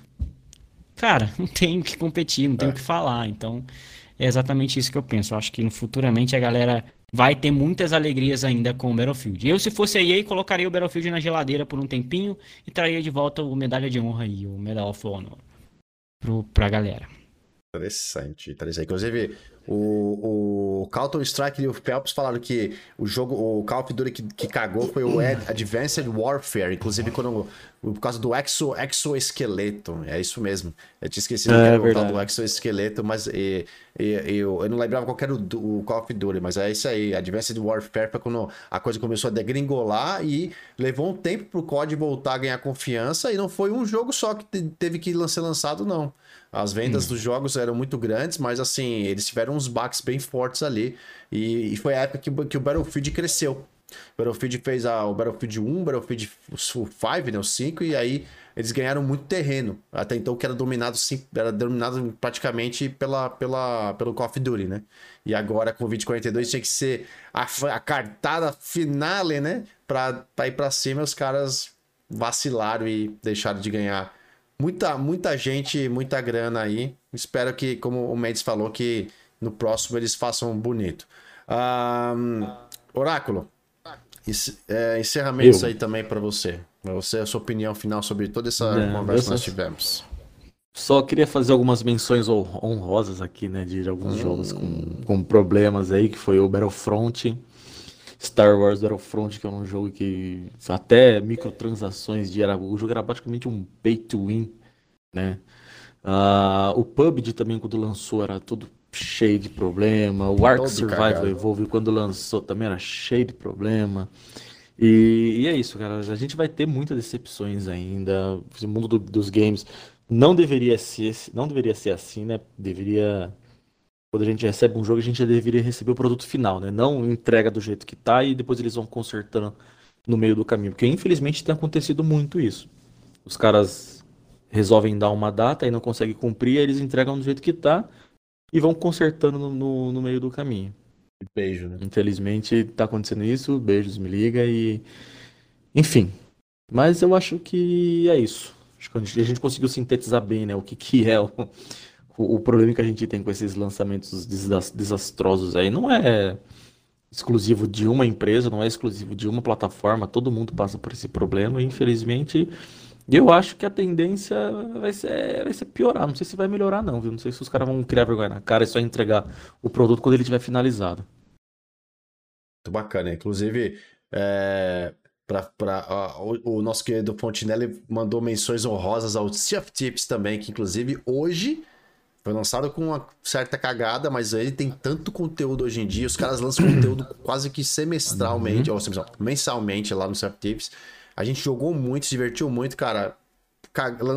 Speaker 3: Cara, não tem o que competir, não tem o é. que falar. Então, é exatamente isso que eu penso. Eu acho que futuramente a galera vai ter muitas alegrias ainda com o Battlefield. Eu, se fosse a EA, colocaria o Battlefield na geladeira por um tempinho e traria de volta o Medalha de Honra e o Medal of Honor pro, pra galera.
Speaker 1: Interessante, interessante. Inclusive, o, o Counter-Strike e o Phelps falaram que o jogo, o Call of Duty que, que cagou foi o Advanced Warfare. Inclusive, quando, por causa do exo, exoesqueleto. É isso mesmo. Eu tinha esquecido é, que era o do exoesqueleto, mas e, e, eu, eu não lembrava qual era o, o Call of Duty, mas é isso aí. Advanced Warfare foi quando a coisa começou a degringolar e levou um tempo pro COD voltar a ganhar confiança. E não foi um jogo só que teve que ser lançado, não. As vendas hum. dos jogos eram muito grandes, mas assim, eles tiveram uns baques bem fortes ali. E, e foi a época que, que o Battlefield cresceu. O Battlefield fez a, o Battlefield 1, o Battlefield 5, né, o 5, e aí eles ganharam muito terreno. Até então que era dominado, era dominado praticamente pela, pela, pelo Call of Duty, né? E agora com o 2042 tinha que ser a, a cartada finale, né? Pra, pra ir pra cima, os caras vacilaram e deixaram de ganhar. Muita, muita gente, muita grana aí. Espero que, como o Mendes falou, que no próximo eles façam bonito. Um, Oráculo, é, encerramentos Eu. aí também para você. Pra você, a sua opinião final sobre toda essa é, conversa que nós tivemos.
Speaker 2: Só queria fazer algumas menções honrosas aqui, né? De alguns hum. jogos com, com problemas aí, que foi o Battlefront. Star Wars Battlefront, que é um jogo que até microtransações de era, o jogo era praticamente um pay to win, né? Uh, o PUBG também quando lançou era tudo cheio de problema. O Ark Survival Evolve quando lançou também era cheio de problema. E, e, é isso, cara. A gente vai ter muitas decepções ainda. O mundo do, dos games não deveria ser, não deveria ser assim, né? Deveria quando a gente recebe um jogo, a gente já deveria receber o produto final, né? Não entrega do jeito que tá e depois eles vão consertando no meio do caminho. Porque infelizmente tem acontecido muito isso. Os caras resolvem dar uma data e não conseguem cumprir, aí eles entregam do jeito que tá e vão consertando no, no, no meio do caminho.
Speaker 1: Beijo, né?
Speaker 2: Infelizmente tá acontecendo isso, beijos, me liga e. Enfim. Mas eu acho que é isso. Acho que a gente, a gente conseguiu sintetizar bem, né? O que, que é o, o, o, problema que a gente tem com esses lançamentos desastrosos aí. Não é exclusivo de uma empresa, não é exclusivo de uma plataforma, todo mundo passa por esse problema e infelizmente eu acho que a tendência vai ser, vai ser piorar. Não sei se vai melhorar, não, viu? Não sei se os caras vão criar vergonha na cara e só entregar o produto quando ele estiver finalizado.
Speaker 1: Muito bacana. Inclusive, é, pra, pra, ó, o, o, nosso querido Fontinelli mandou menções honrosas ao of Tips também, que inclusive hoje foi lançado com uma certa cagada, mas ele tem tanto conteúdo hoje em dia. Os caras lançam conteúdo quase que semestralmente, uhum. ou mensalmente lá no Tips. A gente jogou muito, se divertiu muito, cara.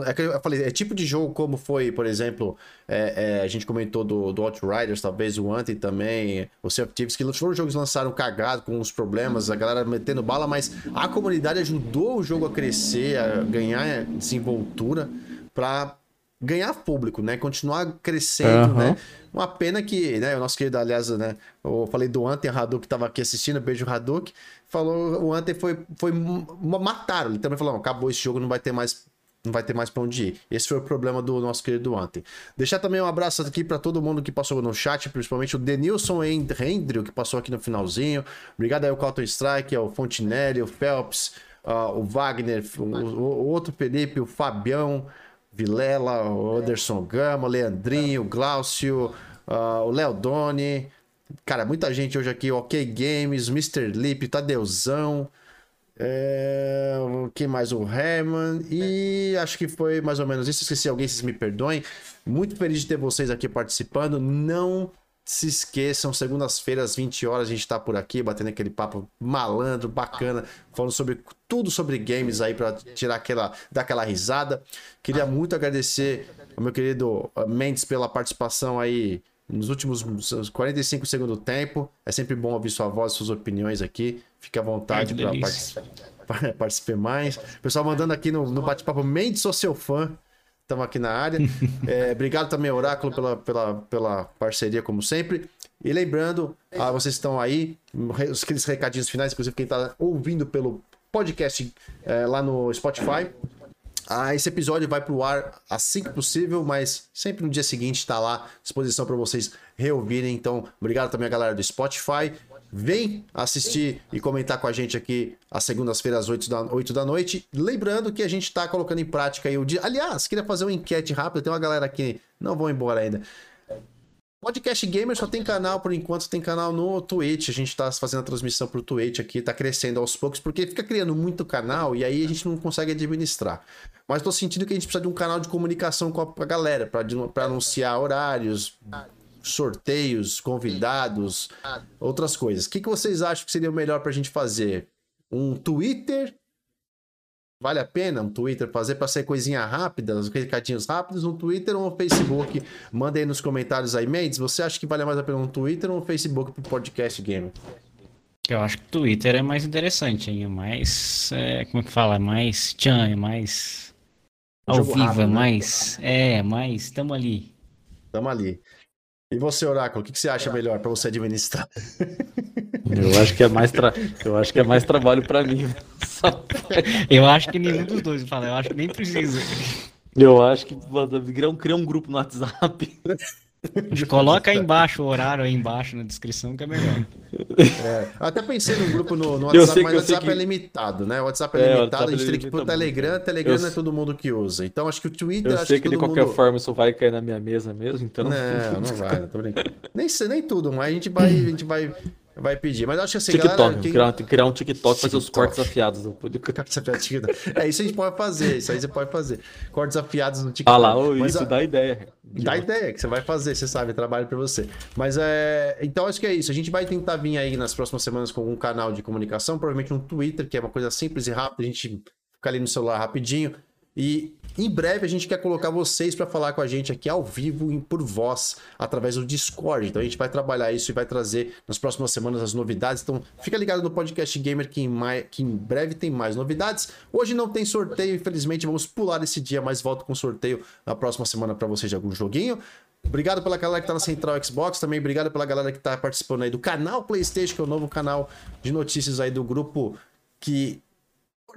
Speaker 1: É que eu falei, é tipo de jogo como foi, por exemplo, é, é, a gente comentou do, do Outriders, talvez o Anthem também, o Thieves, que foram jogos que lançaram cagado com os problemas, a galera metendo bala, mas a comunidade ajudou o jogo a crescer, a ganhar desenvoltura para ganhar público, né? Continuar crescendo, uhum. né? Uma pena que, né, o nosso querido, aliás, né, eu falei do Anthem, Hadouken estava aqui assistindo, beijo Hadouken, falou, o Anthem foi, foi mataram, ele também falou, acabou esse jogo, não vai ter mais não vai ter mais pra onde ir. Esse foi o problema do nosso querido Anthem. Deixar também um abraço aqui para todo mundo que passou no chat, principalmente o Denilson Hendrio, que passou aqui no finalzinho. Obrigado aí ao Cotton Strike, ao Fontinelli, o Phelps, uh, o Wagner, o, o, outro Felipe, o Fabião, Vilela, o Anderson Gama, o Leandrinho, o Glaucio, uh, o Léo Doni. Cara, muita gente hoje aqui, OK Games, Mr. Lip, Tadeuzão. É... Quem mais? O Herman. E acho que foi mais ou menos isso. Esqueci alguém, vocês me perdoem. Muito feliz de ter vocês aqui participando. Não se esqueçam, segundas-feiras, 20 horas, a gente tá por aqui, batendo aquele papo malandro, bacana, falando sobre tudo sobre games aí para tirar aquela, dar aquela risada. Queria muito agradecer ao meu querido uh, Mendes pela participação aí nos últimos 45 segundos do tempo. É sempre bom ouvir sua voz, suas opiniões aqui. Fique à vontade para participar, participar mais. Pessoal mandando aqui no, no bate-papo, Mendes, sou seu fã. Estamos aqui na área. É, obrigado também, Oráculo, pela, pela, pela parceria, como sempre. E lembrando, ah, vocês estão aí, aqueles recadinhos finais, inclusive quem está ouvindo pelo podcast é, lá no Spotify. Ah, esse episódio vai pro ar assim que possível, mas sempre no dia seguinte está lá à disposição para vocês reouvirem. Então, obrigado também a galera do Spotify. Vem assistir e comentar com a gente aqui às segundas-feiras, às 8 da, 8 da noite. Lembrando que a gente está colocando em prática aí o dia. Aliás, queria fazer uma enquete rápida. Tem uma galera aqui, não vão embora ainda. Podcast Gamer só tem canal por enquanto, tem canal no Twitch. A gente tá fazendo a transmissão pro Twitch aqui, tá crescendo aos poucos, porque fica criando muito canal e aí a gente não consegue administrar. Mas tô sentindo que a gente precisa de um canal de comunicação com a, galera, para anunciar horários, sorteios, convidados, outras coisas. O que, que vocês acham que seria o melhor para a gente fazer? Um Twitter Vale a pena um Twitter fazer para ser coisinha rápida, os recadinhos rápidos, um Twitter ou um Facebook? Manda aí nos comentários aí, Mendes, você acha que vale mais a pena um Twitter ou um Facebook pro podcast game?
Speaker 3: Eu acho que o Twitter é mais interessante, hein? É mais. É, como é que fala? É mais tchan, é mais. Ao vivo, rápido, é né? mais. É, mais. Tamo ali.
Speaker 1: Tamo ali. E você, Oráculo, o que, que você acha melhor para você administrar?
Speaker 2: Eu acho que é mais, tra... eu acho que é mais trabalho para mim.
Speaker 3: eu acho que nenhum dos dois fala, eu acho que nem precisa.
Speaker 2: Eu acho que criar um grupo no WhatsApp.
Speaker 3: Coloca aí embaixo o horário aí embaixo na descrição que é melhor.
Speaker 1: É, eu até pensei num grupo no, no WhatsApp, mas o WhatsApp que... é limitado, né? O WhatsApp é, é limitado, a gente tem que ir pro Telegram, Telegram eu... não é todo mundo que usa. Então acho que o Twitter.
Speaker 2: Eu sei que, que de qualquer mundo... forma isso vai cair na minha mesa mesmo, então.
Speaker 1: Não, não vai, não tô brincando. Nem, nem tudo, mas a gente vai, a gente vai Vai pedir. Mas eu acho que assim,
Speaker 2: TikTok, galera, quem... criar, criar um TikTok e fazer os cortes afiados.
Speaker 1: é, isso a gente pode fazer. Isso aí você pode fazer. Cortes afiados no TikTok.
Speaker 2: Ah lá, oh, isso a... dá ideia.
Speaker 1: Dá ideia que você vai fazer, você sabe, trabalho para você. Mas é. Então acho que é isso. A gente vai tentar vir aí nas próximas semanas com um canal de comunicação, provavelmente um Twitter, que é uma coisa simples e rápida. A gente fica ali no celular rapidinho. E em breve a gente quer colocar vocês para falar com a gente aqui ao vivo por voz através do Discord. Então a gente vai trabalhar isso e vai trazer nas próximas semanas as novidades. Então fica ligado no podcast Gamer que em, mai... que em breve tem mais novidades. Hoje não tem sorteio, infelizmente vamos pular esse dia, mas volto com sorteio na próxima semana para vocês de algum joguinho. Obrigado pela galera que tá na Central Xbox, também obrigado pela galera que tá participando aí do canal PlayStation, que é o novo canal de notícias aí do grupo que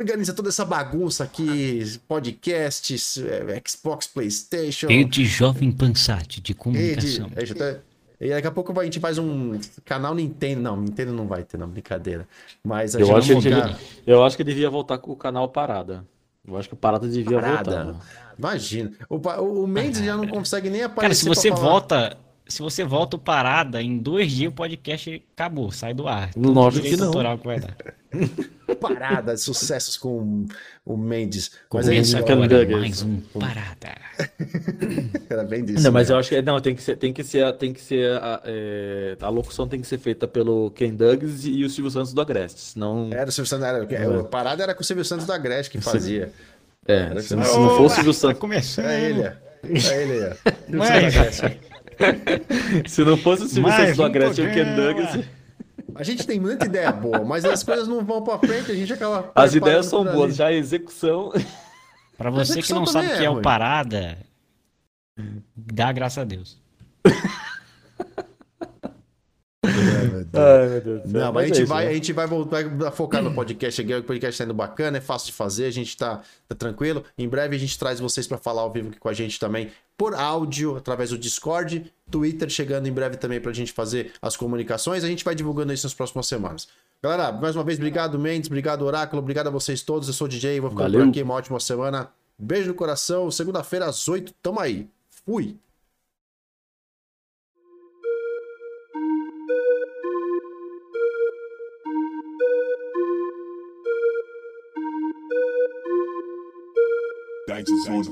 Speaker 1: organiza toda essa bagunça aqui, podcasts, é, Xbox, Playstation.
Speaker 3: Rede Jovem Pansat de comunicação. Rede,
Speaker 1: é, e daqui a pouco a gente faz um canal Nintendo. Não, Nintendo não vai ter, não, brincadeira. Mas
Speaker 2: eu acho, que devia, eu acho que devia voltar com o canal Parada. Eu acho que o Parada devia Parada. voltar.
Speaker 1: Imagina. O, o Mendes já não consegue nem aparecer.
Speaker 3: Cara, se você volta se você volta o parada, em dois dias o podcast acabou, sai do ar.
Speaker 2: Lógico que não. Que vai
Speaker 1: dar. parada, sucessos com o Mendes.
Speaker 3: Mas é isso, agora mais um parada.
Speaker 2: Era bem disso. Não, mas né? eu acho que não, tem que ser, tem que ser, tem que ser a, é, a locução tem que ser feita pelo Ken Douglas e o Silvio Santos do Agreste, senão
Speaker 1: Era o Silvio Santos, era, é. a parada era com o Silvio Santos do Agreste que fazia.
Speaker 2: É, se, se, não fosse o Silvio Santos. Tá
Speaker 1: começando. É ele, é ele, é.
Speaker 2: Mas... Se não fosse o Silvio Santos do Agreste e o Ken Douglas.
Speaker 1: A gente tem muita ideia boa, mas as coisas não vão pra frente, a gente acaba.
Speaker 2: As ideias são boas, já a execução.
Speaker 3: Pra você que não sabe o que é o parada, dá graças a Deus.
Speaker 1: Ai, meu Deus do céu. Não, mas, mas a, gente é vai, né? a gente vai voltar a focar no podcast aqui. O podcast tá indo bacana, é fácil de fazer, a gente tá, tá tranquilo. Em breve a gente traz vocês para falar ao vivo aqui com a gente também por áudio, através do Discord, Twitter chegando em breve também pra gente fazer as comunicações. A gente vai divulgando isso nas próximas semanas. Galera, mais uma vez, obrigado, Mendes, obrigado, Oráculo, obrigado a vocês todos. Eu sou o DJ, vou ficar Valeu. por aqui. Uma ótima semana. Beijo no coração. Segunda-feira às 8, tamo aí. Fui. Exercise.